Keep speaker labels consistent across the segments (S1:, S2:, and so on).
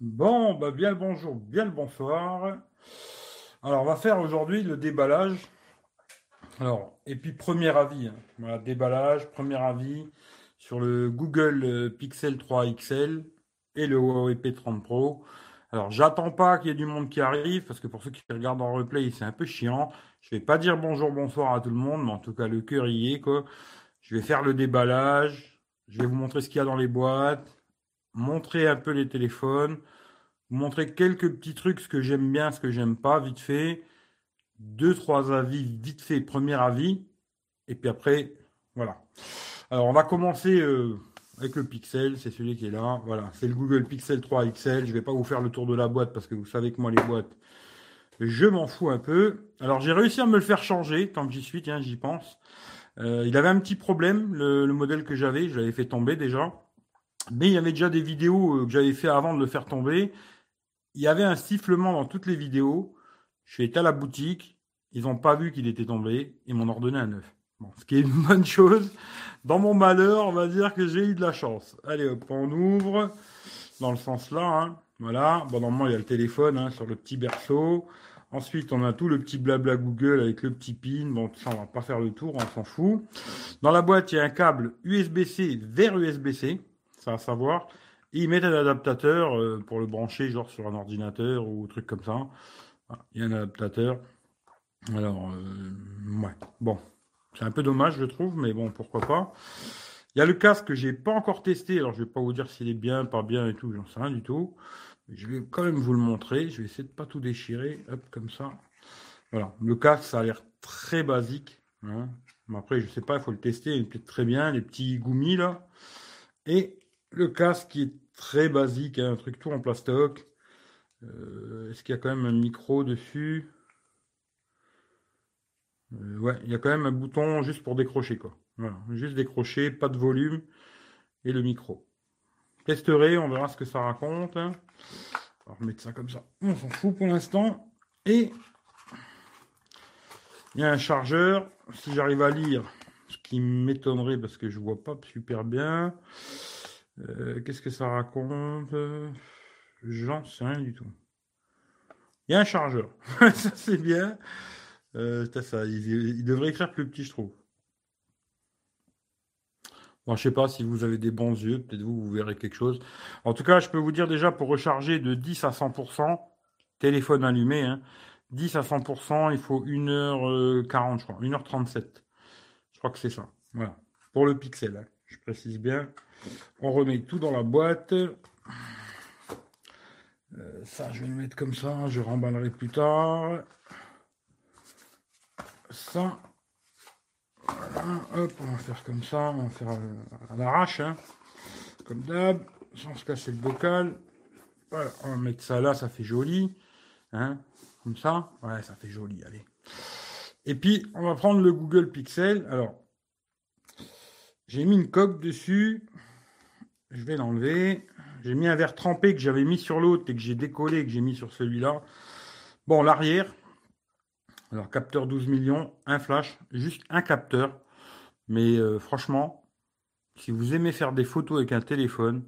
S1: Bon, bah bien le bonjour, bien le bonsoir. Alors, on va faire aujourd'hui le déballage. Alors, et puis premier avis, hein. voilà, déballage, premier avis sur le Google euh, Pixel 3 XL et le Huawei P30 Pro. Alors, j'attends pas qu'il y ait du monde qui arrive, parce que pour ceux qui regardent en replay, c'est un peu chiant. Je vais pas dire bonjour, bonsoir à tout le monde, mais en tout cas, le cœur y est. Je vais faire le déballage, je vais vous montrer ce qu'il y a dans les boîtes, montrer un peu les téléphones, montrer quelques petits trucs, ce que j'aime bien, ce que j'aime pas, vite fait. Deux, trois avis, vite fait, premier avis. Et puis après, voilà. Alors, on va commencer euh, avec le Pixel, c'est celui qui est là. Voilà, c'est le Google Pixel 3 XL. Je ne vais pas vous faire le tour de la boîte parce que vous savez que moi, les boîtes, je m'en fous un peu. Alors, j'ai réussi à me le faire changer, tant que j'y suis, tiens, j'y pense. Euh, il avait un petit problème, le modèle que j'avais, je l'avais fait tomber déjà. Mais il y avait déjà des vidéos euh, que j'avais fait avant de le faire tomber. Il y avait un sifflement dans toutes les vidéos. Je suis été à la boutique, ils n'ont pas vu qu'il était tombé, ils m'ont ordonné un neuf. Bon, ce qui est une bonne chose. Dans mon malheur, on va dire que j'ai eu de la chance. Allez, hop, on ouvre dans le sens là. Hein. Voilà. Bon, normalement, il y a le téléphone hein, sur le petit berceau. Ensuite, on a tout le petit blabla Google avec le petit pin. Bon, ça, on va pas faire le tour, on s'en fout. Dans la boîte, il y a un câble USB-C vers USB-C. Va savoir. Ils mettent un adaptateur euh, pour le brancher, genre sur un ordinateur ou un truc comme ça. Il y a un adaptateur. Alors, euh, ouais, bon, c'est un peu dommage, je trouve, mais bon, pourquoi pas. Il y a le casque que j'ai pas encore testé, alors je vais pas vous dire s'il est bien, pas bien et tout, j'en sais rien du tout. Je vais quand même vous le montrer. Je vais essayer de pas tout déchirer, hop, comme ça. Voilà, le casque, ça a l'air très basique. Hein. Après, je sais pas, il faut le tester, il est très bien, les petits goumis là. Et le casque qui est très basique, hein, un truc tout en plastoc. Euh, Est-ce qu'il y a quand même un micro dessus? Euh, Ouais, il y a quand même un bouton juste pour décrocher, quoi. Voilà, juste décrocher, pas de volume et le micro. Testerez, on verra ce que ça raconte. On va remettre ça comme ça. On s'en fout pour l'instant. Et il y a un chargeur. Si j'arrive à lire, ce qui m'étonnerait parce que je vois pas super bien. Euh, Qu'est-ce que ça raconte? J'en sais rien du tout. Il y a un chargeur. ça, c'est bien. Euh, ça, il, devrait écrire plus petit, je trouve. Bon, je sais pas si vous avez des bons yeux, peut-être vous, vous verrez quelque chose. En tout cas, je peux vous dire déjà pour recharger de 10 à 100%, téléphone allumé, hein, 10 à 100%, il faut 1h40, je crois, 1h37. Je crois que c'est ça. Voilà. Pour le pixel, hein, je précise bien. On remet tout dans la boîte. Euh, ça, je vais le mettre comme ça, je remballerai plus tard. Ça, voilà, hop, on va faire comme ça, on va faire à l'arrache, hein, comme d'hab, sans se casser le bocal. On va mettre ça là, ça fait joli, hein, comme ça, ouais, ça fait joli, allez. Et puis, on va prendre le Google Pixel. Alors, j'ai mis une coque dessus. Je vais l'enlever. J'ai mis un verre trempé que j'avais mis sur l'autre et que j'ai décollé et que j'ai mis sur celui-là. Bon, l'arrière. Alors, capteur 12 millions, un flash, juste un capteur. Mais euh, franchement, si vous aimez faire des photos avec un téléphone,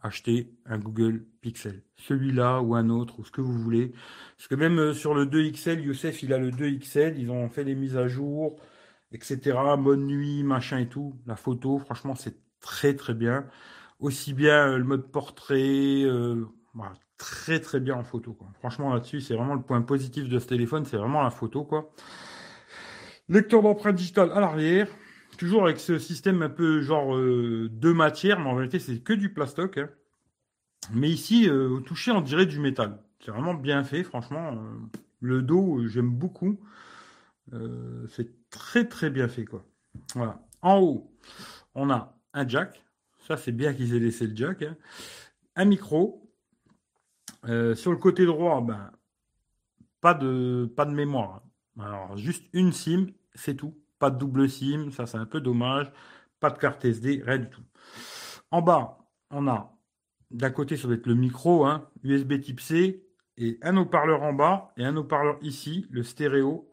S1: achetez un Google Pixel. Celui-là ou un autre, ou ce que vous voulez. Parce que même euh, sur le 2XL, Youssef, il a le 2XL. Ils ont fait des mises à jour, etc. Mode nuit, machin et tout. La photo, franchement, c'est très très bien aussi bien euh, le mode portrait, euh, très très bien en photo. Franchement là-dessus, c'est vraiment le point positif de ce téléphone, c'est vraiment la photo. quoi. Lecteur d'empreinte digitale à l'arrière, toujours avec ce système un peu genre euh, de matière, mais en réalité c'est que du plastoc. Hein. Mais ici, au toucher, on dirait du métal. C'est vraiment bien fait, franchement. Le dos, j'aime beaucoup. c'est très très bien fait, quoi. Voilà. En haut, on a un jack ça, c'est bien qu'ils aient laissé le jack. Hein. Un micro. Euh, sur le côté droit, ben, pas, de, mémoire. Alors, juste une SIM, c'est tout. Pas de double SIM, ça c'est un peu dommage. Pas de carte SD, rien du tout. En bas, on a d'un côté, ça doit être le micro, hein, USB type C, et un haut-parleur en bas, et un haut-parleur ici, le stéréo.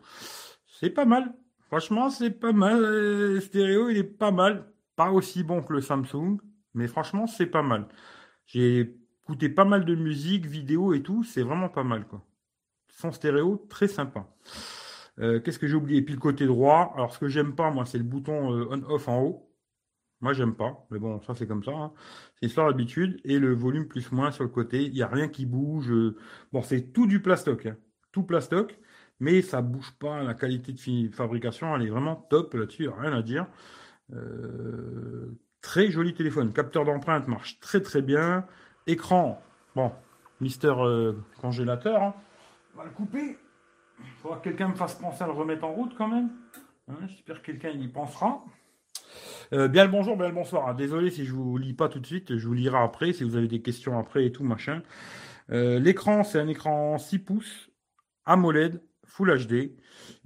S1: C'est pas mal. Franchement, c'est pas mal. Le stéréo, il est pas mal. Pas aussi bon que le Samsung, mais franchement, c'est pas mal. J'ai écouter pas mal de musique, vidéo et tout, c'est vraiment pas mal, quoi. Son stéréo, très sympa. Euh, qu'est-ce que j'ai oublié? Et puis le côté droit, alors ce que j'aime pas, moi, c'est le bouton euh, on-off en haut. Moi, j'aime pas, mais bon, ça c'est comme ça. Hein. C'est histoire d'habitude. Et le volume plus-moins sur le côté, il n'y a rien qui bouge. Bon, c'est tout du plastoc, hein. tout plastoc, mais ça bouge pas. La qualité de fabrication, elle est vraiment top là-dessus, rien à dire. Euh, très joli téléphone. Capteur d'empreinte marche très très bien. Écran, bon, Mister congélateur. Hein. On va le couper. Il faudra que quelqu'un me fasse penser à le remettre en route quand même. Hein, j'espère que quelqu'un y pensera. Euh, bien le bonjour, bien le bonsoir. Ah, désolé si je vous lis pas tout de suite, je vous lirai après si vous avez des questions après et tout machin. Euh, l'écran, c'est un écran 6 pouces, AMOLED, Full HD.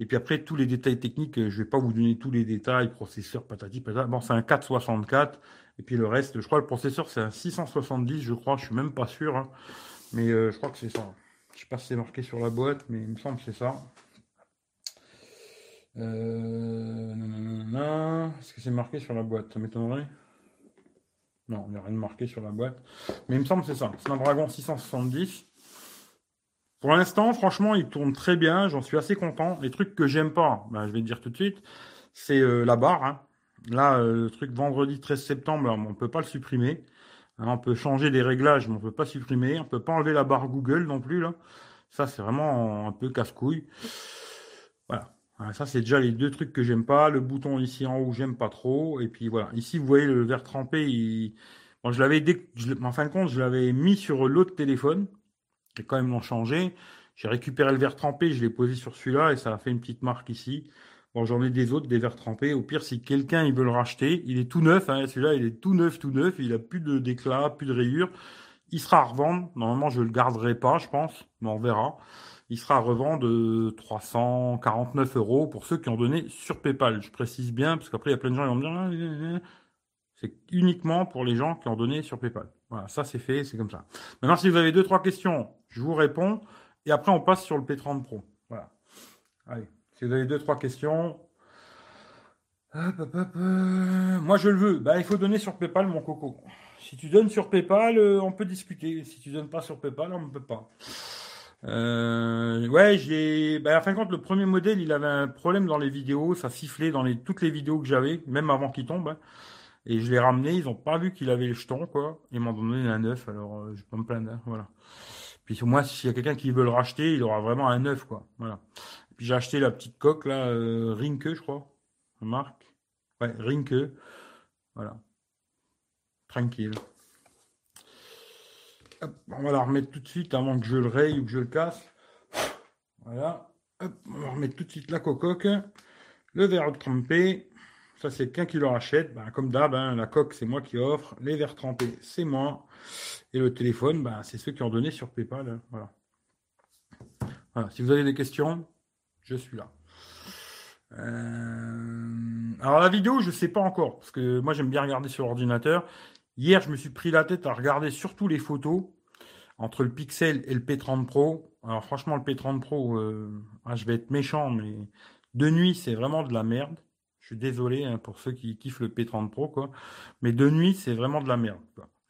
S1: Et puis après, tous les détails techniques, je vais pas vous donner tous les détails, processeur, patati patata. Bon, c'est un 464. Et puis le reste, je crois le processeur, c'est un 670, je crois, je suis même pas sûr. Hein. Mais euh, je crois que c'est ça. Je sais pas si c'est marqué sur la boîte, mais il me semble que c'est ça. Euh, Est-ce que c'est marqué sur la boîte? Ça m'étonnerait. Non, il n'y a rien de marqué sur la boîte. Mais il me semble que c'est ça. C'est un Dragon 670. Pour l'instant, franchement, il tourne très bien. J'en suis assez content. Les trucs que j'aime pas, ben, je vais te dire tout de suite, c'est euh, la barre. Hein. Là, euh, le truc vendredi 13 septembre, on ne peut pas le supprimer. Hein, on peut changer les réglages, mais on ne peut pas supprimer. On ne peut pas enlever la barre Google non plus. Là. Ça, c'est vraiment un peu casse-couille. Voilà. Ça, c'est déjà les deux trucs que j'aime pas. Le bouton ici en haut, j'aime pas trop. Et puis voilà. Ici, vous voyez le verre trempé. je l'avais en fin de compte, je l'avais mis sur l'autre téléphone. Et quand même l'ont changé. J'ai récupéré le verre trempé, je l'ai posé sur celui-là et ça a fait une petite marque ici. Bon, j'en ai des autres, des verres trempés. Au pire, si quelqu'un il veut le racheter, il est tout neuf. Hein, celui-là, il est tout neuf, tout neuf. Il a plus de d'éclat, plus de rayures. Il sera à revendre. Normalement, je le garderai pas, je pense, mais on verra. Il sera à revendre de 349 euros pour ceux qui ont donné sur PayPal. Je précise bien, parce qu'après, il y a plein de gens qui vont me dire, ah, euh, euh, c'est uniquement pour les gens qui ont donné sur PayPal. Voilà, ça c'est fait, c'est comme ça. Maintenant, si vous avez deux, trois questions, je vous réponds. Et après, on passe sur le P30 Pro. Voilà. Allez. Si vous avez deux, trois questions. Moi, je le veux. Bah, il faut donner sur PayPal, mon coco. Si tu donnes sur PayPal, euh, on peut discuter. Si tu donnes pas sur PayPal, on ne peut pas. Euh, ouais, j'ai. Bah, en fin de compte, le premier modèle, il avait un problème dans les vidéos. Ça sifflait dans les... toutes les vidéos que j'avais, même avant qu'il tombe. Hein. Et je l'ai ramené. Ils n'ont pas vu qu'il avait le jeton, quoi. Ils m'ont donné un neuf. Alors, euh, je peux me plaindre. Hein, voilà. Puis moi, s'il y a quelqu'un qui veut le racheter, il aura vraiment un neuf, quoi. Voilà. J'ai acheté la petite coque là, euh, Rinke, je crois. Marque. Ouais, Rinke. Voilà. Tranquille. on va la remettre tout de suite avant que je le raye ou que je le casse. Voilà. on va remettre tout de suite la cocoque. Le verre trempé. Ça, c'est quelqu'un qui le rachète. Ben, comme d'hab, hein, la coque, c'est moi qui offre. Les verres trempés, c'est moi. Et le téléphone, ben, c'est ceux qui ont donné sur PayPal. Hein. Voilà. Si vous avez des questions, je suis là. Euh, alors la vidéo, je ne sais pas encore, parce que moi j'aime bien regarder sur l'ordinateur. Hier, je me suis pris la tête à regarder surtout les photos entre le Pixel et le P30 Pro. Alors franchement, le P30 Pro, euh, ah, je vais être méchant, mais de nuit, c'est vraiment de la merde. Je suis désolé hein, pour ceux qui kiffent le P30 Pro, quoi. Mais de nuit, c'est vraiment de la merde.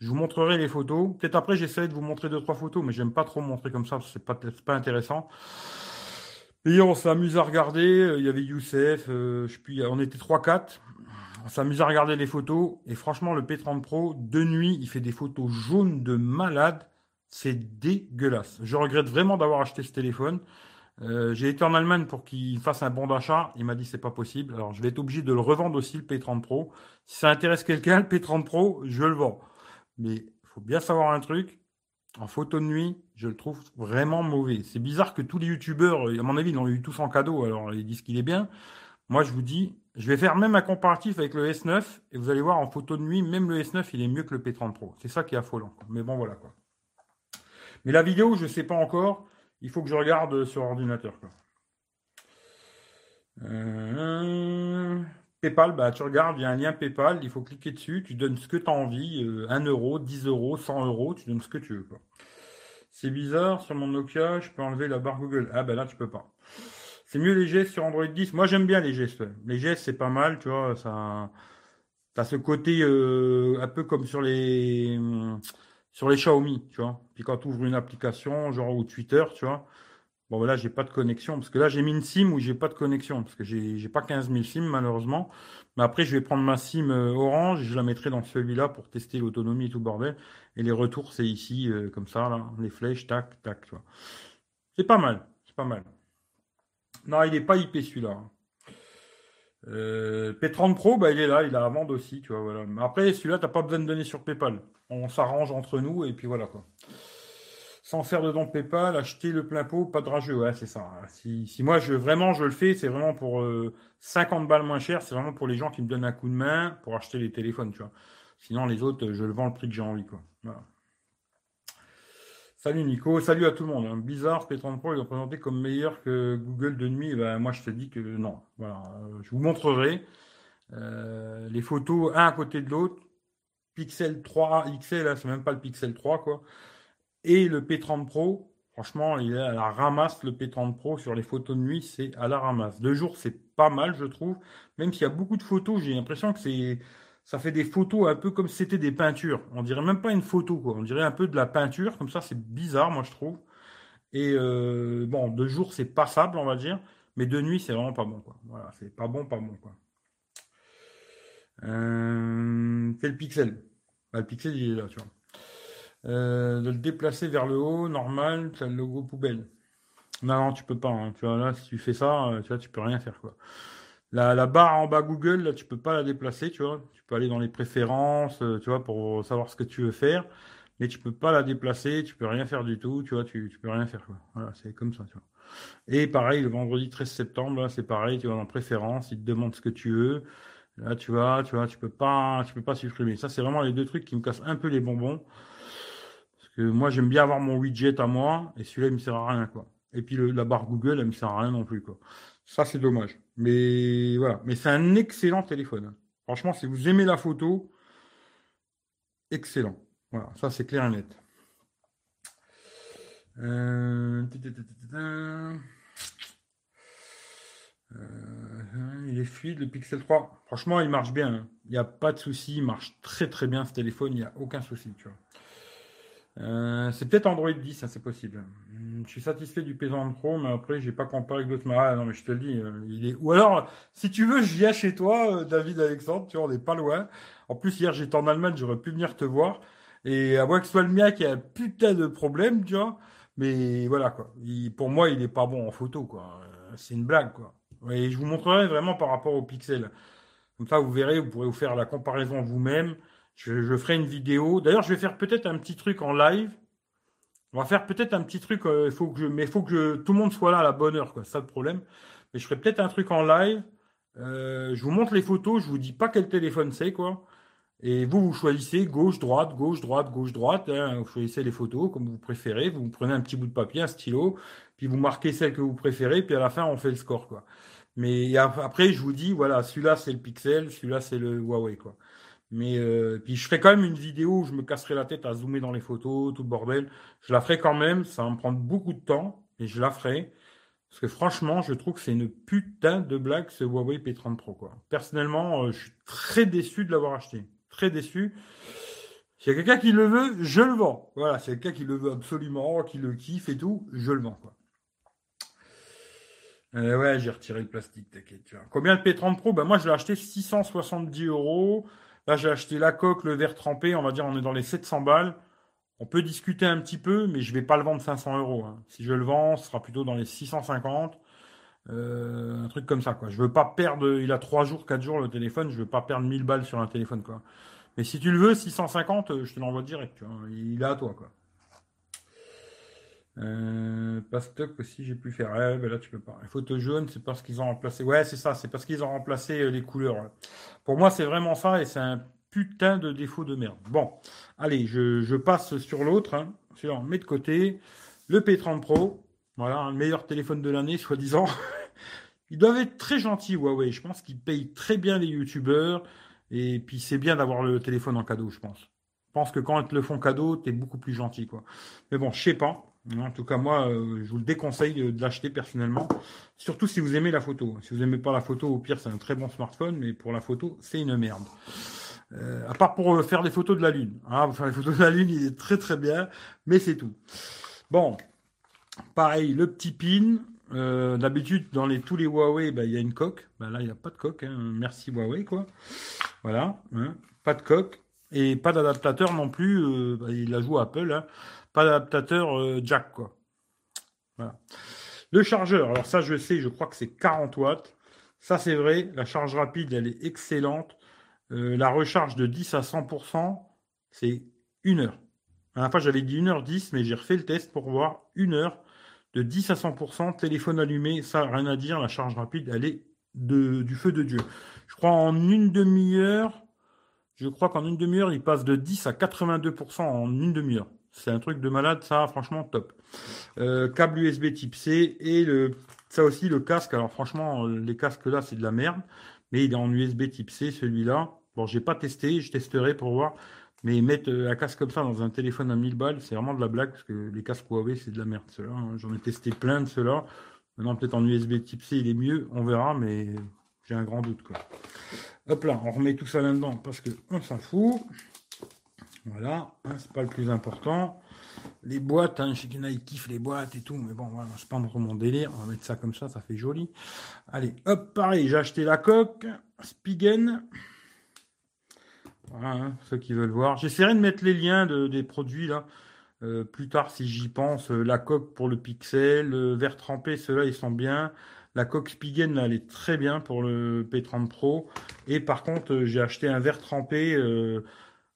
S1: Je vous montrerai les photos. Peut-être après, j'essaierai de vous montrer deux, trois photos, mais j'aime pas trop montrer comme ça, c'est pas, pas intéressant. Et on s'amuse à regarder. Euh, il y avait Youssef, euh, on était 3-4. On s'amuse à regarder les photos. Et franchement, le P30 Pro, de nuit, il fait des photos jaunes de malade. C'est dégueulasse. Je regrette vraiment d'avoir acheté ce téléphone. Euh, j'ai été en Allemagne pour qu'il fasse un bon d'achat. Il m'a dit c'est pas possible. Alors je vais être obligé de le revendre aussi le P30 Pro. Si ça intéresse quelqu'un, le P30 Pro, je le vends. Mais il faut bien savoir un truc en photo de nuit, je le trouve vraiment mauvais. C'est bizarre que tous les youtubeurs, à mon avis, ils l'ont eu tous en cadeau, alors ils disent qu'il est bien. Moi, je vous dis, je vais faire même un comparatif avec le S9, et vous allez voir, en photo de nuit, même le S9, il est mieux que le P30 Pro. C'est ça qui est affolant. Mais bon, voilà quoi. Mais la vidéo, je ne sais pas encore. Il faut que je regarde sur ordinateur. Euh, PayPal, bah, tu regardes, il y a un lien PayPal, il faut cliquer dessus, tu donnes ce que tu as envie, 1 euh, euro, 10 euros, 100 euros, tu donnes ce que tu veux. C'est bizarre, sur mon Nokia, je peux enlever la barre Google. Ah ben là, tu peux pas. C'est mieux les gestes sur Android 10. Moi, j'aime bien les gestes. Les gestes, c'est pas mal, tu vois. Ça, as ce côté euh, un peu comme sur les sur les Xiaomi, tu vois. Puis quand tu ouvres une application, genre ou Twitter, tu vois, bon là j'ai pas de connexion, parce que là j'ai mis une SIM où j'ai pas de connexion, parce que j'ai pas 15 000 SIM malheureusement. Mais après je vais prendre ma SIM euh, Orange, et je la mettrai dans celui-là pour tester l'autonomie et tout bordel. Et les retours c'est ici, euh, comme ça, là, les flèches, tac, tac, tu vois. C'est pas mal, c'est pas mal. Non, il est pas IP celui-là. Euh, P30 Pro, bah, il est là, il a à vendre aussi, tu vois, voilà. Après, celui-là, t'as pas besoin de donner sur PayPal. On s'arrange entre nous et puis voilà, quoi. Sans faire de don PayPal, acheter le plein pot, pas de rageux, c'est ça. Si, si moi, je, vraiment, je le fais, c'est vraiment pour 50 euh, balles moins cher, c'est vraiment pour les gens qui me donnent un coup de main pour acheter les téléphones, tu vois. Sinon, les autres, je le vends le prix que j'ai envie, quoi. Salut Nico, salut à tout le monde. Hein. Bizarre, P30 Pro, est présenté comme meilleur que Google de nuit. Ben, moi, je te dis que non. Voilà, euh, je vous montrerai euh, les photos un à côté de l'autre. Pixel 3 XL, c'est même pas le Pixel 3, quoi. Et le P30 Pro, franchement, il est à la ramasse, le P30 Pro sur les photos de nuit, c'est à la ramasse. De jour, c'est pas mal, je trouve. Même s'il y a beaucoup de photos, j'ai l'impression que c'est ça fait des photos un peu comme si c'était des peintures. On dirait même pas une photo, quoi. On dirait un peu de la peinture, comme ça, c'est bizarre, moi, je trouve. Et euh, bon, de jour, c'est passable, on va dire, mais de nuit, c'est vraiment pas bon, quoi. Voilà, c'est pas bon, pas bon, quoi. Euh, quel pixel? Bah, Le pixel, il est là, tu vois. Euh, de le déplacer vers le haut, normal, c'est le logo poubelle. Non, non, tu peux pas. Hein. Tu vois, là, si tu fais ça, tu vois, tu peux rien faire, quoi. La, barre en bas Google, là, tu peux pas la déplacer, tu vois. Tu peux aller dans les préférences, euh, tu vois, pour savoir ce que tu veux faire, mais tu peux pas la déplacer, tu peux rien faire du tout, tu vois, tu, tu peux rien faire, quoi. Voilà, c'est comme ça, tu vois. Et pareil, le vendredi 13 septembre, là, c'est pareil, tu vas dans préférences, il te demande ce que tu veux. Là, tu vois, tu vois, tu peux pas, tu peux pas supprimer. Ça, c'est vraiment les deux trucs qui me cassent un peu les bonbons. Que moi, j'aime bien avoir mon widget à moi, et celui-là, il me sert à rien, quoi. Et puis la barre Google, elle me sert à rien non plus, quoi. Ça, c'est dommage. Mais voilà. Mais c'est un excellent téléphone. Franchement, si vous aimez la photo, excellent. Voilà, ça c'est clair et net. Euh, euh, il est fluide le Pixel 3. Franchement, il marche bien. Hein. Il n'y a pas de souci. Il marche très très bien ce téléphone. Il n'y a aucun souci. Tu vois. Euh, c'est peut-être Android 10, hein, c'est possible. Hmm, je suis satisfait du P30 Pro, mais après, j'ai pas comparé avec d'autres marques. Ah, non, mais je te le dis, euh, il est. Ou alors, si tu veux, je viens chez toi, euh, David Alexandre, tu vois, on n'est pas loin. En plus, hier, j'étais en Allemagne, j'aurais pu venir te voir. Et à moins que ce soit le mien qui a un putain de problème, tu vois. Mais voilà, quoi. pour moi, il est pas bon en photo, quoi. C'est une blague, quoi. Et je vous montrerai vraiment par rapport au pixel. Comme ça, vous verrez, vous pourrez vous faire la comparaison vous-même. Je, ferai une vidéo. D'ailleurs, je vais faire peut-être un petit truc en live. On va faire peut-être un petit truc. Euh, faut que je, mais il faut que tout le monde soit là à la bonne heure, quoi. Ça le problème. Mais je ferai peut-être un truc en live. Euh, je vous montre les photos. Je vous dis pas quel téléphone c'est, quoi. Et vous, vous choisissez gauche, droite, gauche, droite, gauche, droite. Hein. vous choisissez les photos comme vous préférez. Vous prenez un petit bout de papier, un stylo, puis vous marquez celle que vous préférez. Puis à la fin, on fait le score, quoi. Mais après, je vous dis, voilà, celui-là c'est le Pixel, celui-là c'est le Huawei, quoi. Mais euh, puis je ferai quand même une vidéo où je me casserai la tête à zoomer dans les photos, tout le bordel. Je la ferai quand même, ça va me prendre beaucoup de temps, et je la ferai. Parce que franchement, je trouve que c'est une putain de blague ce Huawei P30 Pro. Personnellement, euh, je suis très déçu de l'avoir acheté. Très déçu. S'il y a quelqu'un qui le veut, je le vends. Voilà, s'il y a quelqu'un qui le veut absolument, qui le kiffe et tout, je le vends. Euh, ouais, j'ai retiré le plastique, t'inquiète. Combien de P30 Pro? Ben, Moi, je l'ai acheté 670 euros. Là, j'ai acheté la coque, le verre trempé, on va dire, on est dans les 700 balles. On peut discuter un petit peu, mais je ne vais pas le vendre 500 euros. Hein. Si je le vends, ce sera plutôt dans les 650. Euh, un truc comme ça, quoi. Je veux pas perdre, il a 3 jours, 4 jours le téléphone, je veux pas perdre 1000 balles sur un téléphone, quoi. Mais si tu le veux, 650, je te l'envoie direct. Il est à toi, quoi. Euh, pas stock aussi, j'ai pu faire. Là, tu peux pas. Les photos jaunes, c'est parce qu'ils ont remplacé. Ouais, c'est ça, c'est parce qu'ils ont remplacé euh, les couleurs. Pour moi, c'est vraiment ça et c'est un putain de défaut de merde. Bon, allez, je, passe sur l'autre. Hein. Sur, mets de côté. Le P30 Pro. Voilà, le meilleur téléphone de l'année, soi-disant. Ils doivent être très gentils, Huawei. Je pense qu'ils payent très bien les youtubeurs. Et puis, c'est bien d'avoir le téléphone en cadeau, je pense. Je pense que quand ils te le font cadeau, tu es beaucoup plus gentil, quoi. Mais bon, je sais pas. En tout cas, moi, euh, je vous le déconseille de, l'acheter personnellement, surtout si vous aimez la photo. Si vous n'aimez pas la photo, au pire, c'est un très bon smartphone, mais pour la photo, c'est une merde. à part pour faire des photos de la Lune. Hein, pour faire des photos de la Lune, il est très très bien, mais c'est tout. Bon, pareil, le petit pin. D'habitude, dans tous les Huawei, ben, il y a une coque. Ben, là, il n'y a pas de coque. Hein. Merci Huawei, quoi. Voilà. Hein. Pas de coque. Et pas d'adaptateur non plus. Ben, il a joué Apple. Hein. Pas d'adaptateur jack, quoi. Voilà. Le chargeur, alors ça je sais, je crois que c'est 40 watts. Ça c'est vrai, la charge rapide elle est excellente. Euh, la recharge de 10 à 100%, c'est une heure. À la fois j'avais dit 1h10, mais j'ai refait le test pour voir une heure de 10 à 100%, téléphone allumé, ça rien à dire, la charge rapide elle est de, du feu de Dieu. Je crois en une demi-heure, je crois qu'en une demi-heure il passe de 10 à 82% en une demi-heure. C'est un truc de malade, ça, franchement, top. Euh, câble USB type C et le, ça aussi, le casque. Alors, franchement, les casques là, c'est de la merde. Mais il est en USB type C, celui-là. Bon, j'ai pas testé, je testerai pour voir. Mais mettre euh, un casque comme ça dans un téléphone à 1000 balles, c'est vraiment de la blague parce que les casques Huawei, c'est de la merde, ceux-là. Hein. J'en ai testé plein de ceux-là. Maintenant, peut-être en USB type C, il est mieux, on verra, mais j'ai un grand doute. Hop là, on remet tout ça là-dedans parce que on s'en fout. Voilà, hein, c'est pas le plus important. Les boîtes, hein, je sais qu'il y en a, ils kiffent les boîtes et tout, mais bon, voilà, c'est pas mon délire. On va mettre ça comme ça, ça fait joli. Allez, hop, pareil, j'ai acheté la coque, Spigen. Voilà, hein, ceux qui veulent voir. J'essaierai de mettre les liens des produits là. Euh, plus tard, si j'y pense, euh, la coque pour le pixel, le verre trempé, ceux-là, ils sont bien. La coque Spigen, là, elle est très bien pour le P30 Pro. Et par contre, euh, j'ai acheté un verre trempé.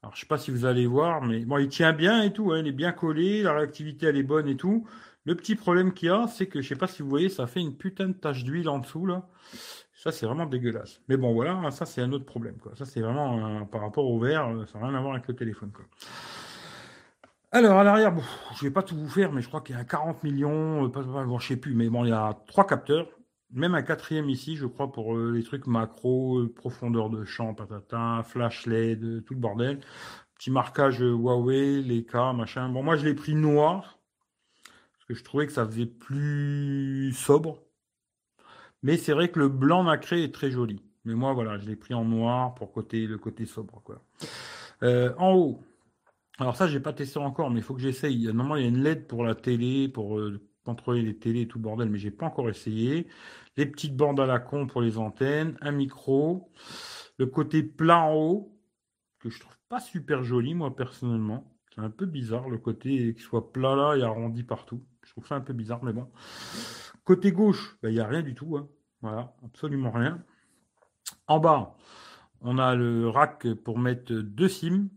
S1: Alors, je sais pas si vous allez voir, mais bon, il tient bien et tout, hein, il est bien collé, la réactivité, elle est bonne et tout. Le petit problème qu'il y a, c'est que, je sais pas si vous voyez, ça fait une putain de tache d'huile en dessous, là. Ça, c'est vraiment dégueulasse. Mais bon, voilà, ça, c'est un autre problème, quoi. Ça, c'est vraiment, par rapport au verre, euh, ça n'a rien à voir avec le téléphone, quoi. Alors, à l'arrière, bon, je vais pas tout vous faire, mais je crois qu'il y a 40 millions, euh, pas, bon, je sais plus, mais bon, il y a trois capteurs même un quatrième ici, je crois, pour euh, les trucs macro, euh, profondeur de champ, patata, flash LED, euh, tout le bordel. Petit marquage Huawei, les cas, machin. Bon, moi, je l'ai pris noir, parce que je trouvais que ça faisait plus sobre. Mais c'est vrai que le blanc nacré est très joli. Mais moi, voilà, je l'ai pris en noir pour côté, le côté sobre, quoi. en haut. Alors ça, j'ai pas testé encore, mais il faut que j'essaye. Normalement, il y a une LED pour la télé, pour contrôler les télés et tout bordel, mais j'ai pas encore essayé les petites bandes à la con pour les antennes, un micro, le côté plat en haut, que je trouve pas super joli, moi, personnellement. C'est un peu bizarre, le côté qui soit plat là et arrondi partout. Je trouve ça un peu bizarre, mais bon. Côté gauche, ben, il n'y a rien du tout. Hein. Voilà, absolument rien. En bas, on a le rack pour mettre deux SIM.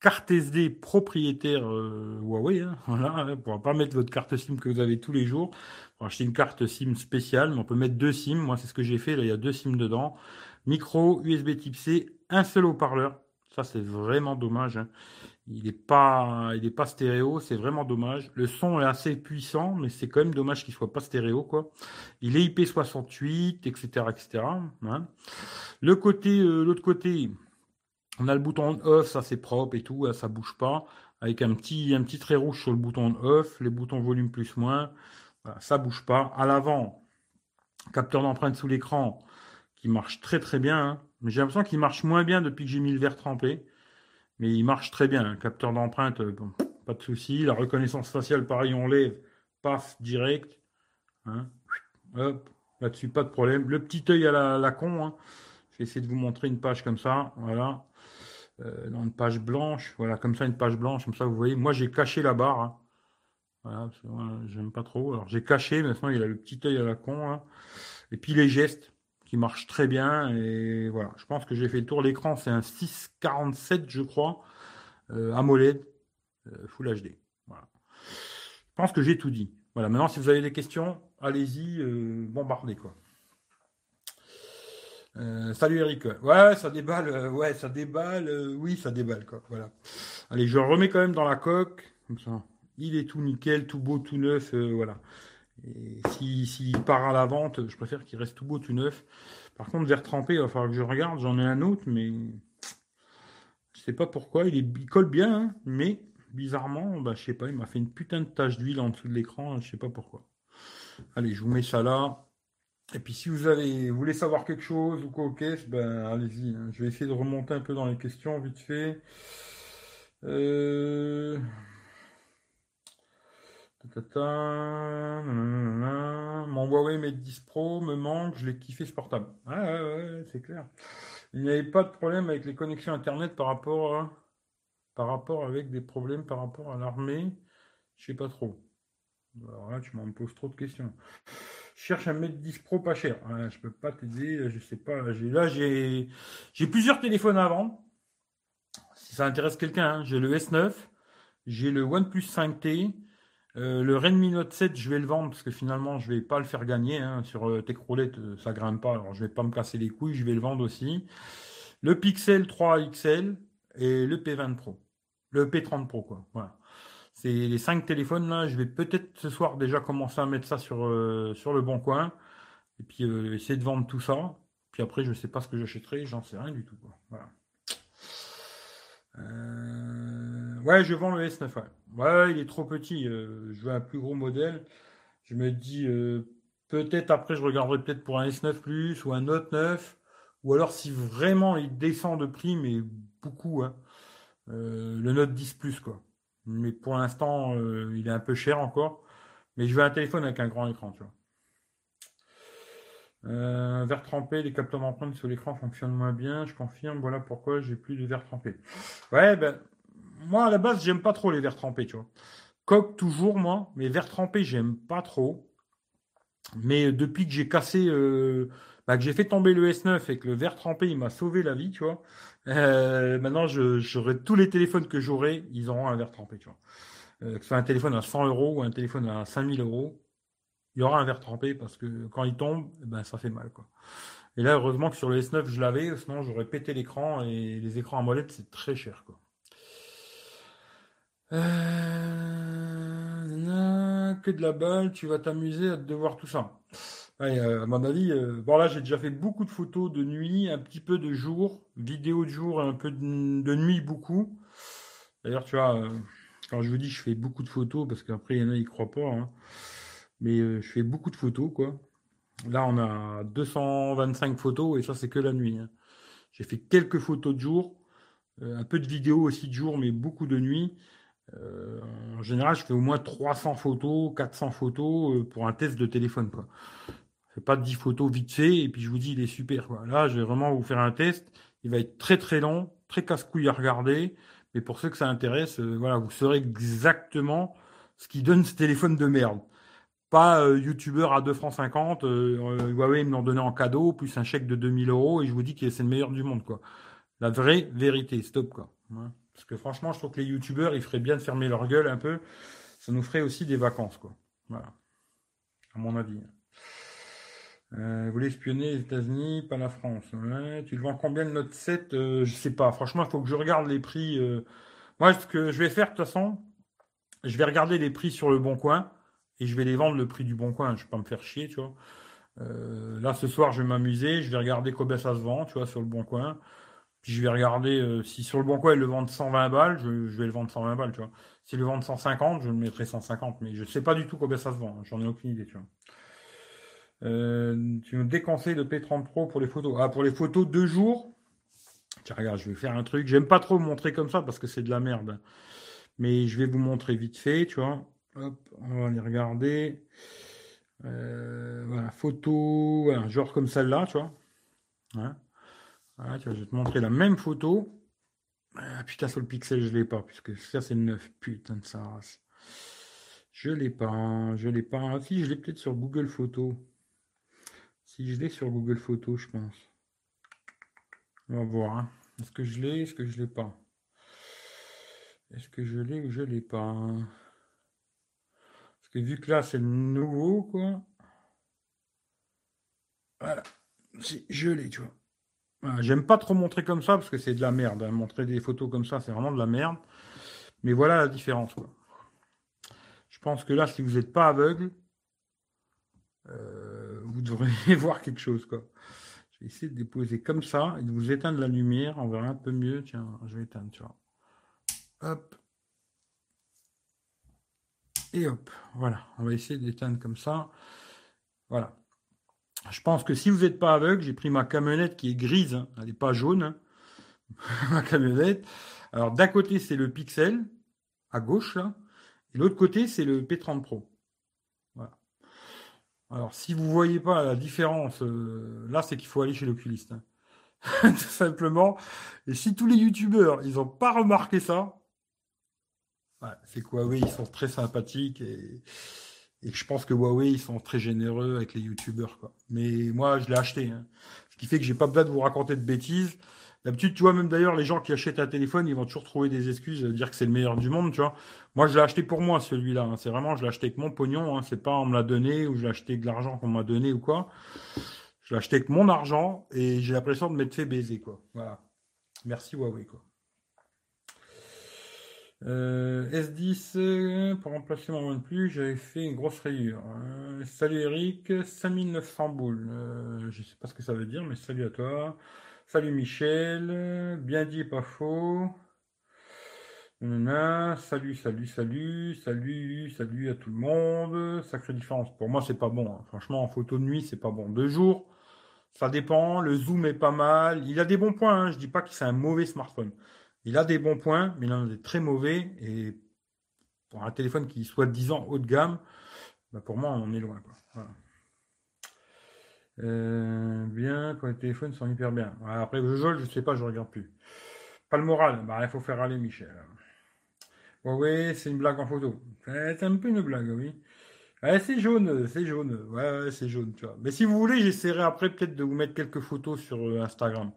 S1: Carte SD propriétaire euh, Huawei. Hein. Voilà, hein, pour pas mettre votre carte SIM que vous avez tous les jours acheter une carte SIM spéciale, mais on peut mettre deux SIM. Moi, c'est ce que j'ai fait. Là, il y a deux SIM dedans. Micro, USB type C, un seul haut-parleur. Ça, c'est vraiment dommage. Hein. Il n'est pas, pas stéréo. C'est vraiment dommage. Le son est assez puissant, mais c'est quand même dommage qu'il soit pas stéréo, quoi. Il est IP68, etc., etc. Le côté, euh, l'autre côté, on a le bouton off. Ça, c'est propre et tout. Ça bouge pas. Avec un petit, un petit trait rouge sur le bouton off. Les boutons volume plus moins. Ça ça bouge pas. À l'avant, capteur d'empreinte sous l'écran qui marche très très bien. Hein. Mais j'ai l'impression qu'il marche moins bien depuis que j'ai mis le verre trempé. Mais il marche très bien. Capteur d'empreinte, euh, pas de souci. La reconnaissance faciale, pareil, on lève, passe direct. Hein. Hop, là-dessus, pas de problème. Le petit œil à la, con. Hein. Je vais essayer de vous montrer une page comme ça. Voilà. Euh, dans une page blanche. Voilà, comme ça, une page blanche. Comme ça, vous voyez. Moi, j'ai caché la barre. Voilà, j'aime pas trop. Alors j'ai caché, maintenant il a le petit œil à la con. Et puis les gestes qui marchent très bien. Et voilà, je pense que j'ai fait le tour. L'écran, c'est un 647, je crois, euh, AMOLED, euh, Full HD. Voilà. Je pense que j'ai tout dit. Voilà, maintenant si vous avez des questions, allez-y, euh, bombardez quoi. salut Eric. Ouais, ça déballe. ouais, ça déballe. oui, ça déballe quoi. Voilà. Allez, je remets quand même dans la coque. Comme ça il est tout nickel, tout beau, tout neuf, euh, voilà. Et s'il part à la vente, je préfère qu'il reste tout beau, tout neuf. Par contre, verre trempé, il va falloir que je regarde. J'en ai un autre, mais je sais pas pourquoi. Il, est, colle bien, hein, mais bizarrement, bah, je sais pas, il m'a fait une putain de tache d'huile en dessous de l'écran. Je sais pas pourquoi. Allez, je vous mets ça là. Et puis si vous avez, vous voulez savoir quelque chose ou quoi caisse, ben allez-y. hein. Je vais essayer de remonter un peu dans les questions vite fait. Euh... Mon Huawei Mate 10 Pro me manque, je l'ai kiffé ce portable. Ouais, ouais, c'est clair. Il n'y avait pas de problème avec les connexions Internet par rapport à, par rapport avec des problèmes par rapport à l'armée. Je sais pas trop. Alors là, tu m'en poses trop de questions. Je cherche un Mate 10 Pro pas cher. Je peux pas t'aider, je sais pas. Là, j'ai, plusieurs téléphones vendre. Si ça intéresse quelqu'un, hein. j'ai le S9, j'ai le OnePlus 5T, euh, le Redmi Note 7, je vais le vendre parce que finalement, je vais pas le faire gagner. hein. Sur euh, Techroulette, euh, ça grimpe pas, alors je vais pas me casser les couilles, je vais le vendre aussi. Le Pixel 3 XL et le P20 Pro. Le P30 Pro, quoi. Voilà. C'est les cinq téléphones là. Je vais peut-être ce soir déjà commencer à mettre ça sur, euh, le bon coin. Et puis essayer de vendre tout ça. Puis après, je sais pas ce que j'achèterai, j'en sais rien du tout. Voilà. Ouais, je vends le S9. Ouais, il est trop petit. euh, je veux un plus gros modèle. Je me dis euh, peut-être après, je regarderai peut-être pour un S9 Plus ou un Note 9. Ou alors si vraiment il descend de prix, mais beaucoup, hein, euh, le Note 10 Plus quoi. Mais pour l'instant, il est un peu cher encore. Mais je veux un téléphone avec un grand écran, tu verre trempé, les capteurs d'empreintes sur l'écran fonctionnent moins bien, je confirme, voilà pourquoi j'ai plus de verre trempé. Ouais, ben, moi à la base, j'aime pas trop les verres trempés, tu vois. Coque toujours, moi, mais verre trempé, j'aime pas trop. Mais depuis que j'ai cassé, euh, bah, que j'ai fait tomber le S9 et que le verre trempé, il m'a sauvé la vie, tu vois. Euh, maintenant, j'aurai tous les téléphones que j'aurai, ils auront un verre trempé, tu vois. Euh, que ce soit un téléphone à 100 euros ou un téléphone à 5000 euros, il y aura un verre trempé parce que quand il tombe, eh ben, ça fait mal, quoi. Et là, heureusement que sur le S9, je l'avais, sinon j'aurais pété l'écran et les écrans à molette, c'est très cher, quoi. Euh, que de la balle, tu vas t'amuser à te voir tout ça. Euh, à mon avis, euh, bon là j'ai déjà fait beaucoup de photos de nuit, un petit peu de jour, vidéo de jour et un peu de, nuit beaucoup. D'ailleurs, tu vois, euh, quand je vous dis je fais beaucoup de photos, parce qu'après il y en a ils croient pas, hein, mais je fais beaucoup de photos quoi. Là on a 225 photos et ça c'est que la nuit. hein. J'ai fait quelques photos de jour, un peu de vidéos aussi de jour, mais beaucoup de nuit. Euh, en général, je fais au moins 300 photos, 400 photos euh, pour un test de téléphone quoi. Je fais pas 10 photos vite fait et puis je vous dis il est super. Là, je vais vraiment vous faire un test. Il va être très très long, très casse-couille à regarder. Mais pour ceux que ça intéresse, euh, voilà, vous saurez exactement ce qui donne ce téléphone de merde. Pas youtubeur à 2 francs 50, euh, euh, Huawei me l'ont donné en cadeau, plus un chèque de 2000 euros, et je vous dis que c'est le meilleur du monde, quoi. La vraie vérité, stop, quoi. Parce que franchement, je trouve que les youtubeurs, ils feraient bien de fermer leur gueule un peu. Ça nous ferait aussi des vacances, quoi. Voilà. À mon avis. Euh, vous voulez espionner les États-Unis, pas la France. Tu le vends combien le Note 7 Euh, Je sais pas. Franchement, il faut que je regarde les prix. euh. Moi, ce que je vais faire, de toute façon, je vais regarder les prix sur le Bon Coin et je vais les vendre le prix du Bon Coin. Je vais pas me faire chier, tu vois. Euh, là, ce soir, je vais m'amuser. Je vais regarder combien ça se vend, tu vois, sur le Bon Coin. Je vais regarder euh, si sur le Bon Coin, ils le vendent 120 balles, je, vais le vendre 120 balles, tu vois. S'ils le vendent 150, je le mettrai 150. Mais je sais pas du tout combien ça se vend. J'en ai aucune idée, tu vois. Euh, tu me déconseilles le P30 Pro pour les photos? Ah, pour les photos deux jours. Tiens, regarde, je vais faire un truc. J'aime pas trop montrer comme ça parce que c'est de la merde. Mais je vais vous montrer vite fait, tu vois. Hop, on va les regarder. Euh, voilà, photo, voilà, genre comme celle-là, tu vois. Voilà. Vois, je vais te montrer la même photo. Ah, putain, sur le pixel, je l'ai pas, puisque ça, c'est 9. Putain de race. Je l'ai pas, je l'ai pas. Ah, si, je l'ai peut-être sur Google Photos. Si je l'ai sur Google Photos, je pense. On va voir. hein. Est-ce que je l'ai Est-ce que je l'ai pas? Est-ce que je l'ai ou je l'ai pas? Parce que vu que là, c'est nouveau, quoi. Voilà. Je l'ai, tu vois. Voilà, J'aime pas trop montrer comme ça parce que c'est de la merde. hein. Montrer des photos comme ça, c'est vraiment de la merde. Mais voilà la différence. Je pense que là, si vous n'êtes pas aveugle, euh, vous devriez voir quelque chose, quoi. Je vais essayer de déposer comme ça et de vous éteindre la lumière. On verra un peu mieux. Tiens, je vais éteindre, tu vois. Hop. Et hop. Voilà. On va essayer d'éteindre comme ça. Voilà. Je pense que si vous n'êtes pas aveugle, j'ai pris ma camionnette qui est grise, hein. elle n'est pas jaune, hein. ma camionnette. Alors d'un côté c'est le Pixel, à gauche là, et l'autre côté c'est le P30 Pro. Voilà. Alors si vous ne voyez pas la différence, euh, là c'est qu'il faut aller chez l'oculiste. Hein. Tout simplement. Et si tous les youtubeurs, ils n'ont pas remarqué ça, c'est que Huawei, ils sont très sympathiques et, je pense que Huawei, ils sont très généreux avec les youtubeurs. Mais moi, je l'ai acheté. Hein. Ce qui fait que j'ai pas besoin de vous raconter de bêtises. D'habitude, tu vois, même d'ailleurs, les gens qui achètent un téléphone, ils vont toujours trouver des excuses, dire que c'est le meilleur du monde. Moi, je l'ai acheté pour moi, celui-là. Hein. C'est vraiment, je l'ai acheté avec mon pognon. Hein. C'est pas on me l'a donné ou je l'ai acheté de l'argent qu'on m'a donné ou quoi. Je l'ai acheté avec mon argent et j'ai l'impression de m'être fait baiser, quoi. Voilà. Merci Huawei. Euh, S10, euh, pour remplacer mon OnePlus, j'avais fait une grosse rayure. Euh, salut Eric, 5900 boules. je sais pas ce que ça veut dire, mais salut à toi. Salut Michel, bien dit, pas faux. Salut, salut, salut, salut, salut à tout le monde. Sacrée différence. Pour moi, c'est pas bon. Hein. Franchement, en photo de nuit, c'est pas bon. Deux jours, ça dépend. Le zoom est pas mal. Il a des bons points. Hein. Je dis pas que c'est un mauvais smartphone. Il a des bons points, mais il en a des très mauvais. Et pour un téléphone qui soit 10 ans haut de gamme, bah, pour moi, on est loin. Euh, bien, quand les téléphones sont hyper bien. après, je joue, je sais pas, je regarde plus. Pas le moral. Bah, il faut faire aller Michel. Oui, c'est une blague en photo. C'est un peu une blague, oui c'est jaune, c'est jaune. Ouais, c'est jaune. Mais si vous voulez, j'essaierai après peut-être de vous mettre quelques photos sur euh, Instagram.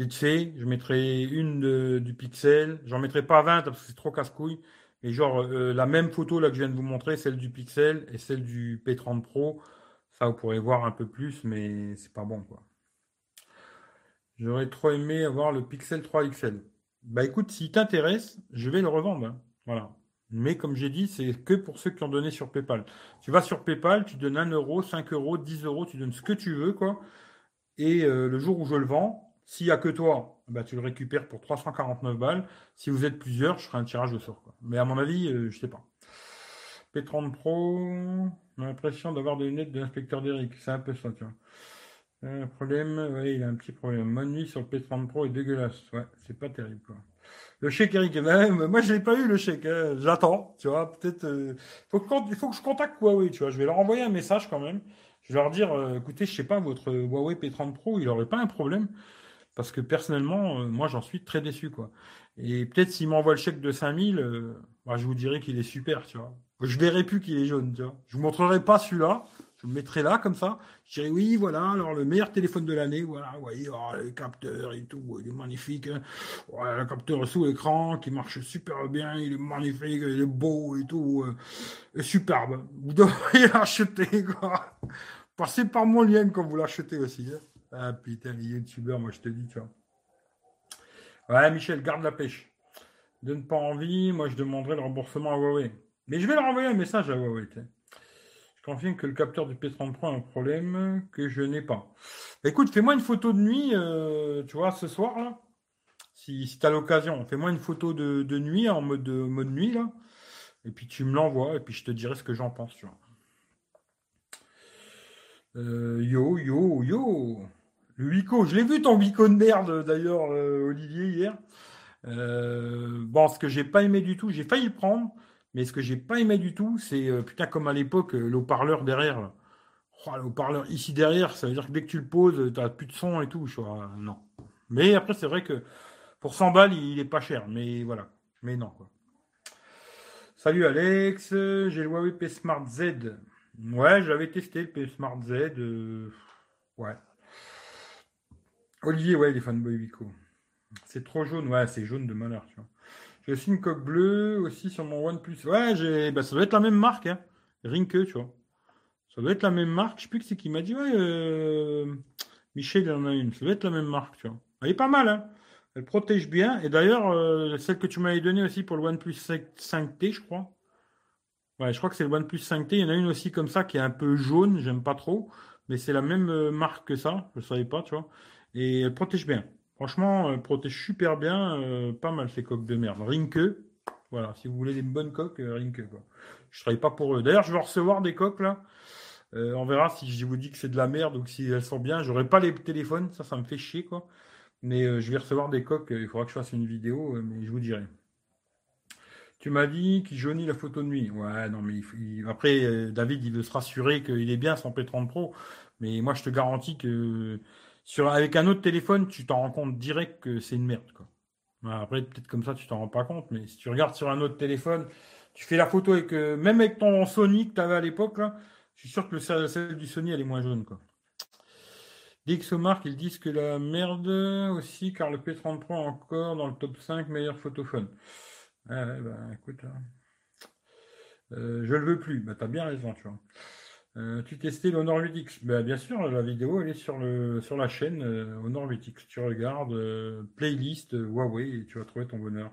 S1: Vite fait, je mettrai une du pixel. J'en mettrai pas 20 parce que c'est trop casse-couille. Et genre, euh, la même photo là que je viens de vous montrer, celle du pixel et celle du P30 Pro. Ça, vous pourrez voir un peu plus, mais c'est pas bon, quoi. J'aurais trop aimé avoir le Pixel 3 XL. Bah écoute, s'il t'intéresse, je vais le revendre. Hein. Voilà. Mais comme j'ai dit, c'est que pour ceux qui ont donné sur PayPal. Tu vas sur PayPal, tu donnes 1 euro, 5 euros, 10 euros, tu donnes ce que tu veux, quoi. Et euh, le jour où je le vends, s'il n'y a que toi, bah, tu le récupères pour 349 balles. Si vous êtes plusieurs, je ferai un tirage au sort. Mais à mon avis, je euh, je sais pas. P30 Pro, a l'impression d'avoir des lunettes de l'inspecteur d'Eric. C'est un peu ça, tu vois. Un problème, oui, il a un petit problème. Mon nuit sur le P30 Pro est dégueulasse. Ouais, c'est pas terrible. Le chèque Eric, même, moi je n'ai pas eu le chèque, hein. j'attends, tu vois, peut-être, euh, il faut que je contacte Huawei, tu vois, je vais leur envoyer un message quand même, je vais leur dire, euh, écoutez, je sais pas, votre Huawei P30 Pro, il n'aurait pas un problème, parce que personnellement, euh, moi j'en suis très déçu, quoi. Et peut-être s'il m'envoie le chèque de 5000, bah, je vous dirai qu'il est super, tu vois. Je verrai plus qu'il est jaune, tu vois. Je vous montrerai pas celui-là, je le mettrai là, comme ça. Je dirais, oui, voilà, alors le meilleur téléphone de l'année, voilà, vous voyez, oh, les capteurs et tout, il est magnifique. Hein. le capteur sous écran qui marche super bien, il est magnifique, il est beau et tout, euh, superbe. Vous devriez l'acheter, quoi. Passez par mon lien quand vous l'achetez aussi. Hein. Ah putain, les youtubeurs, moi je te dis, tu vois. Ouais, Michel, garde la pêche. Donne pas envie, moi je demanderai le remboursement à Huawei. Mais je vais leur envoyer un message à Huawei. Je confirme que le capteur du P33 a un problème que je n'ai pas. Bah, écoute, fais-moi une photo de nuit, euh, tu vois, ce soir, là. Si, si tu as l'occasion, fais-moi une photo de, nuit en mode, mode nuit, là. Et puis tu me l'envoies, et puis je te dirai ce que j'en pense, tu vois. Euh, yo, yo, yo. Le Wico, je l'ai vu ton Wico de merde, d'ailleurs, euh, Olivier, hier. bon, ce que j'ai pas aimé du tout, j'ai failli le prendre. Mais ce que j'ai pas aimé du tout, c'est euh, putain comme à l'époque, euh, le haut-parleur derrière. Oh, le haut-parleur ici derrière, ça veut dire que dès que tu le poses, tu n'as plus de son et tout. Non. Mais après, c'est vrai que pour 100 balles, il est pas cher. Mais voilà. Mais non. Salut Alex, j'ai le Huawei P Smart Z. Ouais, j'avais testé le P Smart Z. Euh, ouais. Olivier, ouais, les fanboy Vico. C'est trop jaune, ouais, c'est jaune de malheur, tu vois. J'ai aussi une coque bleue aussi sur mon OnePlus. Ouais, j'ai, bah, ça doit être la même marque, hein. Tu vois. Ça doit être la même marque. Je sais plus qui c'est qui m'a dit, ouais, euh, Michel, il en a une. Ça doit être la même marque, tu vois. Elle est pas mal, hein. Elle protège bien. Et d'ailleurs, euh, celle que tu m'avais donnée aussi pour le OnePlus 5T, je crois. Ouais, je crois que c'est le OnePlus 5T. Il y en a une aussi comme ça qui est un peu jaune, j'aime pas trop. Mais c'est la même euh, marque que ça. Je ne savais pas, tu vois. Et elle protège bien. Franchement, euh, protège super bien, euh, pas mal ces coques de merde. Rinke, voilà, si vous voulez des bonnes coques, euh, Rinke. Quoi. Je travaille pas pour eux. D'ailleurs, je vais recevoir des coques là. Euh, on verra si je vous dis que c'est de la merde ou si elles sont bien. J'aurai pas les téléphones, ça, ça me fait chier. Mais je vais recevoir des coques. Il faudra que je fasse une vidéo, mais je vous dirai. Tu m'as dit qu'il jaunit la photo de nuit. Ouais, non, mais après, David, il veut se rassurer qu'il est bien son P30 Pro. Mais moi, je te garantis que sur, avec un autre téléphone, tu t'en rends compte direct que c'est une merde, quoi. Après, peut-être comme ça, tu t'en rends pas compte, mais si tu regardes sur un autre téléphone, tu fais la photo avec, même avec ton Sony que tu avais à l'époque, je suis sûr que le, celle du Sony, elle est moins jaune. Quoi. DxOMark, ils disent que la merde aussi, car le P30 Pro encore dans le top 5 meilleurs photophones. Ah ouais, bah écoute, hein. euh, je le veux plus. Bah t'as bien raison, tu vois. Euh, tu testais l'Honor 8X bah, Bien sûr, la vidéo elle est sur, le, sur la chaîne euh, Honor 8X. Tu regardes playlist Huawei et tu vas trouver ton bonheur.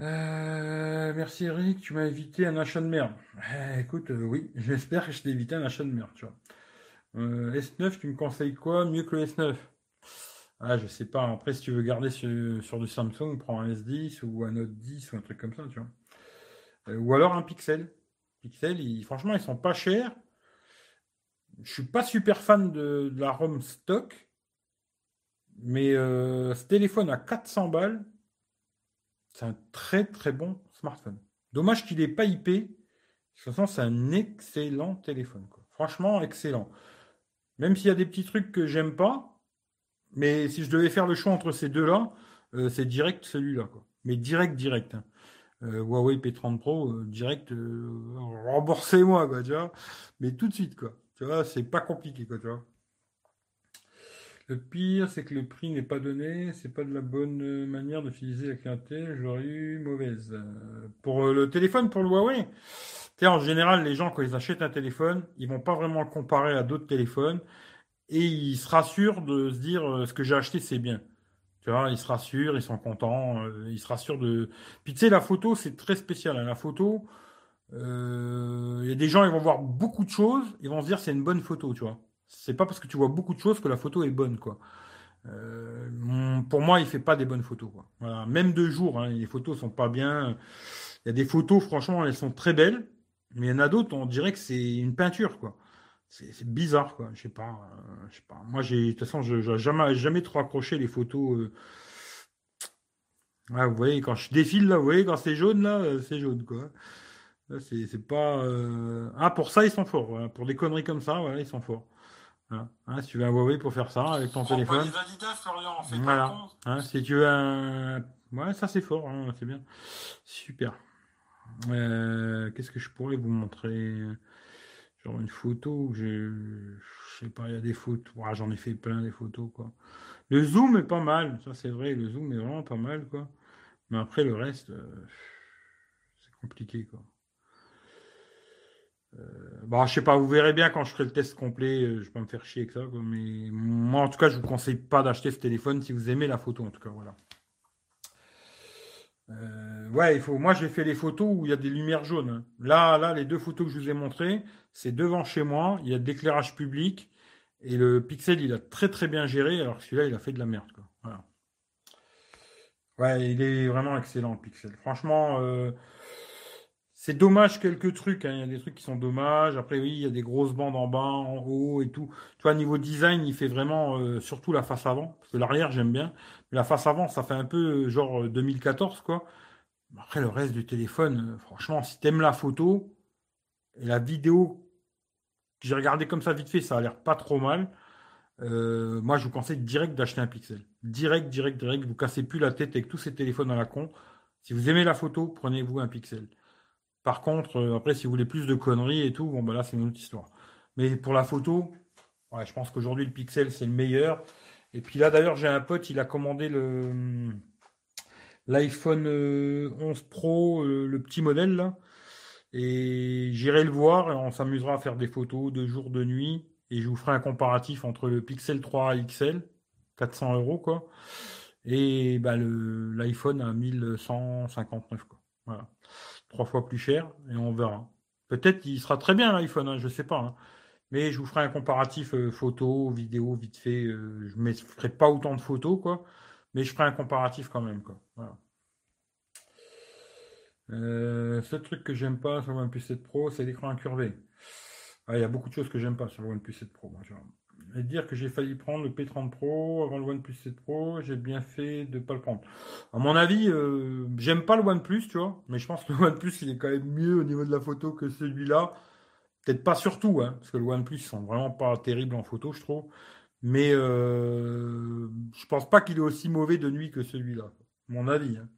S1: Euh, merci Eric, tu m'as évité un achat de merde. Eh, écoute, euh, oui, j'espère que je t'ai évité un achat de merde, tu vois. Euh, S9, tu me conseilles quoi? Mieux que le S9 Ah, je sais pas. Après, si tu veux garder sur, du Samsung, prends un S10 ou un Note 10 ou un truc comme ça, tu vois. ou alors un Pixel. Pixel, franchement, ils sont pas chers. Je suis pas super fan de, la ROM stock, mais ce téléphone à 400 balles, c'est un très très bon smartphone. Dommage qu'il n'ait pas IP. De toute façon, c'est un excellent téléphone. Franchement, excellent. Même s'il y a des petits trucs que j'aime pas, mais si je devais faire le choix entre ces deux-là, euh, c'est direct celui-là. Mais direct, direct. Hein. Euh, Huawei P30 Pro, euh, direct, remboursez-moi, quoi, tu vois. Mais tout de suite, quoi. Tu vois, c'est pas compliqué, quoi, tu vois. Le pire, c'est que le prix n'est pas donné, c'est pas de la bonne manière d'utiliser la clientèle, j'aurais eu mauvaise. Euh, pour euh, le téléphone, pour le Huawei, en général, les gens, quand ils achètent un téléphone, ils vont pas vraiment le comparer à d'autres téléphones et ils se rassurent de se dire euh, ce que j'ai acheté, c'est bien. Tu vois, ils se rassurent, ils sont contents, ils se rassurent de. Puis tu sais, la photo, c'est très spécial. Hein. La photo, il y a des gens, ils vont voir beaucoup de choses, ils vont se dire c'est une bonne photo, tu vois. C'est pas parce que tu vois beaucoup de choses que la photo est bonne, quoi. Euh, pour moi, il fait pas des bonnes photos, quoi. Voilà. Même de jour, hein, les photos sont pas bien. Il y a des photos, franchement, elles sont très belles, mais il y en a d'autres, on dirait que c'est une peinture, quoi. C'est bizarre, quoi. Je sais pas. Euh, je sais pas. Moi, j'ai, de toute façon, je n'ai jamais, jamais trop accroché les photos. Euh. vous voyez, quand je défile là, vous voyez, quand c'est jaune là, c'est jaune, quoi. C'est pas. Ah, pour ça, ils sont forts. Pour des conneries comme ça, voilà, ils sont forts. Hein, hein, si tu veux un Huawei pour faire ça avec ton téléphone. voilà. Hein, si tu veux un. Ouais, ça c'est fort, hein, c'est bien. Super. Euh, qu'est-ce que je pourrais vous montrer? Genre une photo, je, je sais pas, il y a des photos. J'en ai fait plein des photos, quoi. Le zoom est pas mal, ça c'est vrai, le zoom est vraiment pas mal, quoi. Mais après le reste, euh, c'est compliqué, quoi. Euh, bah, je sais pas, vous verrez bien quand je ferai le test complet, euh, je vais pas me faire chier avec ça, mais moi en tout cas, je vous conseille pas d'acheter ce téléphone si vous aimez la photo, en tout cas, voilà. Euh, ouais, il faut. Moi, j'ai fait les photos où il y a des lumières jaunes. Hein. Là, là, les deux photos que je vous ai montrées, c'est devant chez moi. Il y a de l'éclairage public et le Pixel, il a très très bien géré. Alors que celui-là, il a fait de la merde. Voilà. Ouais, il est vraiment excellent le Pixel. Franchement, c'est dommage quelques trucs, hein. il y a des trucs qui sont dommages. Après, oui, il y a des grosses bandes en bas, en haut et tout. Tu vois, niveau design, il fait vraiment euh, surtout la face avant. Parce que l'arrière, j'aime bien. La face avant, ça fait un peu euh, genre 2014, euh, quoi. Après, le reste du téléphone, franchement, si t'aimes la photo et la vidéo j'ai regardé comme ça vite fait, ça a l'air pas trop mal. moi, je vous conseille direct d'acheter un Pixel. Direct, direct, direct. Vous cassez plus la tête avec tous ces téléphones à la con. Si vous aimez la photo, prenez-vous un Pixel. Par contre, euh, après, si vous voulez plus de conneries et tout, bon, bah là, c'est une autre histoire. Mais pour la photo, je pense qu'aujourd'hui, le Pixel, c'est le meilleur. Et puis là, d'ailleurs, j'ai un pote, il a commandé le l'iPhone 11 euh, Pro, euh, le petit modèle, là. Et j'irai le voir et on s'amusera à faire des photos de jour, de nuit. Et je vous ferai un comparatif entre le Pixel 3 XL, 400 euros, quoi. Et bah, l'iPhone à 1159, quoi. Voilà trois fois plus cher et on verra. Peut-être qu'il sera très bien l'iPhone, hein, je ne sais pas. Hein. Mais je vous ferai un comparatif euh, photo, vidéo, vite fait. Euh, je ne ferai pas autant de photos, quoi. Mais je ferai un comparatif quand même, quoi. Voilà. Euh, ce truc que j'aime pas sur un P7 Pro, c'est l'écran incurvé. Ah, il y a beaucoup de choses que j'aime pas sur le OnePlus 7 Pro. Et dire que j'ai failli prendre le P30 Pro avant le OnePlus 7 Pro, j'ai bien fait de pas le prendre. À mon avis, euh, j'aime pas le OnePlus, tu vois, mais je pense que le OnePlus il est quand même mieux au niveau de la photo que celui-là. Peut-être pas surtout, hein, parce que le OnePlus ils sont vraiment pas terribles en photo, je trouve. Mais euh, je pense pas qu'il est aussi mauvais de nuit que celui-là. Mon avis. Hein.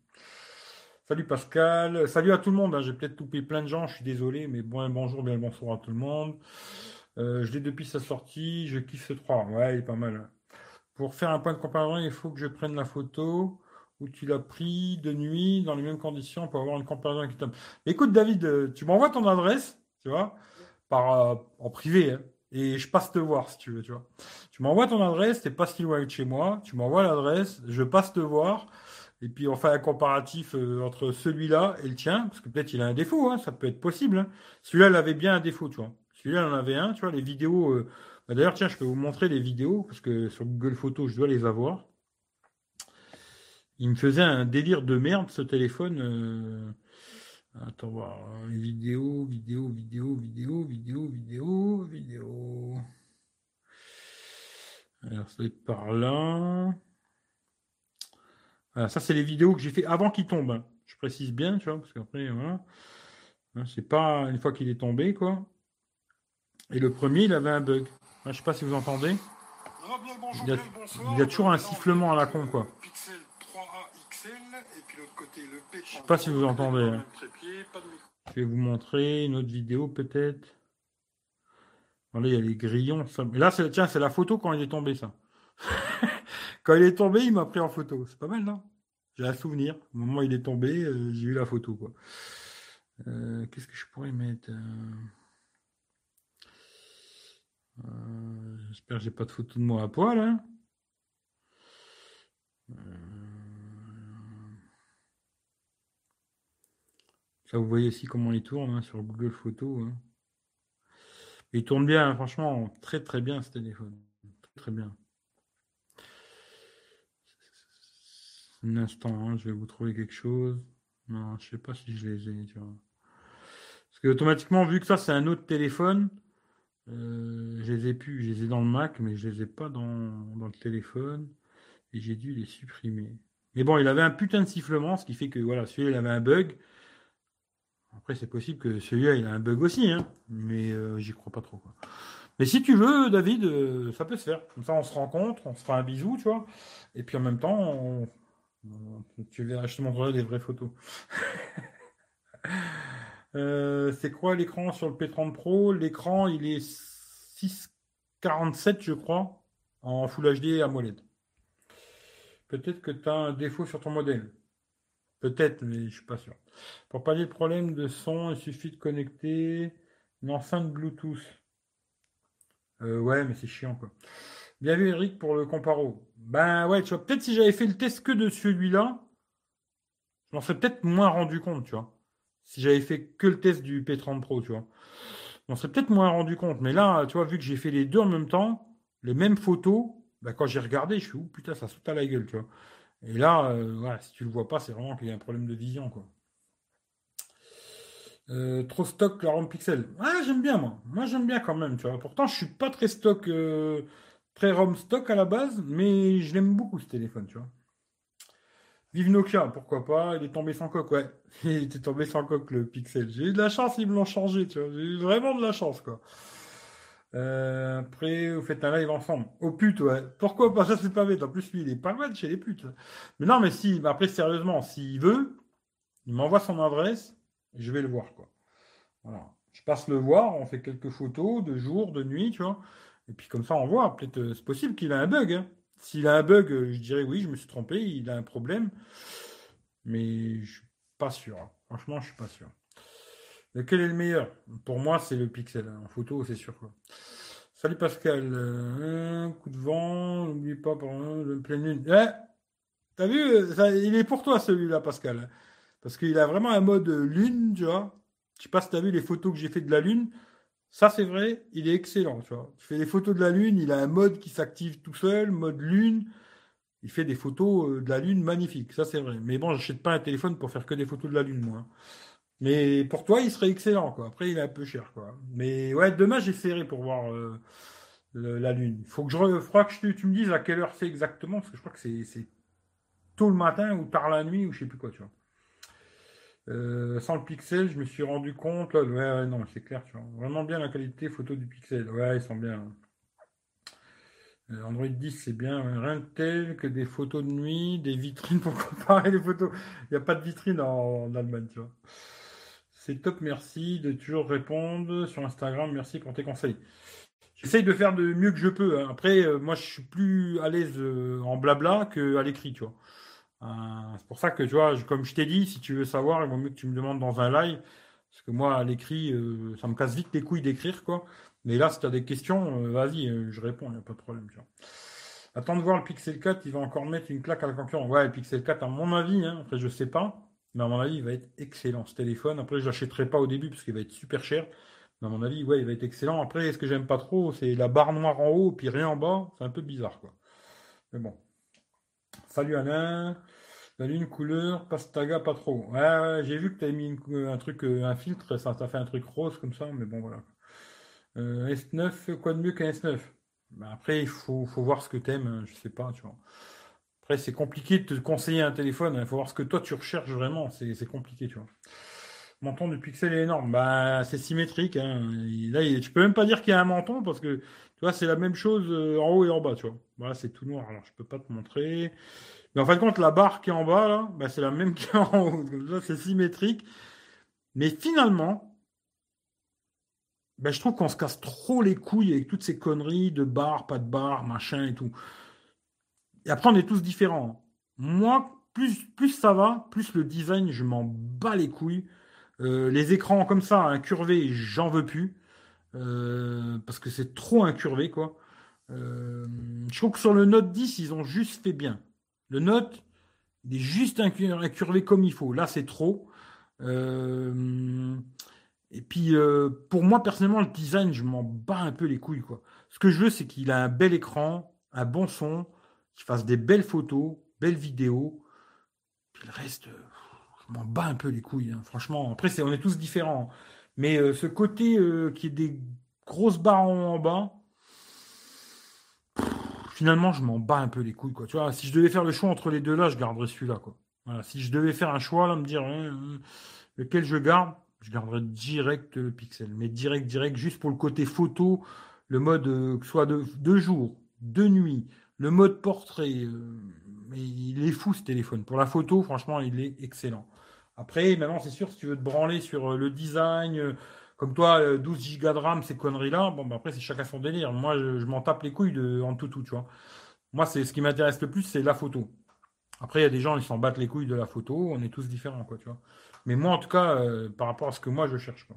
S1: Salut Pascal. Salut à tout le monde. Hein. J'ai peut-être loupé plein de gens, je suis désolé, mais bon, bonjour, bien bonsoir à tout le monde. Euh, je l'ai depuis sa sortie, je kiffe ce 3. Ouais, il est pas mal. Hein. Pour faire un point de comparaison, il faut que je prenne la photo où tu l'as pris de nuit dans les mêmes conditions pour avoir une comparaison équitable. Écoute, David, euh, tu m'envoies ton adresse, tu vois, euh, en privé, hein, et je passe te voir si tu veux, tu vois. Tu m'envoies ton adresse, t'es pas si loin de chez moi, tu m'envoies l'adresse, je passe te voir. Et puis on fait un comparatif entre celui-là et le tien, parce que peut-être il a un défaut, hein, ça peut être possible. Celui-là, il avait bien un défaut, tu vois. Celui-là, en avait un, tu vois, les vidéos. Euh, bah, d'ailleurs, tiens, je peux vous montrer les vidéos, parce que sur Google Photos, je dois les avoir. Il me faisait un délire de merde, ce téléphone. Attends, voir. Vidéo, vidéo, vidéo, vidéo, vidéo, vidéo, vidéo. Alors, être par là. ça, c'est les vidéos que j'ai fait avant qu'il tombe. Hein. Je précise bien, tu vois, parce qu'après, voilà. Hein, c'est pas une fois qu'il est tombé, quoi. Et le premier, il avait un bug. Je ne sais pas si vous entendez. Il y, a, toujours un sifflement à la con, quoi. Je sais pas si vous entendez. Hein. Je vais vous montrer une autre vidéo, peut-être. Voilà, il y a les grillons. Là, tiens, c'est la photo quand il est tombé, ça. quand il est tombé, il m'a pris en photo. C'est pas mal, non? J'ai un souvenir. Au moment où il est tombé, euh, j'ai eu la photo, quoi. Euh, qu'est-ce que je pourrais mettre? Euh, j'espère que j'ai pas de photo de moi à poil. Hein. Vous voyez ici comment il tourne hein, sur Google Photos. Hein. Il tourne bien, franchement, très très bien ce téléphone. Très, très bien. Un instant, je vais vous trouver quelque chose. Non, je sais pas si je les ai. Parce que automatiquement, vu que ça c'est un autre téléphone, euh, je les ai pu, je les ai dans le Mac, mais je les ai pas dans, le téléphone. Et j'ai dû les supprimer. Mais bon, il avait un putain de sifflement, ce qui fait que voilà, celui-là, il avait un bug. Après, c'est possible que celui-là, il a un bug aussi, hein, mais euh, j'y crois pas trop. Mais si tu veux, David, euh, ça peut se faire. Comme ça, on se rencontre, on se fera un bisou, tu vois. Et puis en même temps, tu verras, je te des vraies photos. Euh, c'est quoi l'écran sur le P30 Pro? L'écran, il est 647, je crois, en Full HD AMOLED. Peut-être que tu as un défaut sur ton modèle. Peut-être, mais je suis pas sûr. Pour pallier le problème de son, il suffit de connecter une enceinte Bluetooth. Euh, ouais, mais c'est chiant, quoi. Bien vu, Eric, pour le comparo. Ben ouais, tu vois, peut-être si j'avais fait le test que de celui-là, je m'en serais peut-être moins rendu compte, tu vois si j'avais fait que le test du P30 Pro, tu vois. On serait peut-être moins rendu compte. Mais là, tu vois, vu que j'ai fait les deux en même temps, les mêmes photos, bah, quand j'ai regardé, je suis où putain, ça saute à la gueule, tu vois. Et là, euh, si tu le vois pas, c'est vraiment qu'il y a un problème de vision, quoi. Euh, trop stock la ROM Pixel. Ah, j'aime bien, moi. Moi, j'aime bien quand même, tu vois. Pourtant, je suis pas très stock, euh, très ROM stock à la base, mais je l'aime beaucoup, ce téléphone, tu vois. Vive Nokia, pourquoi pas. Il est tombé sans coque, ouais. Il était tombé sans coque, le Pixel. J'ai eu de la chance, ils me l'ont changé, tu vois. J'ai eu vraiment de la chance, quoi. Euh, après, vous faites un live ensemble. Au oh, pute, ouais. Pourquoi pas Ça, c'est pas bête. En plus, lui, il est pas mal chez les putes. Mais non, mais si, après, sérieusement, s'il veut, il m'envoie son adresse je vais le voir, quoi. Je passe le voir, on fait quelques photos de jour, de nuit, tu vois. Et puis, comme ça, on voit. Peut-être, euh, c'est possible qu'il a un bug, hein. S'il a un bug, je dirais oui, je me suis trompé, il a un problème. Mais je suis pas sûr. Hein. Franchement, je suis pas sûr. Lequel est le meilleur? Pour moi, c'est le Pixel. Hein. En photo, c'est sûr. Salut Pascal. Euh, coup de vent, n'oublie pas le pleine lune. Eh T'as vu Il est pour toi celui-là, Pascal. Parce qu'il a vraiment un mode lune, tu vois. Je sais pas si tu as vu les photos que j'ai fait de la lune. Ça, c'est vrai, il est excellent. Tu, vois. tu fais des photos de la Lune, il a un mode qui s'active tout seul, mode Lune. Il fait des photos euh, de la Lune magnifiques, ça c'est vrai. Mais bon, je n'achète pas un téléphone pour faire que des photos de la Lune, moi. Mais pour toi, il serait excellent, quoi. Après, il est un peu cher, quoi. Mais ouais, demain, j'essaierai pour voir euh, la Lune. Faut que je, re... que tu, me dises à quelle heure c'est exactement, parce que je crois que c'est tôt le matin ou tard la nuit, ou je sais plus quoi, tu vois. Euh, sans le pixel, je me suis rendu compte. ouais, ouais, non, c'est clair, tu vois. Vraiment bien la qualité photo du pixel. Ouais, ils sont bien. Euh, Android 10, c'est bien. Rien de tel que des photos de nuit, des vitrines pour comparer les photos. Il n'y a pas de vitrine en, Allemagne, tu vois. C'est top, merci de toujours répondre sur Instagram. Merci pour tes conseils. J'essaye de faire de mieux que je peux. Hein. Après, euh, moi, je suis plus à l'aise en blabla qu'à l'écrit, tu vois. Euh, c'est pour ça que, tu vois, comme je t'ai dit, si tu veux savoir, il vaut mieux que tu me demandes dans un live. Parce que moi, à l'écrit, euh, ça me casse vite les couilles d'écrire, quoi. Mais là, si tu as des questions, euh, vas-y, je réponds, il n'y a pas de problème. Attends de voir le Pixel 4, il va encore mettre une claque à la concurrence. Ouais, le Pixel 4, à mon avis, hein, après je sais pas, mais à mon avis, il va être excellent ce téléphone. Après, je l'achèterai pas au début parce qu'il va être super cher. Mais à mon avis, ouais, il va être excellent. Après, ce que j'aime pas trop, c'est la barre noire en haut, puis rien en bas. C'est un peu bizarre, quoi. Mais bon. Salut Alain. Salut une couleur, pastaga, pas trop. J'ai vu que tu as mis un truc, euh, un filtre, ça t'a fait un truc rose comme ça, mais bon voilà. Euh, S9, quoi de mieux qu'un S9 ben, Après, il faut, voir ce que tu aimes, hein, je sais pas, tu vois. Après, c'est compliqué de te conseiller un téléphone, il hein, faut voir ce que toi tu recherches vraiment, c'est compliqué, tu vois. Menton du pixel est énorme, bah c'est symétrique. Hein. Là, peux même pas dire qu'il y a un menton parce que tu vois, c'est la même chose euh, en haut et en bas, tu vois. Voilà, c'est tout noir, alors je peux pas te montrer. Mais en fin de compte, la barre qui est en bas, là, bah, c'est la même qui en haut. c'est symétrique. Mais finalement, bah, je trouve qu'on se casse trop les couilles avec toutes ces conneries de barre, pas de barre, machin et tout. Et après, on est tous différents. Moi, plus, plus ça va, plus le design, je m'en bats les couilles. Euh, les écrans comme ça, incurvés, j'en veux plus. Euh, parce que c'est trop incurvé, quoi. Euh, je trouve que sur le Note 10, ils ont juste fait bien. Le Note, il est juste incurvé comme il faut. Là, c'est trop. Euh, et puis, euh, pour moi, personnellement, le design, je m'en bats un peu les couilles. Quoi. Ce que je veux, c'est qu'il a un bel écran, un bon son, qu'il fasse des belles photos, belles vidéos. Puis le reste, je m'en bats un peu les couilles. Hein. Franchement, après, on est tous différents. Mais euh, ce côté qui est des grosses barres en bas, finalement, je m'en bats un peu les couilles. Quoi. Tu vois, si je devais faire le choix entre les deux là, je garderais celui-là. Quoi. Si je devais faire un choix, là, me dire hein, hein, lequel je garde, je garderais direct le pixel. Mais direct, direct, juste pour le côté photo, le mode, euh, que soit de, jour, de nuit, le mode portrait. Euh, mais il est fou ce téléphone. Pour la photo, franchement, il est excellent. Après, maintenant, c'est sûr, si tu veux te branler sur euh, le design, comme toi, 12 euh, gigas de RAM, ces conneries-là, bon, bah, après, c'est chacun son délire. Moi, je, m'en tape les couilles de, en tout, tout, tu vois. Moi, c'est ce qui m'intéresse le plus, c'est la photo. Après, il y a des gens, ils s'en battent les couilles de la photo. On est tous différents, quoi, tu vois. Mais moi, en tout cas, euh, par rapport à ce que moi, je cherche, quoi.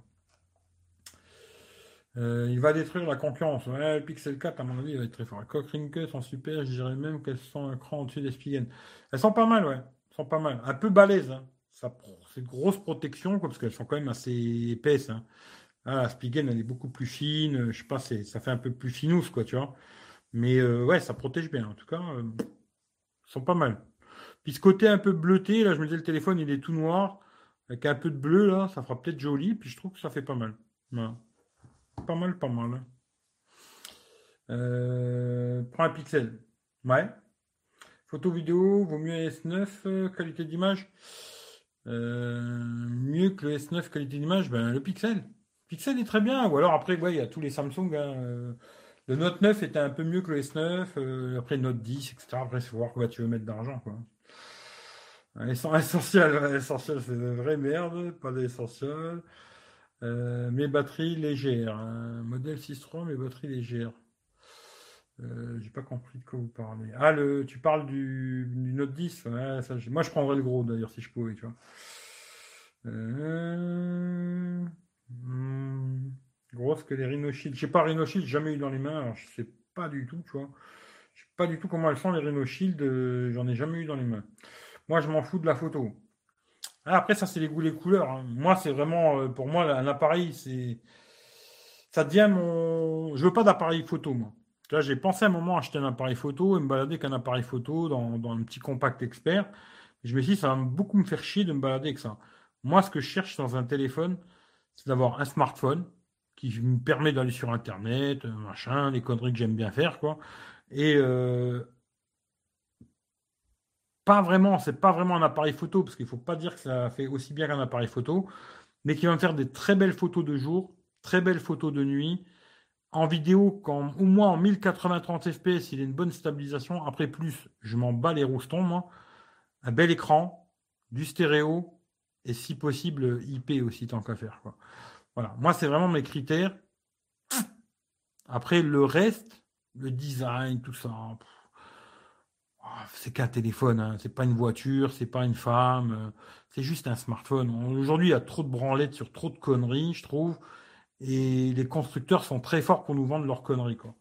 S1: Euh, il va détruire la concurrence. Ouais, le Pixel 4, à mon avis, il va être très fort. Les Cochrane sont super. Je dirais même qu'elles sont un cran au-dessus des Spigen. Elles sont pas mal, ouais. Elles sont pas mal. Un peu balèzes. Hein. Ça, c'est grosse protection, quoi, parce qu'elles sont quand même assez épaisses. Hein. Ah, la Spigen, elle est beaucoup plus fine. Je sais pas, ça fait un peu plus finous, quoi, tu vois. Mais euh, ouais, ça protège bien. En tout cas, euh, sont pas mal. Puis ce côté un peu bleuté, là, je me disais, le téléphone, il est tout noir. Avec un peu de bleu, là, ça fera peut-être joli. Puis je trouve que ça fait pas mal. Pas mal, pas mal. Euh, prends un pixel. Ouais. Photo vidéo, vaut mieux S9, qualité d'image. Mieux que le S9 qualité d'image, ben, le Pixel. Pixel est très bien. Ou alors après, il y a tous les Samsung. Hein, euh, le Note 9 était un peu mieux que le S9. Euh, après, Note 10, etc. Après, il faut voir quoi tu veux mettre d'argent. quoi. Essentiel, essentiel, c'est de vraie merde, pas d'essentiel. Euh, mes batteries légères. Hein. Modèle 6.3, mes batteries légères. Euh, j'ai pas compris de quoi vous parlez. Ah, le, tu parles du, Note 10 Moi, je prendrais le gros d'ailleurs si je pouvais, tu vois. Euh... Hmm, grosse que les Rhinoshield. Je sais pas, Rhinoshield, jamais eu dans les mains. Alors je sais pas du tout, tu vois. Je sais pas du tout comment elles sont, les Rhinoshield. Euh, J'en ai jamais eu dans les mains. Moi, je m'en fous de la photo. Ah, après, ça, c'est les goûts, les couleurs. Hein. Moi, c'est vraiment, euh, pour moi, un appareil, c'est. Ça devient mon. Je veux pas d'appareil photo, moi. Là, j'ai pensé à un moment acheter un appareil photo et me balader avec un appareil photo dans, un petit compact expert. je me suis dit, ça va beaucoup me faire chier de me balader avec ça. Moi, ce que je cherche dans un téléphone, c'est d'avoir un smartphone qui me permet d'aller sur Internet, machin, les conneries que j'aime bien faire, quoi. Et euh, pas vraiment, c'est pas vraiment un appareil photo, parce qu'il ne faut pas dire que ça fait aussi bien qu'un appareil photo, mais qui va me faire des très belles photos de jour, très belles photos de nuit. En vidéo, quand, au moins en 1080-30 fps, il a une bonne stabilisation. Après, plus, je m'en bats les roustons, moi. Un bel écran, du stéréo, et si possible, IP aussi, tant qu'à faire. Quoi. Voilà. Moi, c'est vraiment mes critères. Après, le reste, le design, tout ça, ah, c'est qu'un téléphone, hein. c'est pas une voiture, c'est pas une femme, euh, c'est juste un smartphone. Aujourd'hui, il y a trop de branlettes sur trop de conneries, je trouve. Et les constructeurs sont très forts pour nous vendre leurs conneries, quoi.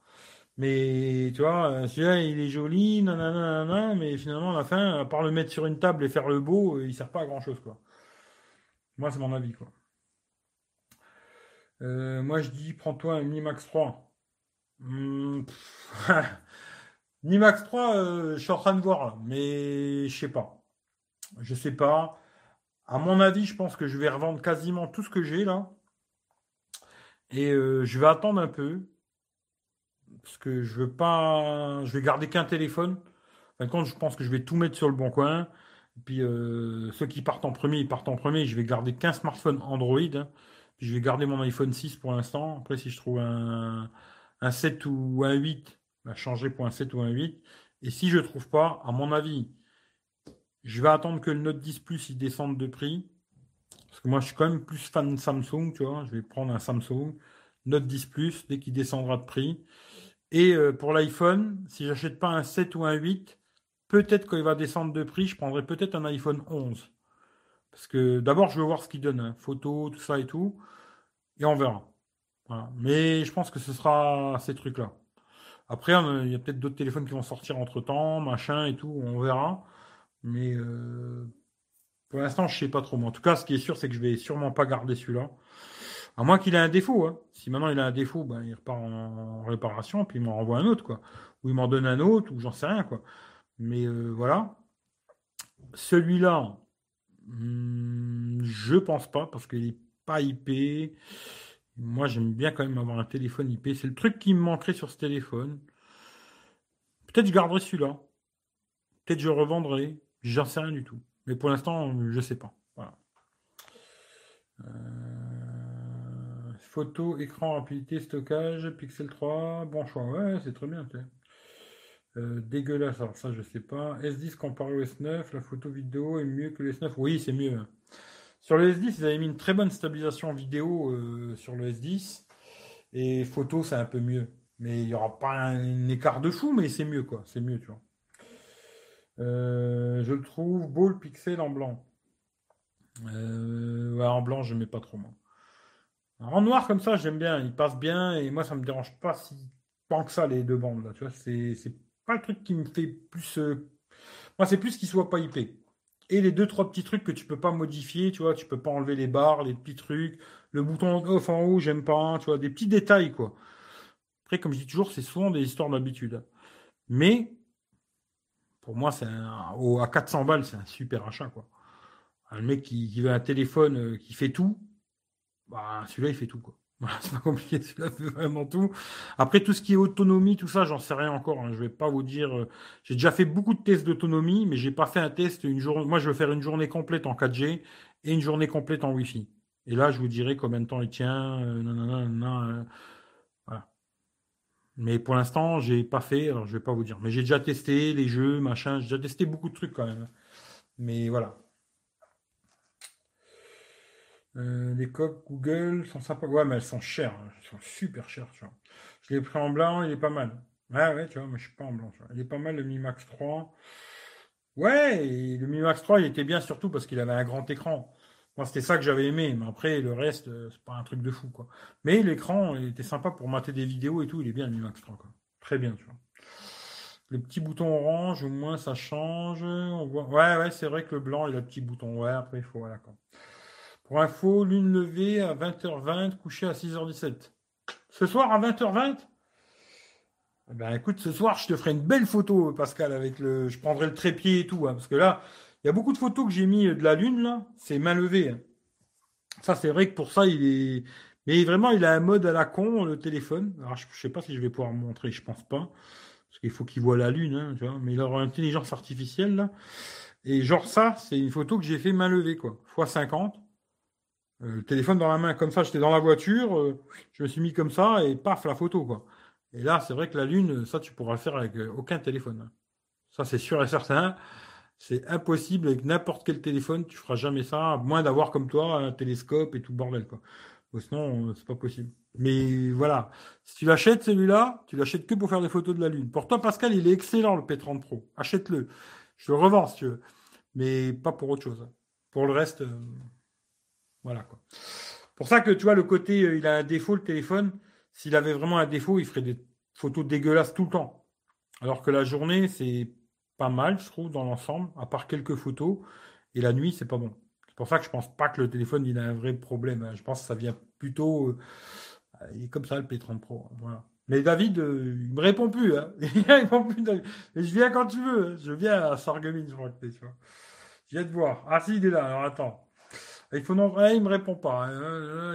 S1: Mais tu vois, celui-là, il est joli, mais finalement, à la fin, à part le mettre sur une table et faire le beau, euh, il sert pas à grand chose, quoi. Moi, c'est mon avis, quoi. Euh, moi, je dis, prends-toi un Mi Max 3. Hmm, Mi Max 3, je suis en train de voir, mais je sais pas. Je sais pas. À mon avis, je pense que je vais revendre quasiment tout ce que j'ai là. Et euh, je vais attendre un peu. Parce que je veux pas. Je vais garder qu'un téléphone. En je pense que je vais tout mettre sur le bon coin. Puis euh, ceux qui partent en premier, ils partent en premier. Je vais garder qu'un smartphone Android. Hein. Je vais garder mon iPhone 6 pour l'instant. Après, si je trouve un, 7 ou un 8, va changer pour un 7 ou un 8. Et si je ne trouve pas, à mon avis, je vais attendre que le Note 10 Plus il descende de prix. Parce que moi, je suis quand même plus fan de Samsung, tu vois. Je vais prendre un Samsung Note 10 Plus dès qu'il descendra de prix. Et euh, pour l'iPhone, si j'achète pas un 7 ou un 8, peut-être quand il va descendre de prix, je prendrai peut-être un iPhone 11. Parce que d'abord, je veux voir ce qu'il donne, hein. photos, tout ça et tout. Et on verra. Mais je pense que ce sera ces trucs-là. Après, il y a peut-être d'autres téléphones qui vont sortir entre temps, machin et tout, on verra. Mais euh, pour l'instant, je sais pas trop. en tout cas, ce qui est sûr, c'est que je vais sûrement pas garder celui-là. À moins qu'il ait un défaut. Hein. Si maintenant il a un défaut, ben, il repart en réparation, puis il m'en renvoie un autre, quoi. Ou il m'en donne un autre, ou j'en sais rien, quoi. Mais euh, voilà. Celui-là, hmm, je pense pas, parce qu'il n'est pas IP. Moi, j'aime bien quand même avoir un téléphone IP. C'est le truc qui me manquerait sur ce téléphone. Peut-être je garderai celui-là. Peut-être je revendrai. J'en sais rien du tout. Mais pour l'instant, je ne sais pas. Voilà. Euh, photo, écran, rapidité, stockage, Pixel 3, bon choix. Ouais, c'est très bien. Euh, dégueulasse, alors ça je sais pas. S10 comparé au S9, la photo vidéo est mieux que le S9. Oui, c'est mieux. Sur le S10, ils avaient mis une très bonne stabilisation vidéo euh, sur le S10. Et photo, c'est un peu mieux. Mais il n'y aura pas un, écart de fou, mais c'est mieux, quoi. C'est mieux, tu vois. Euh, je le trouve beau le pixel en blanc. Euh, en blanc, je mets pas trop moi. En noir comme ça, j'aime bien, il passe bien et moi ça me dérange pas si tant que ça les deux bandes là. Tu vois, c'est pas le truc qui me fait plus. Euh, moi, c'est plus qu'il soit pas IP. Et les deux trois petits trucs que tu peux pas modifier, tu vois, tu peux pas enlever les barres, les petits trucs, le bouton off en haut, j'aime pas, tu vois, des petits détails quoi. Après, comme je dis toujours, c'est souvent des histoires d'habitude. Mais pour moi, c'est à 400 balles, c'est un super achat, quoi. Un mec qui, veut un téléphone euh, qui fait tout, bah, celui-là, il fait tout, c'est pas compliqué, celui-là fait vraiment tout. Après, tout ce qui est autonomie, tout ça, j'en sais rien encore. Hein. Je vais pas vous dire. Euh, j'ai déjà fait beaucoup de tests d'autonomie, mais j'ai pas fait un test une journée. Moi, je veux faire une journée complète en 4G et une journée complète en Wi-Fi. Et là, je vous dirai combien de temps il tient. Euh, mais pour l'instant, j'ai pas fait, alors je vais pas vous dire. Mais j'ai déjà testé les jeux, machin, j'ai déjà testé beaucoup de trucs quand même. Mais voilà. Euh, les coques Google sont sympas. Ouais, mais elles sont chères. Hein. Elles sont super chères, tu vois. Je l'ai pris en blanc, il est pas mal. Ouais, ouais, tu vois, moi je suis pas en blanc. Il est pas mal le Mi Max 3. Ouais, le Mi Max 3, il était bien surtout parce qu'il avait un grand écran. Moi, c'était ça que j'avais aimé, mais après, le reste, euh, c'est pas un truc de fou, quoi. Mais l'écran, il était sympa pour mater des vidéos et tout, il est bien, le Max 3, quoi. Très bien, tu vois. Le petit bouton orange, au moins, ça change. On voit... Ouais, ouais, c'est vrai que le blanc, il a le petit bouton. Ouais, après, il faut, voilà, quoi. Pour info, lune levée à 20h20, couché à 6h17. Ce soir, à 20h20 eh ben, écoute, ce soir, je te ferai une belle photo, Pascal, avec le. Je prendrai le trépied et tout, hein, parce que là, il y a beaucoup de photos que j'ai mis de la Lune, là. C'est main levée. Hein. Ça, c'est vrai que pour ça, il est. Mais vraiment, il a un mode à la con, le téléphone. Alors, je ne sais pas si je vais pouvoir montrer, je pense pas. Parce qu'il faut qu'il voit la lune, hein, tu vois. Mais une intelligence artificielle, là. Et genre, ça, c'est une photo que j'ai fait main levée, quoi. Fois 50. Euh, le téléphone dans la main, comme ça, j'étais dans la voiture, euh, je me suis mis comme ça, et paf, la photo, quoi. Et là, c'est vrai que la lune, ça, tu pourras le faire avec euh, aucun téléphone. Hein. Ça, c'est sûr et certain. C'est impossible avec n'importe quel téléphone, tu feras jamais ça, à moins d'avoir comme toi un télescope et tout bordel, quoi. Sinon, c'est pas possible. Mais voilà, si tu l'achètes celui-là, tu l'achètes que pour faire des photos de la Lune. Pour toi, Pascal, il est excellent le P30 Pro. Achète-le. Je le revends si tu veux. Mais pas pour autre chose. Pour le reste, euh, voilà quoi. Pour ça que tu vois, le côté, euh, il a un défaut, le téléphone. S'il avait vraiment un défaut, il ferait des photos dégueulasses tout le temps. Alors que la journée, c'est pas mal, je trouve, dans l'ensemble, à part quelques photos. Et la nuit, c'est pas bon. C'est pour ça que je pense pas que le téléphone, il a un vrai problème. Hein. Je pense que ça vient plutôt. Euh, il est comme ça, le P30 Pro. Voilà. Mais David, euh, il me répond plus. Hein. il répond plus. Mais je viens quand tu veux. Hein. Je viens à Sarreguemines, je crois que tu vois. Je viens te voir. Ah si, il est là. Alors attends. Il faut non, il me répond pas.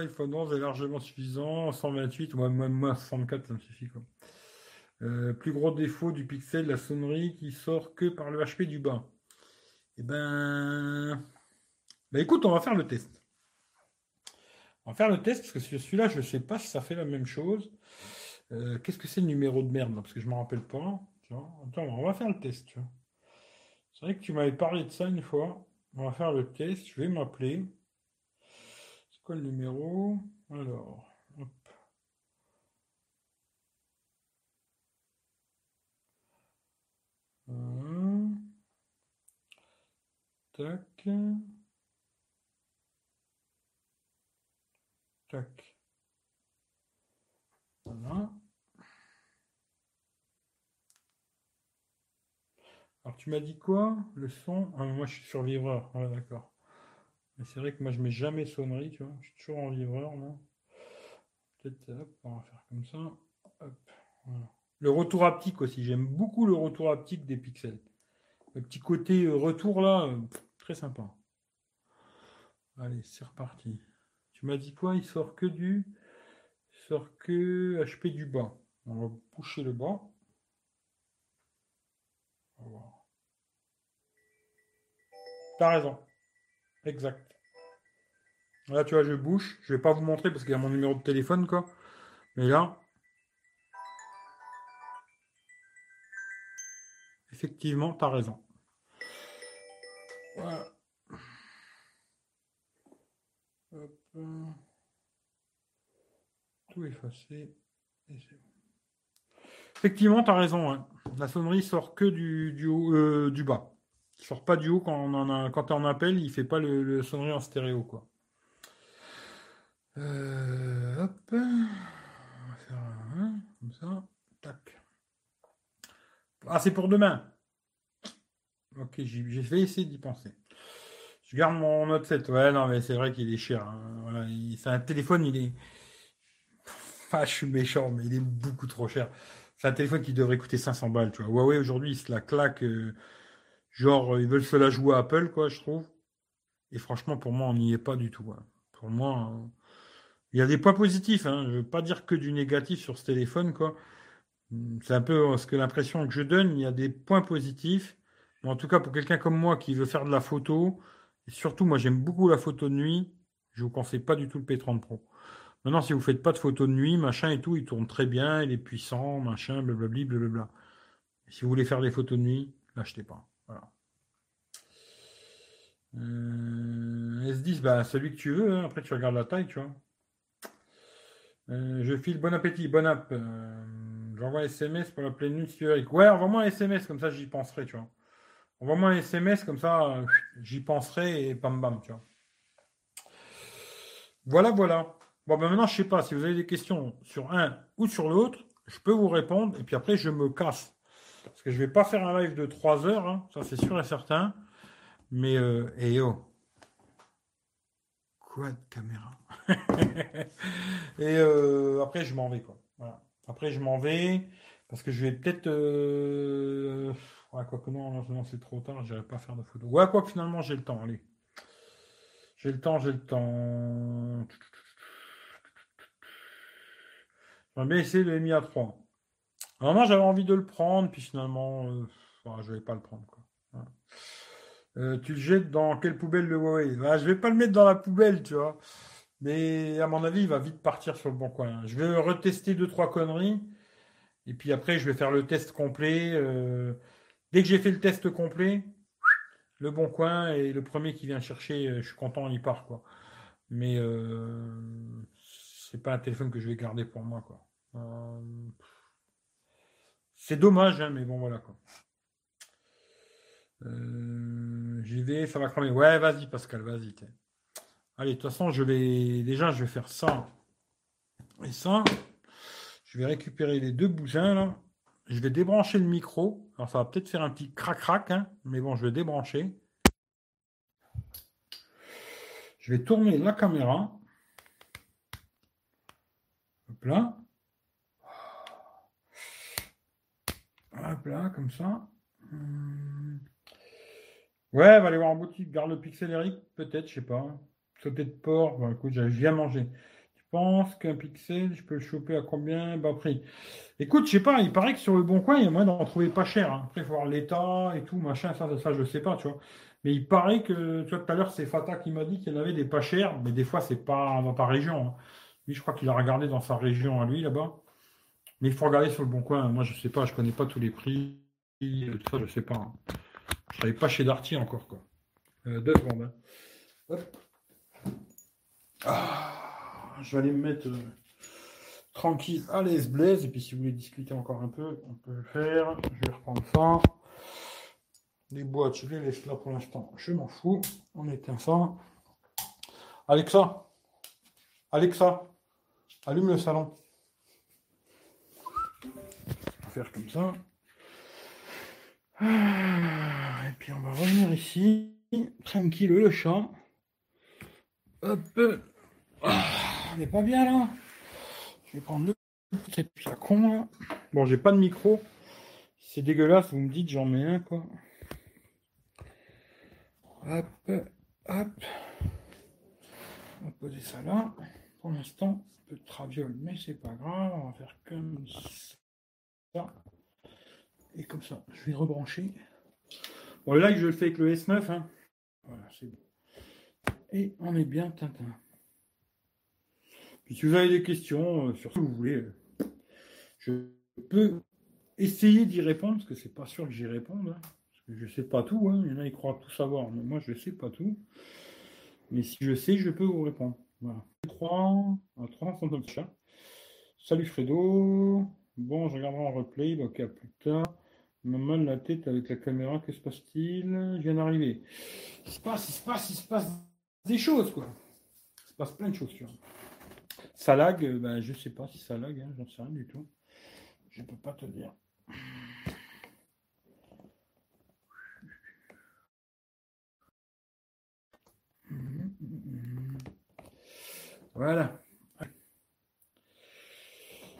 S1: Il faut non, c'est largement suffisant. 128, moi, moi, 64, ça me suffit. Quoi. Euh, plus gros défaut du Pixel, la sonnerie qui sort que par le HP du bas. Eh ben, bah écoute, on va faire le test. On va faire le test parce que celui-là, je ne sais pas si ça fait la même chose. Euh, qu'est-ce que c'est le numéro de merde Parce que je ne me rappelle pas. Attends, on va faire le test. C'est vrai que tu m'avais parlé de ça une fois. On va faire le test. Je vais m'appeler. C'est quoi le numéro? Alors, hop. Euh, tac. Tac. Voilà. Alors tu m'as dit quoi Le son? Ah, Moi je suis sur vivreur. Ah, d'accord. Mais c'est vrai que moi je mets jamais sonnerie, tu vois. Je suis toujours en vivreur là. Peut-être on va faire comme ça. Le retour haptique aussi. J'aime beaucoup le retour haptique des pixels. Le petit côté euh, retour là, euh, très sympa. Allez, c'est reparti. Tu m'as dit quoi? Il sort que du. Il sort que HP du bas. On va boucher le bas. T'as raison. Exact. Là, tu vois, je bouche. Je vais pas vous montrer parce qu'il y a mon numéro de téléphone, quoi. Mais là. Effectivement, tu as raison. Voilà. Tout effacer. Effectivement, tu as raison. Hein. La sonnerie sort que du, du, haut, euh, du bas. Il sort pas du haut quand on en a, quand on appelle, il fait pas le, sonnerie en stéréo quoi. Euh, hop. On va faire un, comme ça. Tac. Ah, c'est pour demain. Ok, j'ai vais essayer d'y penser. Je garde mon Note 7. Ouais, non, mais c'est vrai qu'il est cher. Hein. c'est un téléphone, il est. Enfin, je suis méchant, mais il est beaucoup trop cher. C'est un téléphone qui devrait coûter 500 balles, tu vois. Huawei aujourd'hui, il se la claque. Euh, genre, ils veulent se la jouer à Apple, quoi, je trouve. Et franchement, pour moi, on n'y est pas du tout. Hein. Pour moi, euh, il y a des points positifs. Hein. Je ne veux pas dire que du négatif sur ce téléphone, quoi. C'est un peu ce que l'impression que je donne. Il y a des points positifs. En tout cas, pour quelqu'un comme moi qui veut faire de la photo, et surtout, moi, j'aime beaucoup la photo de nuit. Je vous conseille pas du tout le P30 Pro. Maintenant, si vous faites pas de photo de nuit, machin et tout, il tourne très bien, il est puissant, machin, blablabli, blablabla. Si vous voulez faire des photos de nuit, l'achetez pas. Voilà. Euh, S10, bah, celui que tu veux. Hein. Après, tu regardes la taille, tu vois. Euh, je file bon appétit, bon app. Euh, j'envoie SMS pour la pleine nuit si Ouais, envoie-moi un SMS, comme ça j'y penserai, tu vois. Envoie-moi un SMS, comme ça, j'y penserai et bam bam, tu vois. Voilà, voilà. Bon, ben maintenant, je sais pas, si vous avez des questions sur un ou sur l'autre, je peux vous répondre et puis après, je me casse. Parce que je vais pas faire un live de 3 heures, hein, ça c'est sûr et certain. Mais, euh, et oh. Quoi de caméra? Et euh, après, je m'en vais, quoi. Voilà. Après, je m'en vais parce que je vais peut-être. Euh, Ouais, quoi que non, non, c'est trop tard, j'irai pas faire de photos. Ouais, quoi que finalement j'ai le temps, allez. J'ai le temps, j'ai le temps. J'aimerais bien essayer le Mi A3. Alors moi j'avais envie de le prendre, puis finalement, euh, je vais pas le prendre. Quoi. Euh, tu le jettes dans quelle poubelle le Huawei? Bah, Je vais pas le mettre dans la poubelle, tu vois. Mais à mon avis, il va vite partir sur le bon coin. Je vais retester deux, trois conneries. Et puis après, je vais faire le test complet. Euh, dès que j'ai fait le test complet, le bon coin et le premier qui vient chercher, euh, je suis content, il part. quoi. Mais euh, c'est pas un téléphone que je vais garder pour moi. quoi. Euh, c'est dommage, hein, mais bon, voilà. quoi. J'y vais, ça va cramer. Ouais, vas-y, Pascal, vas-y. Allez, de toute façon, je vais déjà, je vais faire ça et ça. Je vais récupérer les deux bousins là. Je vais débrancher le micro. Alors ça va peut-être faire un petit crac-crac, hein, mais bon, je vais débrancher. Je vais tourner la caméra. Hop là. Hop là, comme ça. Ouais, va aller voir en boutique. Garde le pixel Eric, peut-être, je sais pas. Sauter de porc, bon, écoute, j'ai bien mangé. Tu penses qu'un pixel, je peux le choper à combien? Bas prix. Écoute, je sais pas, il paraît que sur le bon coin, il y a moyen d'en trouver pas cher. Hein. Après, il faut voir l'état et tout, machin, ça, ça, ça, je sais pas, tu vois. Mais il paraît que, tu vois, tout à l'heure, c'est Fata qui m'a dit qu'il y en avait des pas chers, mais des fois, c'est pas dans ta région. Hein. Lui, je crois qu'il a regardé dans sa région à lui, là-bas. Mais il faut regarder sur le bon coin. Moi, je sais pas, je connais pas tous les prix. Ça, je sais pas. Hein. Je travaille pas chez Darty encore, quoi. Euh, deux secondes. Hop. Ah, je vais aller me mettre euh, tranquille à l'aise blaise. Et puis si vous voulez discuter encore un peu, on peut le faire. Je vais reprendre ça. Les boîtes, je les laisse là pour l'instant. Je m'en fous. On éteint ça. Alexa. Alexa. Allume le salon. On va faire comme ça. Ah, et puis on va revenir ici. Tranquille le chat. Hop. Ah, on n'est pas bien là. Je vais prendre le petit flacon là. Bon, j'ai pas de micro. C'est dégueulasse, vous me dites, j'en mets un quoi. Hop, hop. On va poser ça là. Pour l'instant, un peu de traviole, mais c'est pas grave. On va faire comme ça. Et comme ça, je vais rebrancher. Bon, là, je le fais avec le S9. Hein. Voilà, c'est bon. Et on est bien Tintin. Si vous avez des questions euh, sur ce que vous voulez, euh, je peux essayer d'y répondre, parce que c'est pas sûr que j'y réponde. Hein, parce que je sais pas tout. Hein. Il y en a qui croient tout savoir, mais moi je sais pas tout. Mais si je sais, je peux vous répondre. Voilà. 3, 3 de chat. Salut Fredo. Bon, je regarderai en replay, donc à plus tard. Maman la tête avec la caméra, que se passe-t-il? Je viens d'arriver. Il se passe, il se passe, il se passe des choses, quoi. Il se passe plein de choses, tu vois. Ça lag, euh, ben, je sais pas si ça lag, hein, j'en sais rien du tout. Je peux pas te dire. Voilà.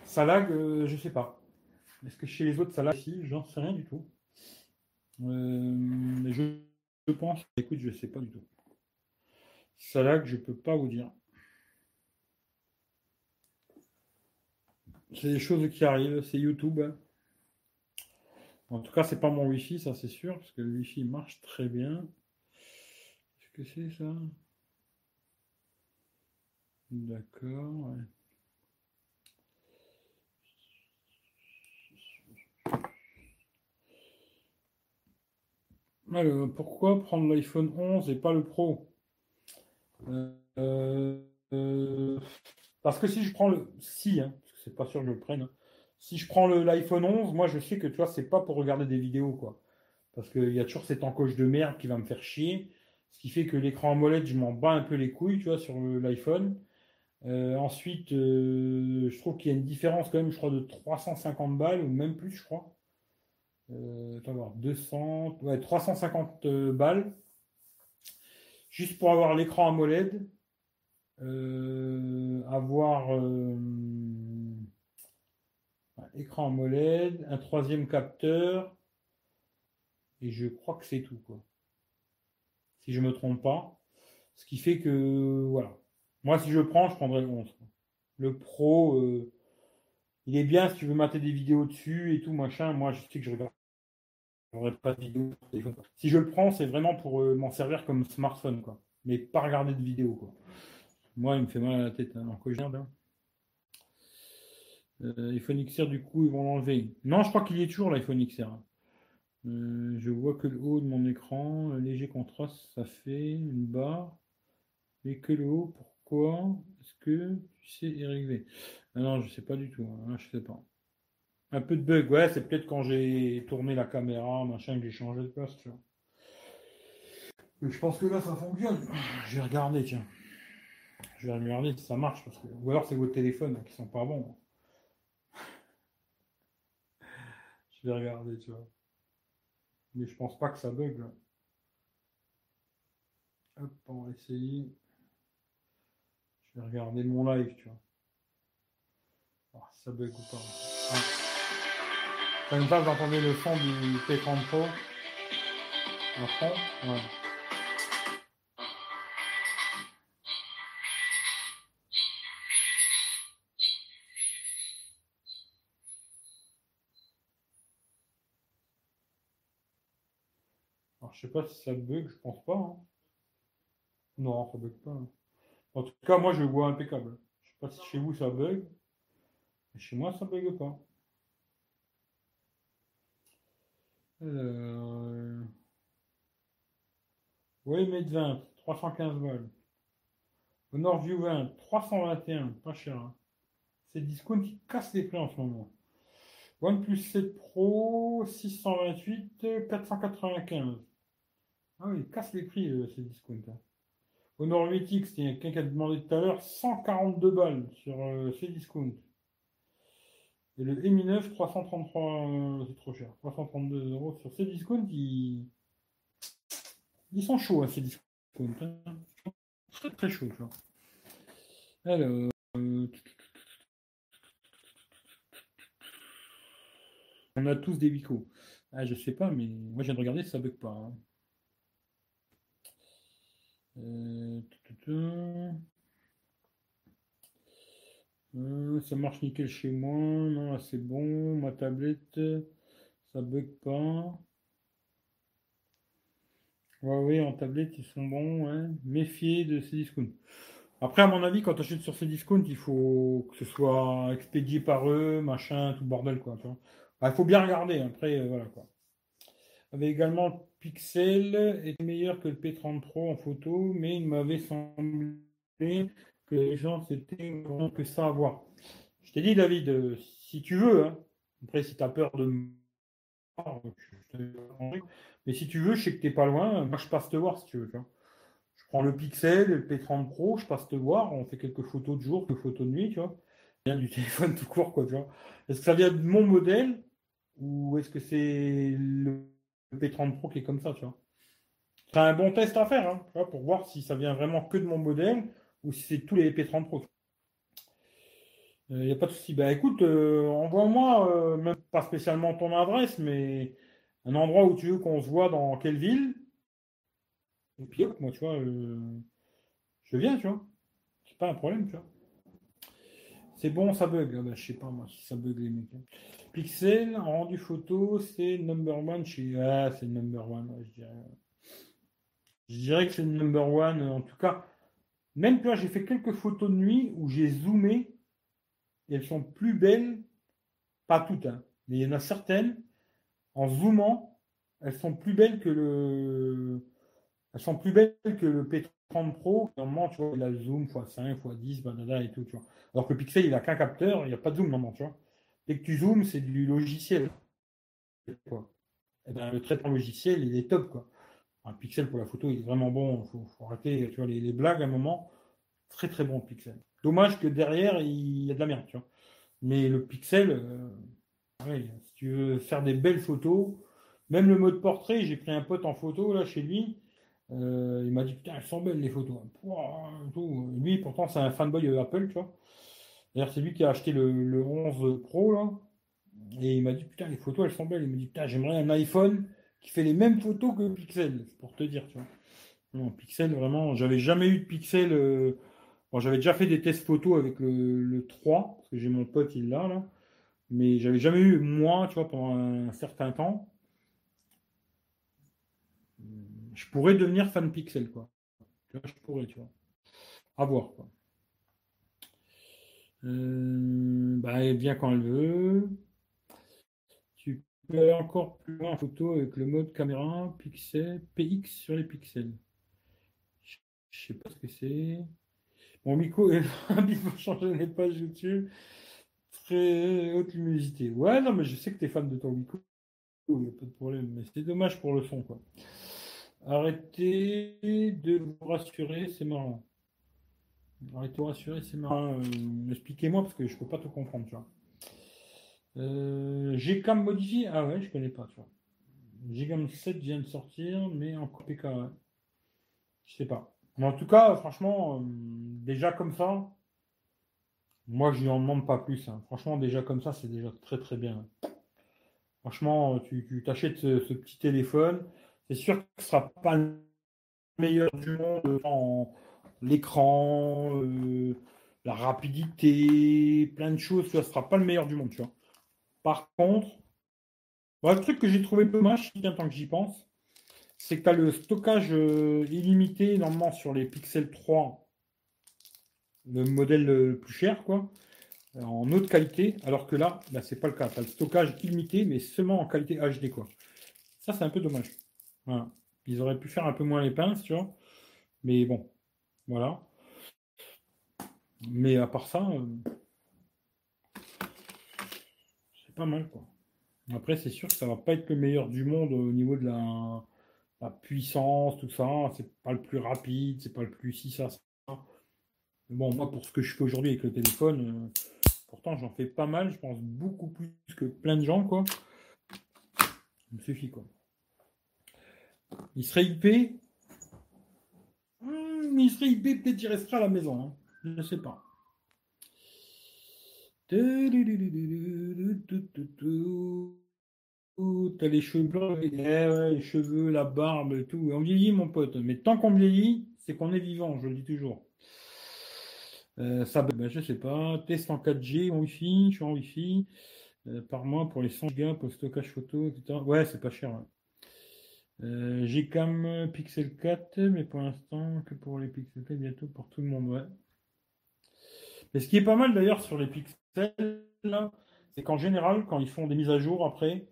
S1: Ça lag, euh, je sais pas. Est-ce que chez les autres ça lag ici J'en sais rien du tout. Euh, mais je, pense, écoute, je sais pas du tout. Ça lag, je peux pas vous dire. C'est des choses qui arrivent, c'est YouTube. En tout cas, c'est pas mon Wi-Fi, ça c'est sûr, parce que le Wi-Fi marche très bien. Qu'est-ce que c'est ça? D'accord. Alors, pourquoi prendre l'iPhone 11 et pas le Pro? Euh, euh, Parce que si je prends le. Si, hein, c'est pas sûr que je le prenne. Hein. Si je prends l'iPhone 11, moi je sais que tu vois, c'est pas pour regarder des vidéos quoi. Parce qu'il y a toujours cette encoche de merde qui va me faire chier. Ce qui fait que l'écran AMOLED, je m'en bats un peu les couilles, tu vois, sur l'iPhone. Euh, ensuite, euh, je trouve qu'il y a une différence quand même, je crois, de 350 balles, ou même plus, je crois. Euh, attends voir, 200, ouais, 350 balles. Juste pour avoir l'écran AMOLED. avoir écran AMOLED, un troisième capteur, et je crois que c'est tout, quoi. Si je me trompe pas. Ce qui fait que, voilà. Moi, si je prends, je prendrais le 11. Le Pro, euh, il est bien si tu veux mater des vidéos dessus et tout, machin. Moi, je sais que je regarde pas de vidéos. Si je le prends, c'est vraiment pour euh, m'en servir comme smartphone, quoi. Mais pas regarder de vidéos, quoi. Moi, il me fait mal à la tête, hein. Hein. Euh, iPhone XR, du coup, ils vont l'enlever. Non, je crois qu'il est toujours l'iPhone XR. Euh, je vois que le haut de mon écran, léger contraste, ça fait une barre. Mais que le haut, pourquoi Est-ce que tu sais y régler ah Non, je sais pas du tout. Hein, je sais pas. Un peu de bug, ouais, c'est peut-être quand j'ai tourné la caméra, machin, que j'ai changé de place, je pense que là, ça fonctionne. Je vais regarder, tiens. Je vais regarder si ça marche. Parce que... Ou alors c'est vos téléphones qui sont pas bons. Je vais regarder, tu vois. Mais je pense pas que ça bug. Hop, on va essayer. Je vais regarder mon live, tu vois. si ça bug ou pas. Ah. Comme ça, vous entendez le son du P30 Pro. Un fond Ouais. Je sais pas si ça bug, je pense pas. Hein. Non, ça bug pas. Hein. En tout cas, moi je vois impeccable. Je sais pas si chez vous ça bug. Mais chez moi ça bug pas. Alors... Oui, Mate 20, 315 balles. Honor View 20, 321, pas cher. Hein. Ces discounts qui cassent les prix en ce moment. OnePlus 7 Pro, 628, 495. Ah oui, casse les prix, euh, ces discounts. Hein. Honor 8X, il y a quelqu'un qui a demandé tout à l'heure 142 balles sur euh, ces discounts. Et le Mi 9, 333, euh, c'est trop cher. 332 euros sur ces discounts, ils, ils sont chauds, hein, ces discounts. Hein. Très très chauds, tu Alors. on a tous des bicos. Ah, je sais pas, mais moi, je viens de regarder, ça bug pas. Hein. Euh, ça marche nickel chez moi. Non, c'est bon. Ma tablette, ça bug pas. Ouais, oui, en tablette, ils sont bons. Hein. Méfiez de ces discounts. Après, à mon avis, quand tu achètes sur ces discounts, il faut que ce soit expédié par eux, machin, tout bordel, quoi. il faut bien regarder. Après, euh, voilà, quoi. Avait également Pixel est meilleur que le P30 Pro en photo, mais il m'avait semblé que les gens c'était vraiment que ça à voir. Je t'ai dit, David, euh, si tu veux, hein, après si tu as peur de mais si tu veux, je sais que tu n'es pas loin, moi je passe te voir si tu veux. Je prends le Pixel, le P30 Pro, je passe te voir, on fait quelques photos de jour, quelques photos de nuit, tu vois. Vient du téléphone tout court, quoi, tu vois. Est-ce que ça vient de mon modèle ou est-ce que c'est le P30 Pro qui est comme ça, tu vois. C'est un bon test à faire, hein, pour voir si ça vient vraiment que de mon modèle ou si c'est tous les P30 Pro. Il euh, n'y a pas de souci. Bah écoute, euh, envoie-moi, euh, même pas spécialement ton adresse, mais un endroit où tu veux qu'on se voit dans quelle ville. Et puis moi, tu vois, je viens, tu vois. C'est pas un problème, tu vois. C'est bon, ça bug. Ah bah, je sais pas, moi, si ça bug les mecs. Pixel, en rendu photo, c'est number one chez. Ah, c'est number one, je dirais. Je dirais que c'est le number one. En tout cas, même là, j'ai fait quelques photos de nuit où j'ai zoomé et elles sont plus belles. Pas toutes, hein, mais il y en a certaines. En zoomant, elles sont plus belles que le. Elles sont plus belles que le P30 Pro. Normalement, tu vois, il a zoom x5, x10, banana et tout, tu vois. Alors que le Pixel, il a qu'un capteur, il n'y a pas de zoom normalement, tu vois. Dès que tu zoomes, c'est du logiciel. Et eh ben, le traitement logiciel, il est top. Quoi. Un pixel pour la photo, il est vraiment bon. Il faut, arrêter tu vois, les, blagues à un moment. Très très bon pixel. Dommage que derrière, il y a de la merde. Tu vois. Mais le pixel, euh, si tu veux faire des belles photos, même le mode portrait, j'ai pris un pote en photo là chez lui. Euh, il m'a dit putain, elles sont belles les photos. Lui, pourtant, c'est un fanboy Apple, tu vois. D'ailleurs, c'est lui qui a acheté le, 11 Pro, là. Et il m'a dit, putain, les photos, elles sont belles. Il m'a dit, putain, j'aimerais un iPhone qui fait les mêmes photos que Pixel, pour te dire, tu vois. Non, Pixel, vraiment, j'avais jamais eu de Pixel. euh, Bon, j'avais déjà fait des tests photos avec le, le 3, parce que j'ai mon pote, il l'a là. Mais j'avais jamais eu, moi, tu vois, pendant un certain temps. Je pourrais devenir fan Pixel, quoi. Je pourrais, tu vois. À voir, quoi. Euh, bah, elle vient quand elle veut. Tu peux aller encore plus loin en photo avec le mode caméra pixel, PX sur les pixels. Je sais pas ce que c'est. Mon micro est il faut changer les pages YouTube. Très haute luminosité. Ouais, non, mais je sais que tu es fan de ton micro. Il n'y a pas de problème. Mais c'est dommage pour le son, quoi. Arrêtez de vous rassurer, c'est marrant. De vous rassurer, c'est marrant. Euh, Expliquez-moi parce que je peux pas tout comprendre, tu vois. Euh, modifié Ah ouais, je connais pas, tu vois. Gcam 7 vient de sortir, mais en PK, ouais. Je sais pas. Mais en tout cas, franchement, euh, déjà comme ça, moi je lui en demande pas plus. hein. Franchement, déjà comme ça, c'est déjà très très bien. Franchement, tu tu t'achètes ce, ce petit téléphone. C'est sûr que ce sera pas le meilleur du monde en l'écran, euh, la rapidité, plein de choses, tu vois, ce sera pas le meilleur du monde, tu vois. Par contre, le truc que j'ai trouvé dommage, tant que j'y pense, c'est que tu as le stockage euh, illimité normalement sur les Pixel 3, le modèle le plus cher, quoi, en haute qualité, alors que là, bah, c'est pas le cas. Tu as le stockage illimité, mais seulement en qualité HD, quoi. Ça, c'est un peu dommage. Ils auraient pu faire un peu moins les pinces, tu vois. Mais bon, voilà. Mais à part ça, euh, c'est pas mal. Après, c'est sûr que ça va pas être le meilleur du monde au niveau de la, puissance, tout ça. C'est pas le plus rapide, c'est pas le plus si ça, ça. Bon, moi, pour ce que je fais aujourd'hui avec le téléphone, euh, pourtant j'en fais pas mal, je pense beaucoup plus que plein de gens, quoi. Me suffit, quoi. Il serait IP. Serait IP, peut-être il restera à la maison. hein. Je ne sais pas. T'as les cheveux blancs, eh les cheveux, la barbe et tout. On vieillit, mon pote. Mais tant qu'on vieillit, c'est qu'on est vivant, je le dis toujours. Euh, ça, ben, je sais pas. Test en 4G, en Wi-Fi, je suis en Wi-Fi. euh, par mois pour les 100 Go pour le stockage photo, etc. Ouais, c'est pas cher. ouais. Euh, Gcam Pixel 4, mais pour l'instant que pour les Pixel 4, bientôt pour tout le monde, ouais. Mais ce qui est pas mal d'ailleurs sur les Pixels, c'est qu'en général, quand ils font des mises à jour après,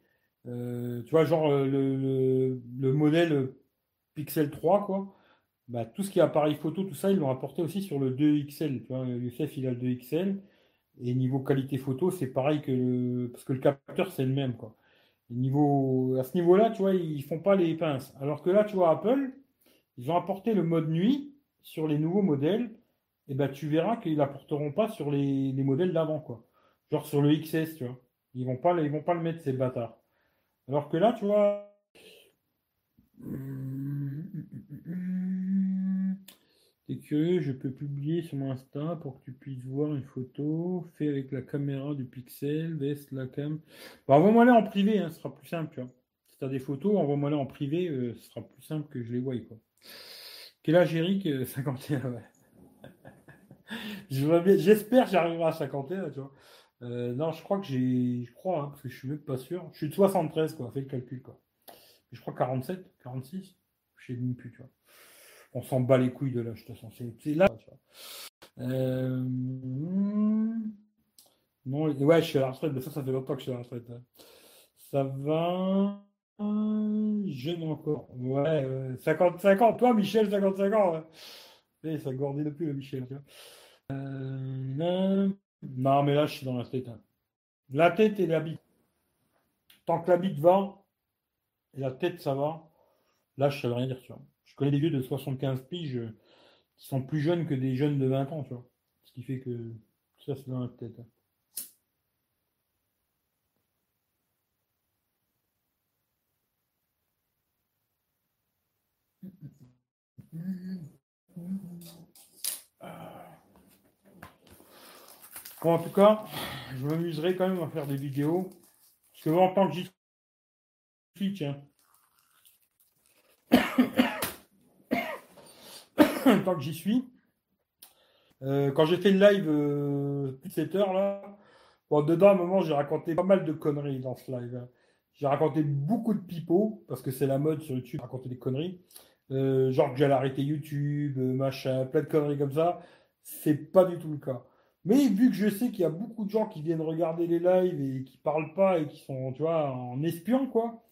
S1: euh, tu vois, genre euh, le, le- le modèle Pixel 3, quoi, bah, tout ce qui est appareil photo, tout ça, ils l'ont apporté aussi sur le 2XL. Tu vois, il a le 2XL. Et niveau qualité photo, c'est pareil que le... Parce que le capteur, c'est le même, quoi. Niveau... À ce niveau-là, tu vois, ils font pas les pinces. Alors que là, tu vois, Apple, ils ont apporté le mode nuit sur les nouveaux modèles. Et ben, tu verras qu'ils l'apporteront pas sur les, les modèles d'avant, quoi. Genre sur le XS, tu vois. Ils vont pas, ils vont pas le mettre, ces bâtards. Alors que là, tu vois. T'es curieux, je peux publier sur mon Insta pour que tu puisses voir une photo faite avec la caméra du Pixel, vs la cam. Bah, envoie-moi-les en privé, hein, ce sera plus simple, tu vois. Si t'as des photos, envoie-moi-les en privé, euh, ce sera plus simple que je les voie, quoi. Quel âge, Eric Euh, 51, ouais. Je vois bien- J'espère que j'arriverai à 51, tu vois. Euh, non, je crois que j'ai. Je crois, hein, parce que je suis même pas sûr. Je suis de 73, quoi. Fais le calcul, quoi. Je crois 47, 46. Je sais même plus, tu vois. On s'en bat les couilles de l'âge, de toute façon. C'est là. Euh, Non, ouais, je suis à la retraite, mais ça, ça fait longtemps que je suis à la retraite. hein. Ça va. euh, Jeune encore. Ouais, euh, 55 ans. Toi, Michel, 55 ans. ouais. Eh, ça gordait depuis le Michel. Euh, là- Non, mais là, je suis dans la tête. hein. La tête et la bite. Tant que la bite va, et la tête, ça va, là, je ne sais rien dire, tu vois. Connais des vieux de 75 piges euh, qui sont plus jeunes que des jeunes de 20 ans, tu vois. Ce qui fait que ça, c'est dans la tête. hein. Bon, en tout cas, je m'amuserai quand même à faire des vidéos. Parce que en tant que j'y suis, tiens. Tant que j'y suis. Euh, quand j'ai fait le live euh, plus de 7 heures là, bon, dedans à un moment j'ai raconté pas mal de conneries dans ce live. hein. J'ai raconté beaucoup de pipeaux, parce que c'est la mode sur YouTube, raconter des conneries. Euh, genre que j'allais arrêter YouTube, euh, machin, plein de conneries comme ça. C'est pas du tout le cas. Mais vu que je sais qu'il y a beaucoup de gens qui viennent regarder les lives et qui parlent pas et qui sont, tu vois, en espion, quoi,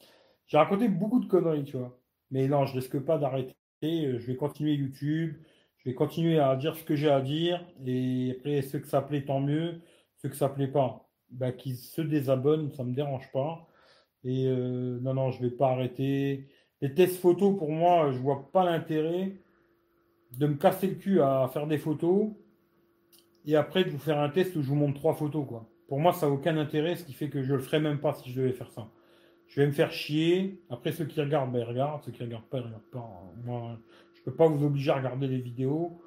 S1: j'ai raconté beaucoup de conneries, tu vois. Mais non, je risque pas d'arrêter. Euh, Je vais continuer YouTube. Je vais continuer à dire ce que j'ai à dire. Et après, ceux que ça plaît, tant mieux. Ceux que ça plaît pas, bah, qu'ils se désabonnent, ça me dérange pas. Et euh, non, non, je vais pas arrêter. Les tests photos, pour moi, je vois pas l'intérêt de me casser le cul à faire des photos et après de vous faire un test où je vous montre trois photos, quoi. Pour moi, ça n'a aucun intérêt, ce qui fait que je le ferai même pas si je devais faire ça. Je vais me faire chier. Après, ceux qui regardent, ben, ils regardent. Ceux qui regardent pas, ils regardent pas. Moi, je peux pas vous obliger à regarder les vidéos.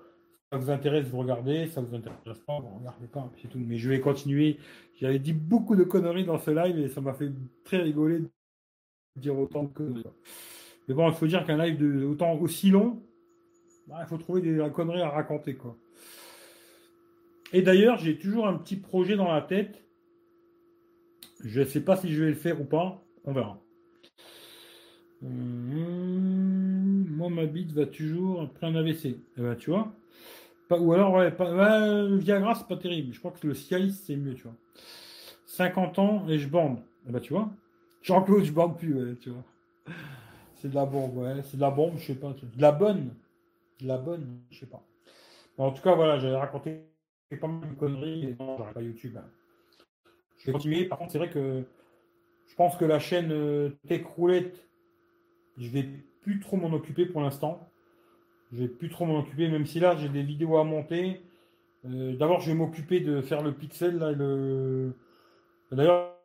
S1: Ça vous intéresse, vous regardez. Ça vous intéresse pas, vous regardez pas. tout. Mais je vais continuer. J'avais dit beaucoup de conneries dans ce live et ça m'a fait très rigoler de dire autant de conneries. Mais bon, il faut dire qu'un live de autant aussi long, bah, il faut trouver des conneries à raconter, quoi. Et d'ailleurs, j'ai toujours un petit projet dans la tête. Je ne sais pas si je vais le faire ou pas. On verra. Hum, moi, ma bite va toujours après un AVC. Tu vois. Ou alors, ouais, pas, ouais, le Viagra, c'est pas terrible. Je crois que le Cialis, c'est mieux, tu vois. 50 ans et je bande. Eh ben, tu vois. Jean-Claude, je bande plus, ouais, tu vois. C'est de la bombe, ouais. C'est de la bombe, je sais pas. De la bonne. De la bonne, je sais pas. En tout cas, voilà, j'avais raconté pas mal de conneries non, j'aurais pas YouTube. hein. Je vais continuer. Par contre, c'est vrai que pense que la chaîne euh, Tech Roulette, je vais plus trop m'en occuper pour l'instant. Je vais plus trop m'en occuper, même si là j'ai des vidéos à monter. Euh, D'abord, je vais m'occuper de faire le pixel. Là, le... D'ailleurs,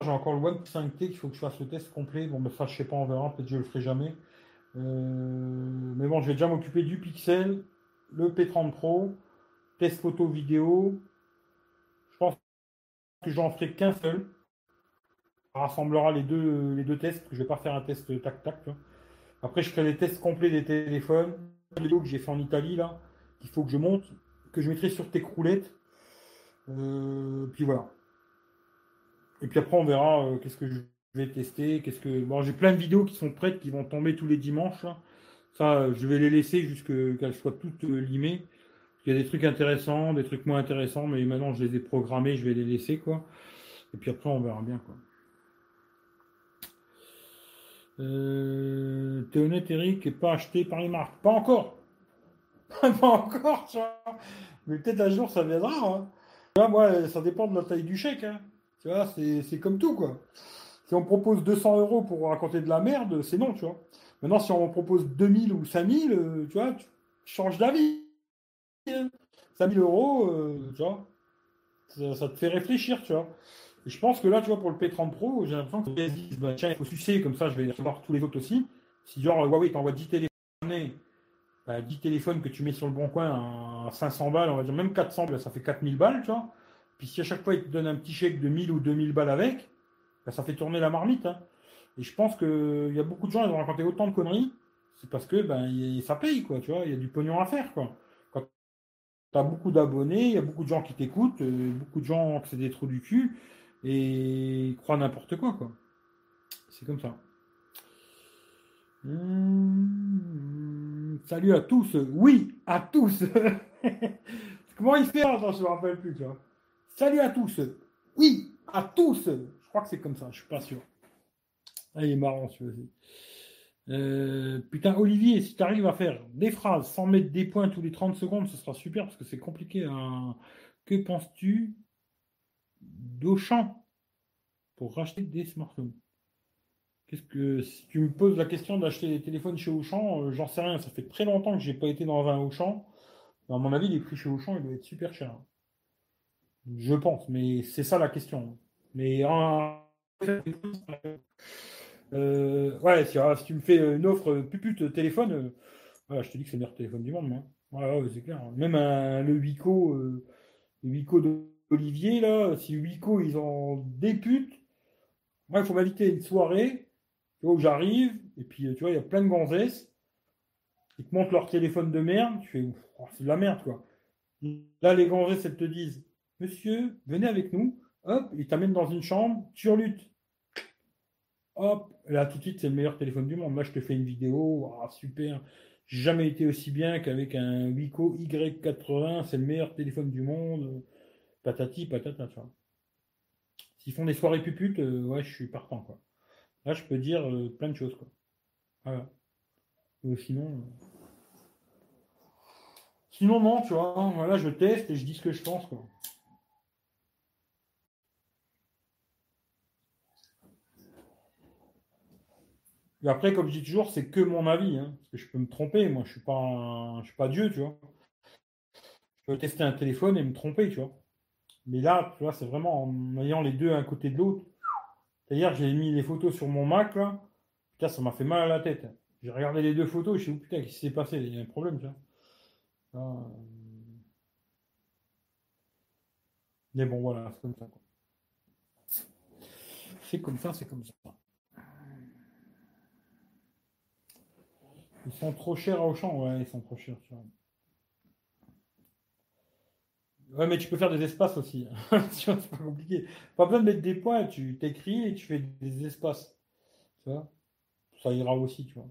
S1: j'ai encore le One 5T qu'il faut que je fasse le test complet. Bon, mais ça, je sais pas, on verra. Peut-être je le ferai jamais. Euh, Mais bon, je vais déjà m'occuper du pixel, le P30 Pro, test photo vidéo. Je pense que j'en ferai qu'un seul. Rassemblera les deux, les deux tests. Je vais pas faire un test tac-tac. Après, je ferai les tests complets des téléphones. Les vidéos que j'ai fait en Italie, là, qu'il faut que je monte, que je mettrai sur tes croulettes. Euh, puis voilà. Et puis après, on verra euh, qu'est-ce que je vais tester. Qu'est-ce que... Bon, j'ai plein de vidéos qui sont prêtes, qui vont tomber tous les dimanches. là. Ça, je vais les laisser jusqu'à qu'elles soient toutes euh, limées. Il y a des trucs intéressants, des trucs moins intéressants, mais maintenant je les ai programmés, je vais les laisser, quoi. Et puis après, on verra bien, quoi. Euh, T'es honnête, Eric, et pas acheté par les marques. Pas encore. pas encore, vois. Mais peut-être un jour, ça viendra. Hein. Moi, ça dépend de la taille du chèque. Hein. Tu vois, c'est comme tout, quoi. Si on propose 200 euros pour raconter de la merde, c'est non, tu vois. Maintenant, si on propose 2000 ou 5000, euh, tu vois, tu changes d'avis. hein. 5000 euros, euh, tu vois, ça, ça te fait réfléchir, tu vois. Je pense que là, tu vois, pour le P30 Pro, j'ai l'impression que les disent, bah, tiens, il faut sucer, comme ça, je vais recevoir tous les autres aussi. Si genre, Huawei t'envoie 10 téléphones, bah, 10 téléphones que tu mets sur le bon coin à 500 balles, on va dire même 400 balles, ça fait 4000 balles, tu vois. Puis si à chaque fois, ils te donnent un petit chèque de 1000 ou 2000 balles avec, bah, ça fait tourner la marmite. hein. Et je pense qu'il y a beaucoup de gens, ils vont raconter autant de conneries, c'est parce que y- ça paye, quoi, tu vois, il y a du pognon à faire, quoi. Quand tu as beaucoup d'abonnés, il y a beaucoup de gens qui t'écoutent, euh, beaucoup de gens que c'est des trous du cul, et ils croient n'importe quoi, quoi. C'est comme ça. Hum, salut à tous. Oui, à tous. Comment il fait Attends, je me rappelle plus, tu vois. Salut à tous. Oui, à tous. Je crois que c'est comme ça, je suis pas sûr. Ah, il est marrant celui-là. Euh, putain, Olivier, si tu arrives à faire des phrases sans mettre des points tous les 30 secondes, ce sera super parce que c'est compliqué. hein. Que penses-tu d'Auchan pour racheter des smartphones Qu'est-ce que si tu me poses la question d'acheter des téléphones chez Auchan, euh, j'en sais rien. Ça fait très longtemps que j'ai pas été dans un Auchan. À mon avis, les prix chez Auchan, ils doivent être super chers. Je pense, mais c'est ça la question. Mais en- euh, ouais, si, ah, tu me fais une offre pupute téléphone, euh, je te dis que c'est le meilleur téléphone du monde. Même un- le Wico, euh, le Wico d'Olivier, là, si Wico, ils en députent, moi, il faut m'inviter à une soirée, où j'arrive, et puis, tu vois, il y a plein de gonzesses, Ils te montrent leur téléphone de merde, tu fais, oh, c'est de la merde, quoi. Là, les grands elles te disent, monsieur, venez avec nous, hop, ils t'amènent dans une chambre, tu lutte. Hop, là, tout de suite, c'est le meilleur téléphone du monde. Moi, je te fais une vidéo, oh, super. J'ai jamais été aussi bien qu'avec un Wico Y80, c'est le meilleur téléphone du monde. Patati, patata, tu vois. S'ils font des soirées puputes, euh, ouais, je suis partant, quoi. Là, je peux dire euh, plein de choses, quoi. Voilà. Ou sinon. Euh, sinon, non, tu vois. Voilà, je teste et je dis ce que je pense, quoi. Et après, comme je dis toujours, c'est que mon avis, hein, parce que je peux me tromper. Moi, je suis pas, je suis pas Dieu, tu vois. Je peux tester un téléphone et me tromper, tu vois. Mais là, tu vois, c'est vraiment en ayant les deux à un côté de l'autre. C'est-à-dire, j'ai mis les photos sur mon Mac, là. Putain, ça m'a fait mal à la tête. J'ai regardé les deux photos, je dit, oh, putain, qu'est-ce qui s'est passé? Il y a un problème, tu vois. Euh. Mais bon, voilà, c'est comme ça. C'est comme ça, c'est comme ça. Ils sont trop chers à Auchan, ouais, ils sont trop chers, tu vois. Ouais, mais tu peux faire des espaces aussi. c'est pas compliqué. Pas besoin de mettre des points, tu t'écris et tu fais des espaces. Tu vois? Ça ira aussi, tu vois.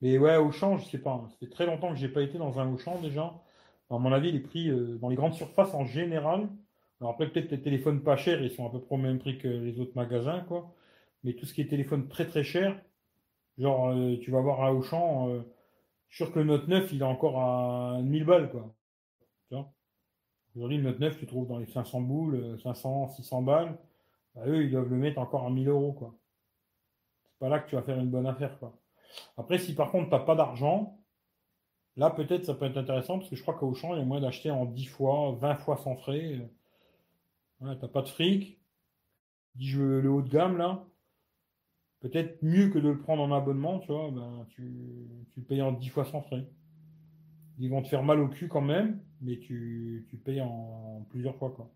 S1: Mais ouais, Auchan, je sais pas. Hein. Ça fait très longtemps que j'ai pas été dans un Auchan déjà. À mon avis, les prix euh, dans les grandes surfaces en général. Alors après, peut-être les téléphones pas chers, ils sont à peu près au même prix que les autres magasins, quoi. Mais tout ce qui est téléphone très très cher, genre euh, tu vas voir à Auchan, euh, sûr que le Note 9, il est encore à 1000 balles, quoi. Aujourd'hui, le Note 9, tu trouves dans les 500 boules, 500, 600 balles. Bah, eux, ils doivent le mettre encore à 1000 euros, quoi. C'est pas là que tu vas faire une bonne affaire, quoi. Après, si par contre, tu n'as pas d'argent, là, peut-être, ça peut être intéressant, parce que je crois qu'au champ, il y a moyen d'acheter en 10 fois, 20 fois sans frais. Ouais, tu n'as pas de fric. Dis, je veux le haut de gamme, là. Peut-être mieux que de le prendre en abonnement, tu vois, ben, tu, tu le payes en 10 fois sans frais. Ils vont te faire mal au cul quand même, mais tu, tu payes en, plusieurs fois, quoi.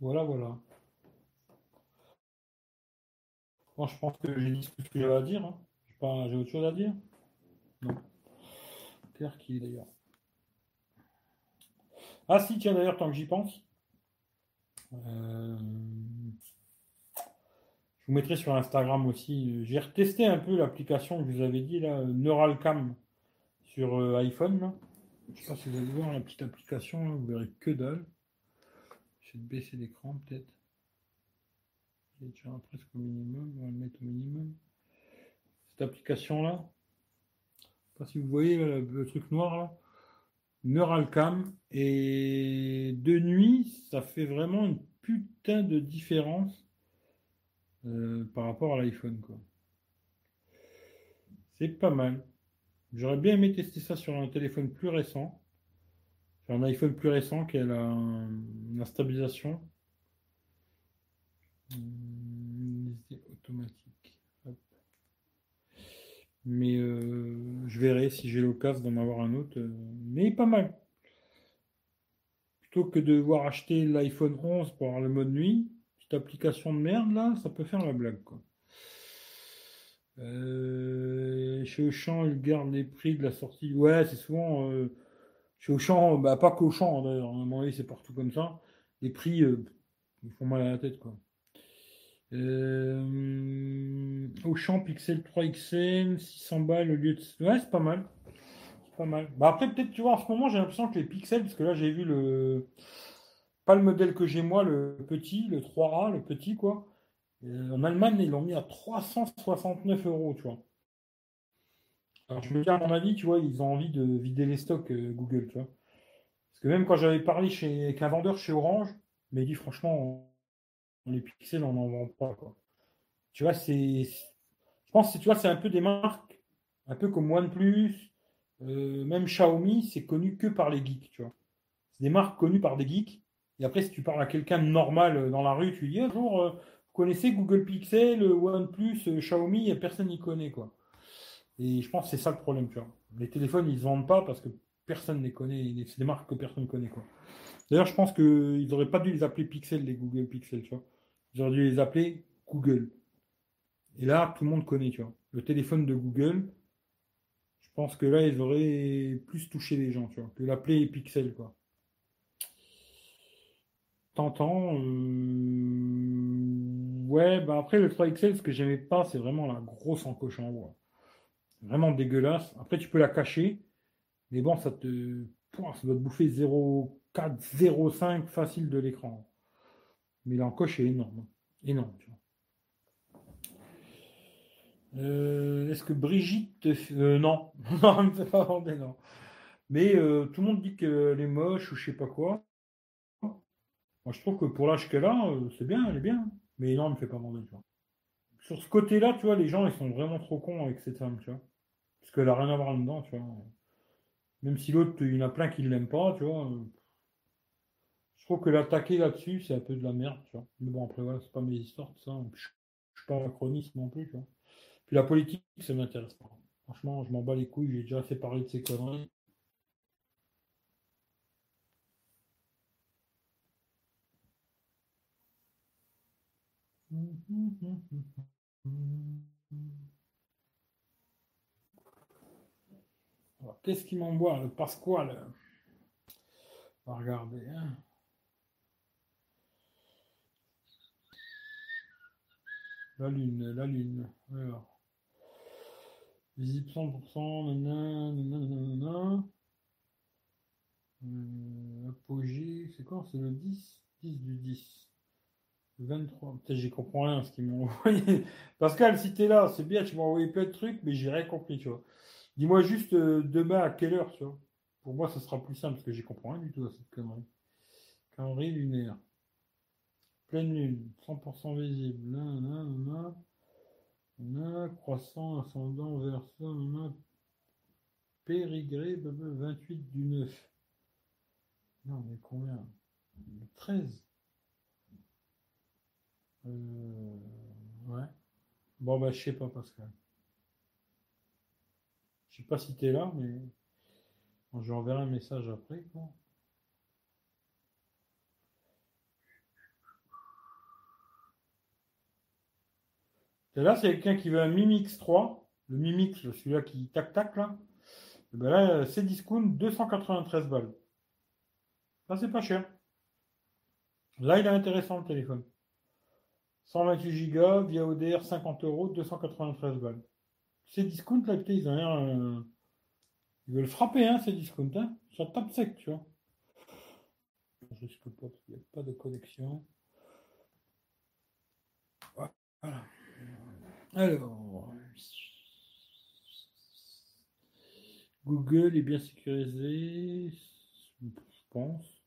S1: Voilà, voilà. Bon, je pense que j'ai dit ce que j'avais à dire. Hein. J'ai autre chose à dire? Non. Claire qui d'ailleurs. Ah si, tiens d'ailleurs, tant que j'y pense. Euh, je vous mettrai sur Instagram aussi. J'ai retesté un peu l'application que je vous avais dit, là, Neuralcam sur euh, iPhone. Je ne sais pas si vous allez voir la petite application, vous verrez que dalle. Je vais baisser l'écran peut-être. Il est déjà presque au minimum, on va le mettre au minimum. Cette application-là, je sais pas si vous voyez le, truc noir là. Neuralcam. Et de nuit, ça fait vraiment une putain de différence euh, par rapport à l'iPhone. C'est pas mal. J'aurais bien aimé tester ça sur un téléphone plus récent. Sur un iPhone plus récent qui a la, la stabilisation. Hum, automatique. Mais euh, je verrai si j'ai l'occasion d'en avoir un autre. Euh, mais pas mal. Plutôt que de devoir acheter l'iPhone 11 pour avoir le mode nuit, cette application de merde là, ça peut faire la blague quoi. Euh, chez Auchan, ils gardent les prix de la sortie. Ouais, c'est souvent euh, chez Auchan, bah, pas qu'Auchan d'ailleurs, à un moment donné, c'est partout comme ça. Les prix, ils font mal à la tête quoi. Euh, Auchan Pixel 3 XL, 600 balles au lieu de. Ouais, c'est pas mal. Pas mal. Bah après, peut-être, tu vois, en ce moment, j'ai l'impression que les pixels, parce que là, j'ai vu le. Pas le modèle que j'ai moi, le petit, le 3A, le petit, quoi. Euh, en Allemagne, ils l'ont mis à 369 euros, tu vois. Alors, je me dis, à mon avis, tu vois, ils ont envie de vider les stocks, euh, Google, tu vois. Parce que même quand j'avais parlé chez, avec un vendeur chez Orange, il m'a dit, franchement, les pixels, on n'en vend pas. Quoi. Tu vois, c'est. Je pense que tu vois, c'est un peu des marques, un peu comme OnePlus, euh, même Xiaomi, c'est connu que par les geeks, tu vois. C'est des marques connues par des geeks. Et après, si tu parles à quelqu'un de normal euh, dans la rue, tu lui dis un jour, euh, vous connaissez Google Pixel, OnePlus, Xiaomi, personne n'y connaît, quoi. Et je pense que c'est ça le problème, tu vois. Les téléphones, ils ne vendent pas parce que personne ne les connaît. C'est des marques que personne ne connaît. D'ailleurs, je pense qu'ils n'auraient pas dû les appeler Pixel, les Google Pixel, tu vois. Ils auraient dû les appeler Google. Et là, tout le monde connaît, tu vois. Le téléphone de Google, je pense que là, ils auraient plus touché les gens, tu vois, que l'appeler Pixel. T'entends euh, Ouais, bah après, le 3XL, ce que j'aimais pas, c'est vraiment la grosse encoche en haut. Vraiment dégueulasse. Après, tu peux la cacher. Mais bon, ça te. Ça doit te bouffer 0,4, 0,5 facile de l'écran. Mais l'encoche est énorme. Énorme. Euh, est-ce que Brigitte. Euh, non, non, pas non. Mais euh, tout le monde dit qu'elle est moche ou je sais pas quoi. Moi, je trouve que pour l'âge qu'elle a, c'est bien, elle est bien. Mais non, elle me fait pas vendre, tu vois. Sur ce côté-là, tu vois, les gens, ils sont vraiment trop cons avec cette femme, tu vois. Parce qu'elle a rien à voir là-dedans, tu vois. Même si l'autre, il y en a plein qui ne l'aiment pas, tu vois. Je trouve que l'attaquer là-dessus, c'est un peu de la merde, tu vois. Mais bon, après, voilà, c'est pas mes histoires, tout ça. Je, je suis pas anachroniste non plus, tu vois. Puis la politique, ça m'intéresse pas. Franchement, je m'en bats les couilles, j'ai déjà fait parler de ces conneries. Qu'est-ce qui m'envoie le Pasquale? On va. Hein. La lune, la lune. Alors. Visible 100%, nanana, euh, apogée, c'est quoi C'est le 10 10 du 10. 23. Peut-être j'y comprends rien ce qu'ils m'ont envoyé. Pascal, si t'es là, c'est bien, tu m'as envoyé plein de trucs, mais j'ai rien compris, tu vois. Dis-moi juste euh, demain à quelle heure, tu vois? Pour moi, ça sera plus simple parce que j'y comprends rien du tout à cette connerie. Calendrier lunaire. Pleine lune, 100% visible. Nanana, on a croissant, ascendant, versant, a périgré, 28 du 9. Non, mais combien? 13. Euh, ouais. Bon, bah, je sais pas, Pascal. Je sais pas si tu es là, mais je un message après. Quoi. là, c'est quelqu'un qui veut un Mimix 3. Le Mimix, celui-là qui tac-tac là. Et ben là, c'est discount 293 balles. Ça, c'est pas cher. Là, il est intéressant le téléphone. 128 Go, via ODR 50 euros, 293 balles. C'est discount là, ils ont l'air. Euh, ils veulent frapper, hein, ces discounts. Hein. Ça tape sec, tu vois. Je risque pas parce n'y a pas de connexion. Voilà. Alors, Google est bien sécurisé, je pense.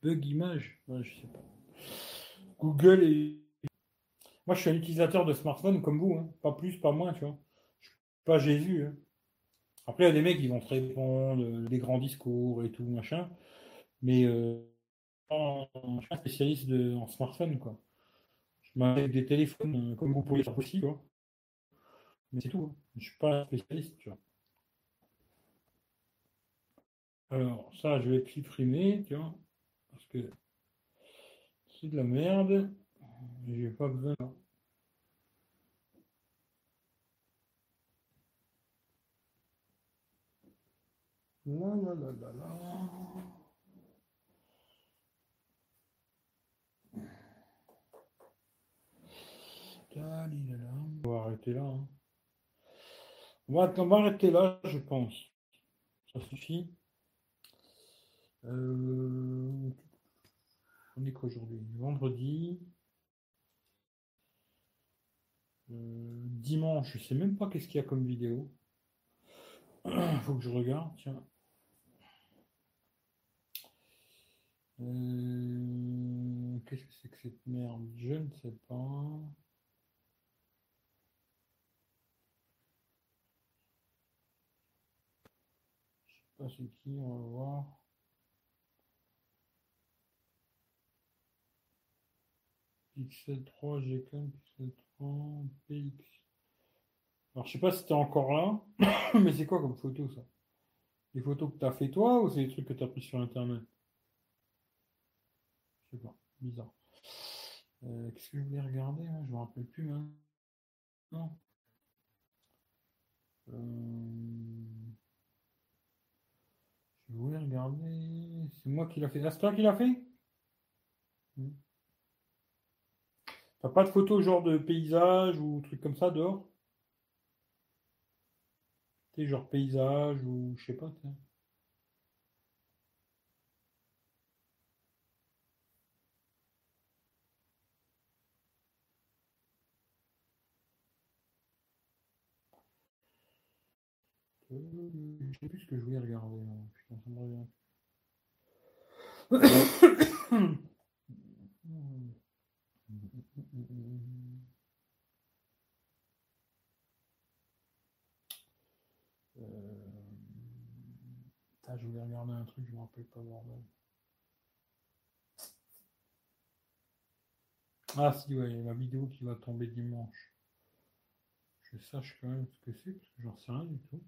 S1: Bug image, je sais pas. Google est. Moi, je suis un utilisateur de smartphone comme vous, hein. pas plus, pas moins, tu vois. Je suis pas Jésus. Hein. Après, il y a des mecs qui vont te répondre euh, des grands discours et tout, machin. Mais euh, je suis un spécialiste de, en smartphone, quoi avec des téléphones euh, comme vous pouvez faire aussi, quoi. Mais c'est tout. Hein. Je suis pas un spécialiste, tu vois. Alors, ça, je vais supprimer, tu vois, parce que c'est de la merde. J'ai pas besoin. La la la la la. On va arrêter là. Hein. On, va, arrêter là, je pense. Ça suffit. Euh, on est quoi aujourd'hui Vendredi. Euh, dimanche, je sais même pas qu'est-ce qu'il y a comme vidéo. Faut que je regarde, tiens. Euh, qu'est-ce que c'est que cette merde? Je ne sais pas. pas c'est qui, on va voir. Pixel 3, G4, Pixel 3, PX. Alors je sais pas si t'es encore là, mais c'est quoi comme photo ça? Les photos que tu as fait toi ou c'est des trucs que tu as pris sur Internet? Je sais pas, bizarre. Euh, qu'est-ce que je voulais regarder hein? Je me rappelle plus. Hein non. Euh, je voulais regarder. C'est moi qui l'a fait. Ah, c'est toi qui l'a fait? Hmm. T'as pas de photos genre de paysage ou truc comme ça dehors? Tu genre paysage ou je sais pas. Euh, je sais plus ce que je voulais regarder. Putain, ça me revient. Je voulais regarder un truc, je ne me rappelle pas, bordel. Ah si, ouais, la vidéo qui va tomber dimanche. Je sache quand même ce que c'est, parce que j'en sais rien du tout.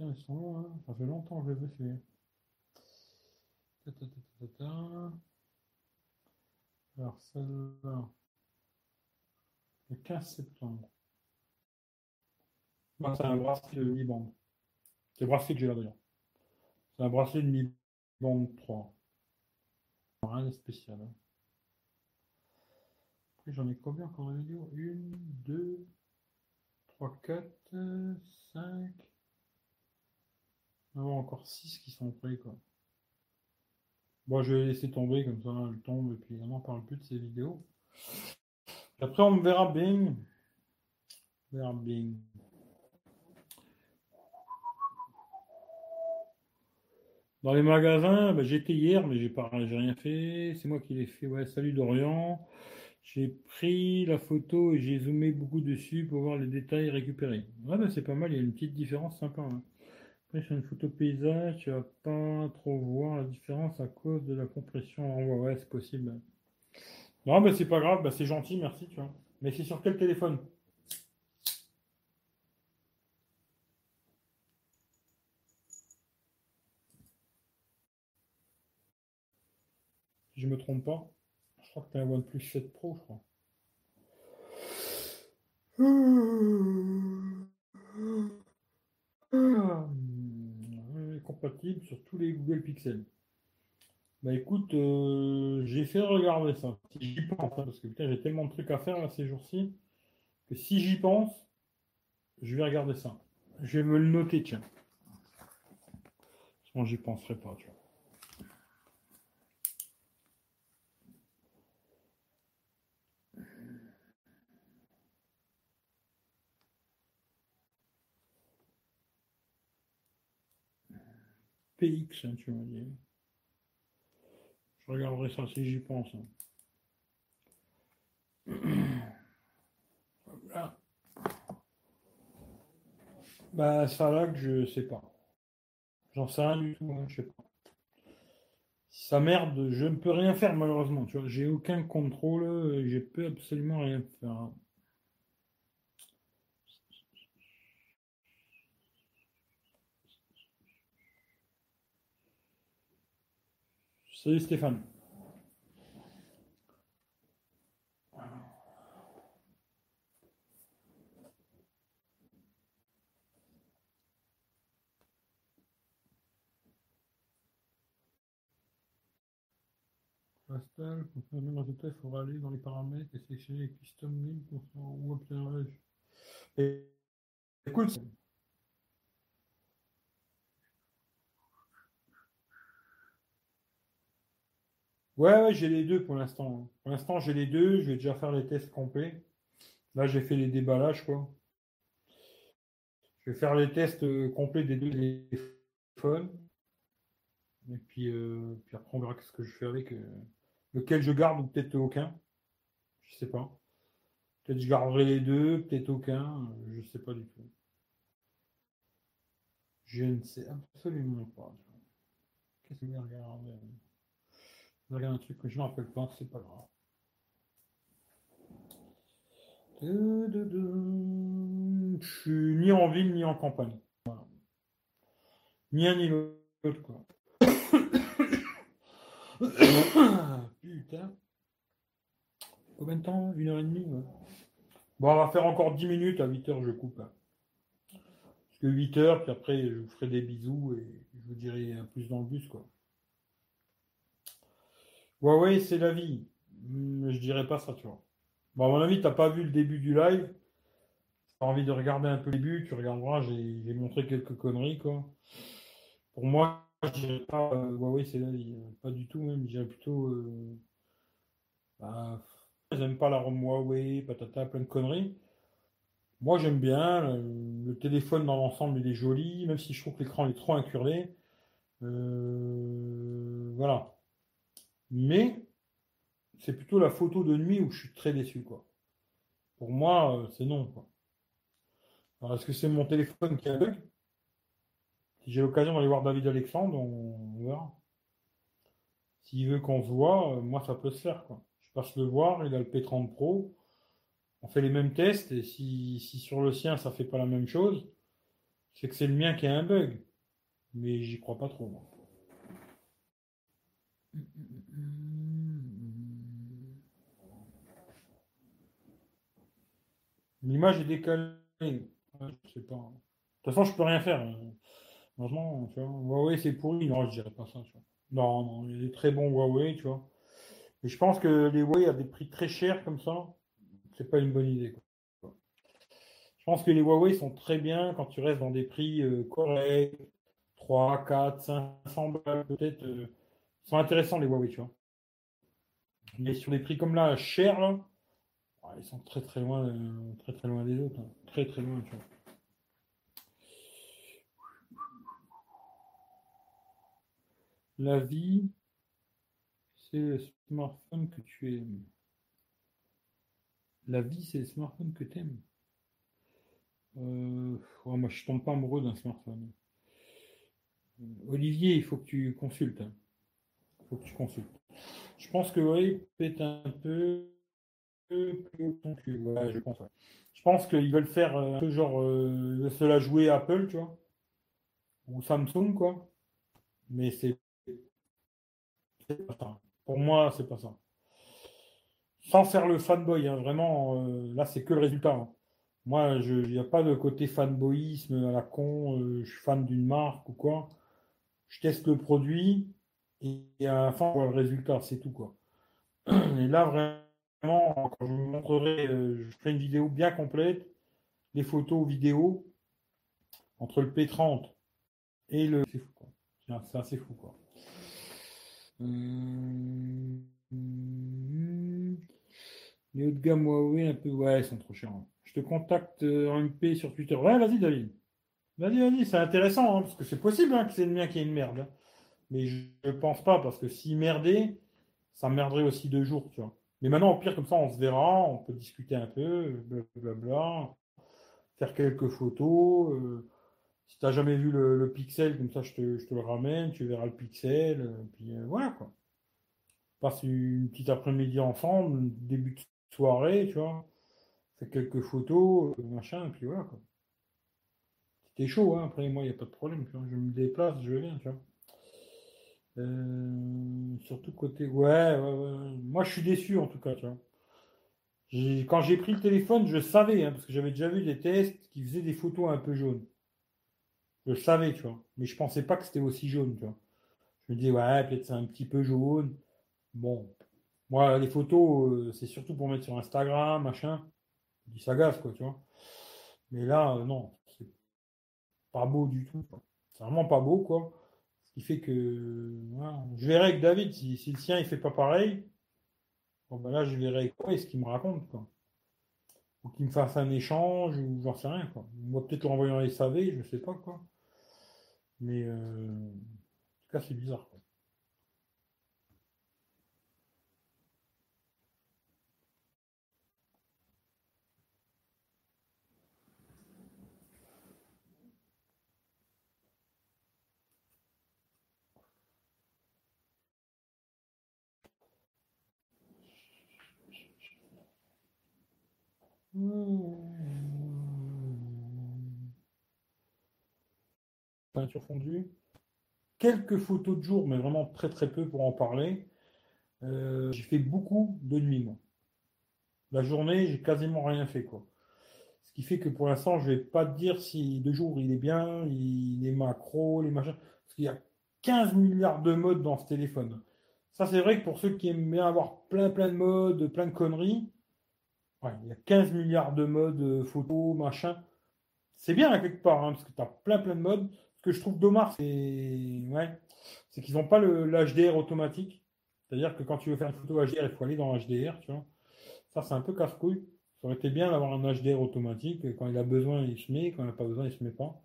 S1: Ils sont là, hein. ça fait longtemps que je les ai fait. Alors celle-là, le 15 septembre. C'est un bracelet de mi-bande. C'est le bracelet que j'ai là d'ailleurs. C'est un bracelet de mi-bande 3. Rien de spécial. Hein. Après, j'en ai combien encore en vidéo 1, 2, 3, 4, 5, encore 6 qui sont prêts, quoi. Bon, je vais laisser tomber comme ça, elle tombe, et puis on n'en parle plus de ces vidéos. Après, on me verra bien. Verra bien. Dans les magasins, bah, j'étais hier, mais j'ai pas rien fait. C'est moi qui l'ai fait. Ouais, salut Dorian. J'ai pris la photo et j'ai zoomé beaucoup dessus pour voir les détails récupérés. Bah, c'est pas mal, il y a une petite différence sympa. Hein. Après, sur une photo paysage, tu vas pas trop voir la différence à cause de la compression en Ouais, c'est possible. Non, mais c'est pas grave, bah, c'est gentil, merci, tu vois. Mais c'est sur quel téléphone? Si je me trompe pas, je crois que tu as un OnePlus 7 Pro, je crois. Sur tous les Google Pixel. Bah écoute, euh, j'ai fait regarder ça. Si j'y pense, hein, parce que putain, j'ai tellement de trucs à faire là, ces jours-ci, que si j'y pense, je vais regarder ça. Je vais me le noter, tiens. Sinon, j'y penserai pas, tu vois. PX, hein, tu m'as dit. Je regarderai ça si j'y pense. Hein. Bah, ça là que je sais pas. J'en sais rien du tout, hein, je sais pas. Ça merde, je ne peux rien faire malheureusement. Tu vois, j'ai aucun contrôle, je peux absolument rien faire. Salut Stéphane. Pascal, pour faire le résultat, il faudra aller dans les paramètres et sélectionner les custom link pour faire ou obtenir Et écoute, Ouais, j'ai les deux pour l'instant. Pour l'instant, j'ai les deux. Je vais déjà faire les tests complets. Là, j'ai fait les déballages, quoi. Je vais faire les tests euh, complets des deux téléphone. Et puis, euh, puis après, on verra ce que je fais avec. Euh, lequel je garde ou peut-être aucun. Je sais pas. Peut-être je garderai les deux, peut-être aucun. Je sais pas du tout. Je ne sais absolument pas. Qu'est-ce que je vais regarde un truc que je ne rappelle pas, c'est pas grave. Je suis ni en ville ni en campagne. Ni un ni l'autre, quoi. Putain. Combien de temps? Une heure et demie Bon, on va faire encore 10 minutes. À 8 heures, je coupe. Hein. Parce que 8 heures, puis après, je vous ferai des bisous et je vous dirai un plus dans le bus, quoi. Ouais, c'est la vie. Hmm, je dirais pas ça, tu vois. Bon, à mon avis, t'as pas vu le début du live. Si as envie de regarder un peu le début, tu regarderas. J'ai montré quelques conneries, quoi. Pour moi, je dirais pas euh, Huawei, c'est la vie. Pas du tout, même. Je dirais plutôt. Euh, bah, j'aime pas la ROM Huawei, patata, plein de conneries. Moi, j'aime bien. Le, téléphone dans l'ensemble, il est joli, même si je trouve que l'écran est trop incurvé. Euh, voilà. Mais c'est plutôt la photo de nuit où je suis très déçu, quoi. Pour moi, euh, c'est non. Alors, est-ce que c'est mon téléphone qui a bug? Si j'ai l'occasion d'aller voir David Alexandre, on verra. S'il veut qu'on se voit, euh, moi, ça peut se faire. Je passe le voir, il a le P30 Pro. On fait les mêmes tests, et si, sur le sien, ça fait pas la même chose, c'est que c'est le mien qui a un bug. Mais j'y crois pas trop, moi. L'image est décalée. je sais pas. De toute façon, je peux rien faire. Franchement, tu vois. Huawei, c'est pourri. Non, je dirais pas ça. Non, non, il y a des très bons Huawei, tu vois. Et je pense que les Huawei à des prix très chers comme ça, c'est pas une bonne idée. Je pense que les Huawei sont très bien quand tu restes dans des prix euh, corrects, 3, 4, 500 balles peut-être. Euh, sont intéressants les Huawei, tu vois. Mais sur des prix comme là, chers, là, ils sont très très loin, euh, très loin des autres. Hein. Très très loin, tu vois. La vie, c'est le smartphone que tu aimes. La vie, c'est le smartphone que tu aimes. Euh, moi, je tombe pas amoureux d'un smartphone. Euh, Olivier, il faut que tu consultes. Il hein. faut que tu consultes. Je pense que oui, peut-être un peu je pense. Pense qu'ils veulent faire euh, un peu genre euh, se jouer Apple, tu vois, ou Samsung, quoi. Mais c'est pas ça. Pour moi, c'est pas ça. Sans faire le fanboy, hein, vraiment, euh, là, c'est que le résultat. Hein. Moi, il n'y a pas de côté fanboyisme à la con, je suis fan d'une marque ou quoi. Je teste le produit et à la fin, on voit le résultat, c'est tout, quoi. Et là, vraiment, quand je vous montrerai, euh, je ferai une vidéo bien complète, les photos, vidéos, entre le P30 et le. C'est fou, quoi. C'est assez fou, quoi. Hum, les hauts de gamme Huawei, un peu. Ouais, ils sont trop chers. Hein. Je te contacte euh, en MP sur Twitter. Ouais, vas-y, David. Vas-y, vas-y, c'est intéressant, hein, parce que c'est possible hein, que c'est le mien qui ait une merde. Mais je ne pense pas, parce que s'il merdait, ça merderait aussi deux jours, tu vois. Mais maintenant, au pire, comme ça, on se verra, on peut discuter un peu, blablabla, faire quelques photos. Euh, si tu n'as jamais vu le, pixel, comme ça, je te, le ramène, tu verras le pixel, euh, puis euh, voilà, quoi. passe une petite après-midi ensemble, début de soirée, tu vois. Fais quelques photos, machin, et puis voilà, quoi. C'était chaud, hein, après, moi, il n'y a pas de problème, Je me déplace, je viens, tu vois. Euh, surtout côté. Ouais, Moi, je suis déçu en tout cas. Quand j'ai pris le téléphone, je savais, hein, parce que j'avais déjà vu des tests qui faisaient des photos un peu jaunes. Je savais, tu vois. Mais je pensais pas que c'était aussi jaune, tu vois. Je me disais, ouais, peut-être c'est un petit peu jaune. Bon. Moi, les photos, euh, c'est surtout pour mettre sur Instagram, machin. Du sagaz, quoi, tu vois. Mais là, euh, non. Pas beau du tout. C'est vraiment pas beau, quoi fait que je verrai avec David si, le sien il fait pas pareil. Bon ben là je verrai quoi et ce qu'il me raconte quoi. Ou qu'il me fasse un échange ou j'en sais rien quoi. Moi peut-être l'envoyer en SAV, je sais pas quoi. Mais euh, en tout cas, c'est bizarre. Quoi. Peinture fondue. Quelques photos de jour, mais vraiment très très peu pour en parler. Euh, j'ai fait beaucoup de nuit, moi. La journée, j'ai quasiment rien fait, quoi. Ce qui fait que pour l'instant, je vais pas te dire si de jour il est bien, il est macro, les machins. Parce qu'il y a 15 milliards de modes dans ce téléphone. Ça, c'est vrai que pour ceux qui aiment bien avoir plein plein de modes, plein de conneries, il y a 15 milliards de modes euh, photo, machin. C'est bien quelque part, hein, parce que tu as plein plein de modes. Ce que je trouve dommage, c'est ouais, qu'ils n'ont pas l'HDR automatique. C'est-à-dire que quand tu veux faire une photo HDR, il faut aller dans HDR, tu vois. Ça, c'est un peu casse-couille. Ça aurait été bien d'avoir un HDR automatique. Quand il a besoin, il se met. Quand il n'a pas besoin, il se met pas.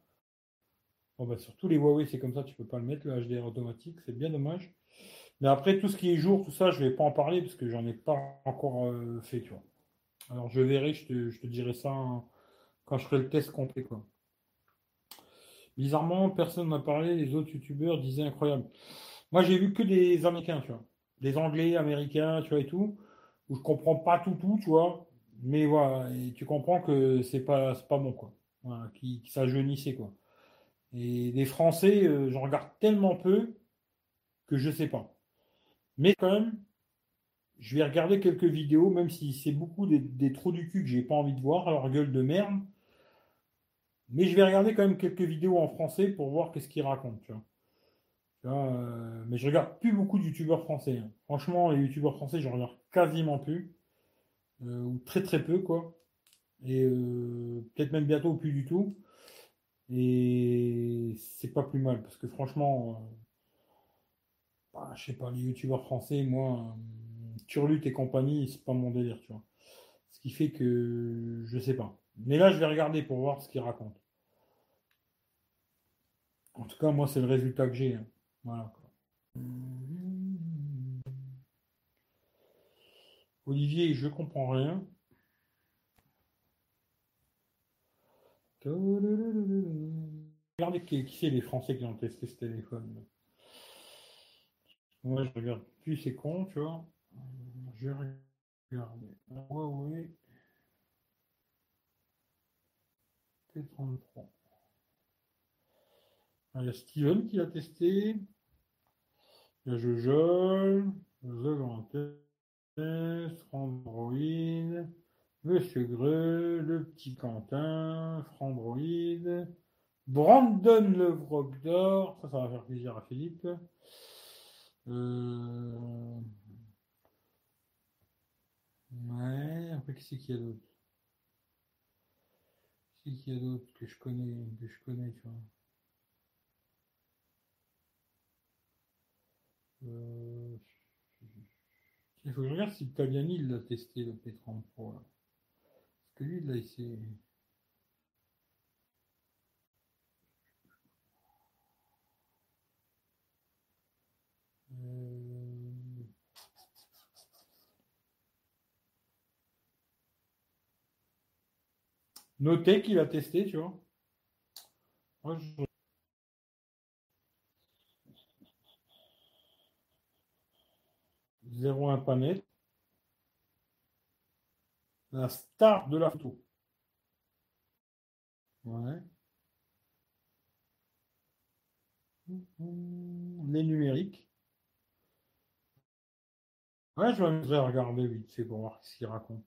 S1: Bon, bah, sur tous les Huawei, c'est comme ça, tu peux pas le mettre, le HDR automatique. C'est bien dommage. Mais après, tout ce qui est jour, tout ça, je vais pas en parler parce que j'en ai pas encore euh, fait, tu vois. Alors je verrai, je te, dirai ça quand je ferai le test complet. Quoi. Bizarrement, personne n'a parlé, les autres youtubeurs disaient incroyable. Moi j'ai vu que des Américains, tu vois. Des Anglais, Américains, tu vois, et tout, où je comprends pas tout tout, tu vois. Mais voilà, tu comprends que c'est pas, pas bon, quoi. Qui, qui quoi. Et des Français, euh, j'en regarde tellement peu que je sais pas. Mais quand même, je vais regarder quelques vidéos, même si c'est beaucoup des, trous du cul que j'ai pas envie de voir, alors gueule de merde. Mais je vais regarder quand même quelques vidéos en français pour voir qu'est-ce qu'ils racontent. Tu vois. Euh, mais je regarde plus beaucoup de youtubeurs français. Hein. Franchement, les youtubeurs français, je regarde quasiment plus. Euh, ou très très peu, quoi. Et euh, peut-être même bientôt plus du tout. Et c'est pas plus mal, parce que franchement, bah, je sais pas, les youtubeurs français, moi Turlut et compagnie, c'est pas mon délire, tu vois. Ce qui fait que je sais pas. Mais là, je vais regarder pour voir ce qu'il raconte. En tout cas, moi, c'est le résultat que j'ai. Hein. Voilà. Olivier, je comprends rien. Regardez qui, qui c'est les Français qui ont testé ce téléphone. Moi, je regarde plus, c'est con, tu vois. Je vais regarder. Huawei T33. Il y a Steven qui l'a testé. Il y a Jojol, The Grand Test, Frandroid, Monsieur Greux, le petit Quentin, Frandroid, Brandon le Vroc d'or, ça, ça va faire plaisir à Philippe. Euh, Ouais, après, c'est qu'il y a d'autre? C'est qu'il y a d'autre que je connais, que je connais, tu vois? Euh... Il faut que je regarde si Tagliani l'a testé, le P33. Là. Parce que lui, il s'est... Notez qu'il a testé, tu vois. Moi, je... Zéro un panel. La star de la photo. Ouais. Les numériques. Ouais, je vais regarder vite, c'est pour voir ce qu'il raconte.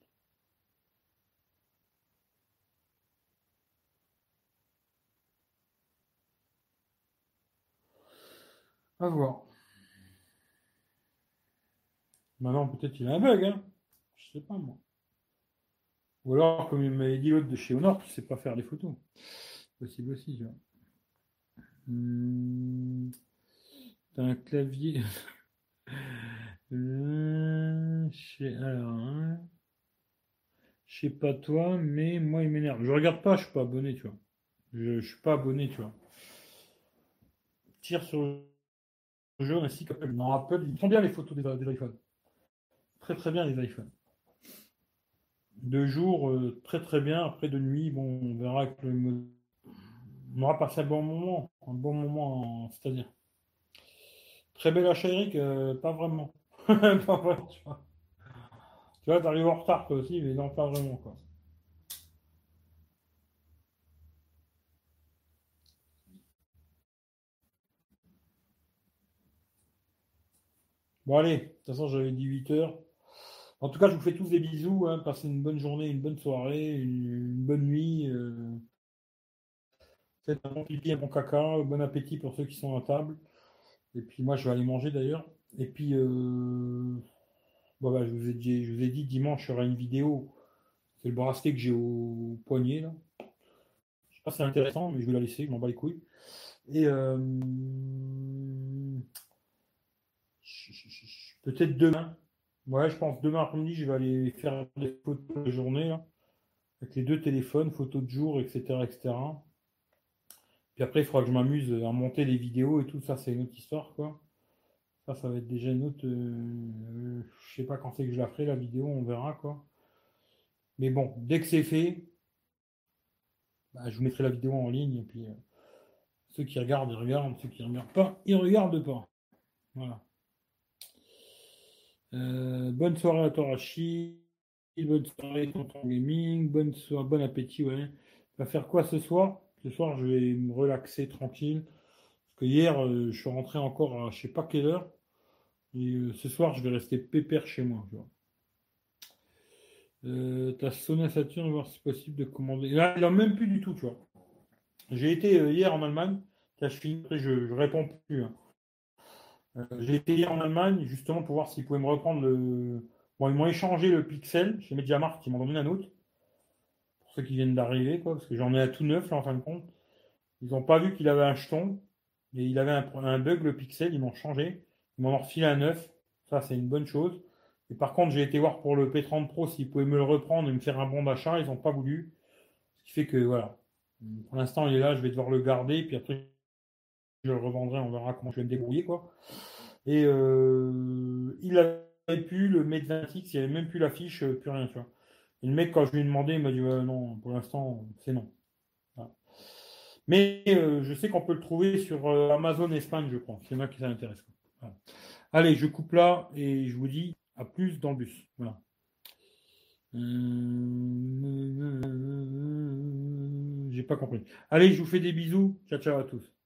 S1: À voir. Maintenant, peut-être il a un bug, hein. Je sais pas, moi. Ou alors, comme il m'avait dit l'autre de chez Honor, tu sais pas faire des photos. Possible aussi, tu vois. Hmm. T'as un clavier. euh, alors, hein. Je sais pas toi, mais moi il m'énerve. Je regarde pas, je suis pas abonné, tu vois. Je, je suis pas abonné, tu vois. tire sur le jeu ainsi qu'Apple. Non, Apple, ils font bien les photos des, des iPhones. Très très bien les iPhones. De jour, euh, très très bien. Après de nuit, bon, on verra que le... on aura passé un bon moment. Un bon moment, c'est-à-dire. Très bel achat, Eric, euh, pas vraiment. pas tu vois. Tu vois, t'arrives en retard toi aussi, mais non, pas vraiment, quoi. Bon, allez, de toute façon, j'avais dit 8 heures. En tout cas, je vous fais tous des bisous. Hein. Passez une bonne journée, une bonne soirée, une, bonne nuit. Euh... Faites un bon pipi, un bon caca. Bon appétit pour ceux qui sont à table. Et puis, moi, je vais aller manger d'ailleurs. Et puis, euh... bah, je, vous ai dit, je vous ai dit, dimanche, il y aura une vidéo. C'est le bracelet que j'ai au poignet. Là. Je sais pas si c'est intéressant, mais je vais la laisser. Je m'en bats les couilles. Et. Euh... Peut-être demain. Ouais, je pense demain après-midi, je vais aller faire des photos de journée, avec les deux téléphones, photos de jour, etc., etc. Puis après, il faudra que je m'amuse à monter les vidéos et tout ça, c'est une autre histoire, quoi. Ça, ça va être déjà une autre. Euh, je sais pas quand c'est que je la ferai, la vidéo, on verra, quoi. Mais bon, dès que c'est fait, bah, je vous mettrai la vidéo en ligne, et puis euh, ceux qui regardent, ils regardent, ceux qui ne regardent pas, ils regardent pas. Voilà. Euh, bonne soirée à toi, Rachid. Bonne soirée, Tonton Gaming. Bonne soirée, bon appétit, ouais. Va faire quoi ce soir? Ce soir, je vais me relaxer tranquille. Parce que hier, euh, je suis rentré encore à je sais pas quelle heure. Et euh, ce soir, je vais rester pépère chez moi. Tu vois. T'as sonné Saturne, voir si c'est possible de commander. Là, il a même plus du tout, tu vois. J'ai été hier en Allemagne. je finis, je, je réponds plus. Hein. Euh, j'ai été hier en Allemagne justement pour voir s'ils pouvaient me reprendre le. Bon, ils m'ont échangé le Pixel chez MediaMarkt, ils m'ont donné un autre. Pour ceux qui viennent d'arriver, quoi, parce que j'en ai un tout neuf là en fin de compte. Ils n'ont pas vu qu'il avait un jeton et il avait un, bug le Pixel, ils m'ont changé. Ils m'ont refilé un neuf. Ça, c'est une bonne chose. Et par contre, j'ai été voir pour le P30 Pro s'ils pouvaient me le reprendre et me faire un bon d'achat. Ils n'ont pas voulu. Ce qui fait que voilà. Pour l'instant, il est là, je vais devoir le garder. Puis après, je le revendrai, on verra comment je vais me débrouiller. Quoi. Et euh, il avait pu, le Mate 20X, il n'y avait même plus l'affiche, euh, plus rien. Et le mec, quand je lui ai demandé, il m'a dit non, pour l'instant, c'est non. Mais euh, je sais qu'on peut le trouver sur Amazon Espagne, je crois. C'est moi qui ça intéresse. Allez, je coupe là et je vous dis à plus dans le bus. Voilà. J'ai pas compris. Allez, je vous fais des bisous. Ciao, ciao à tous.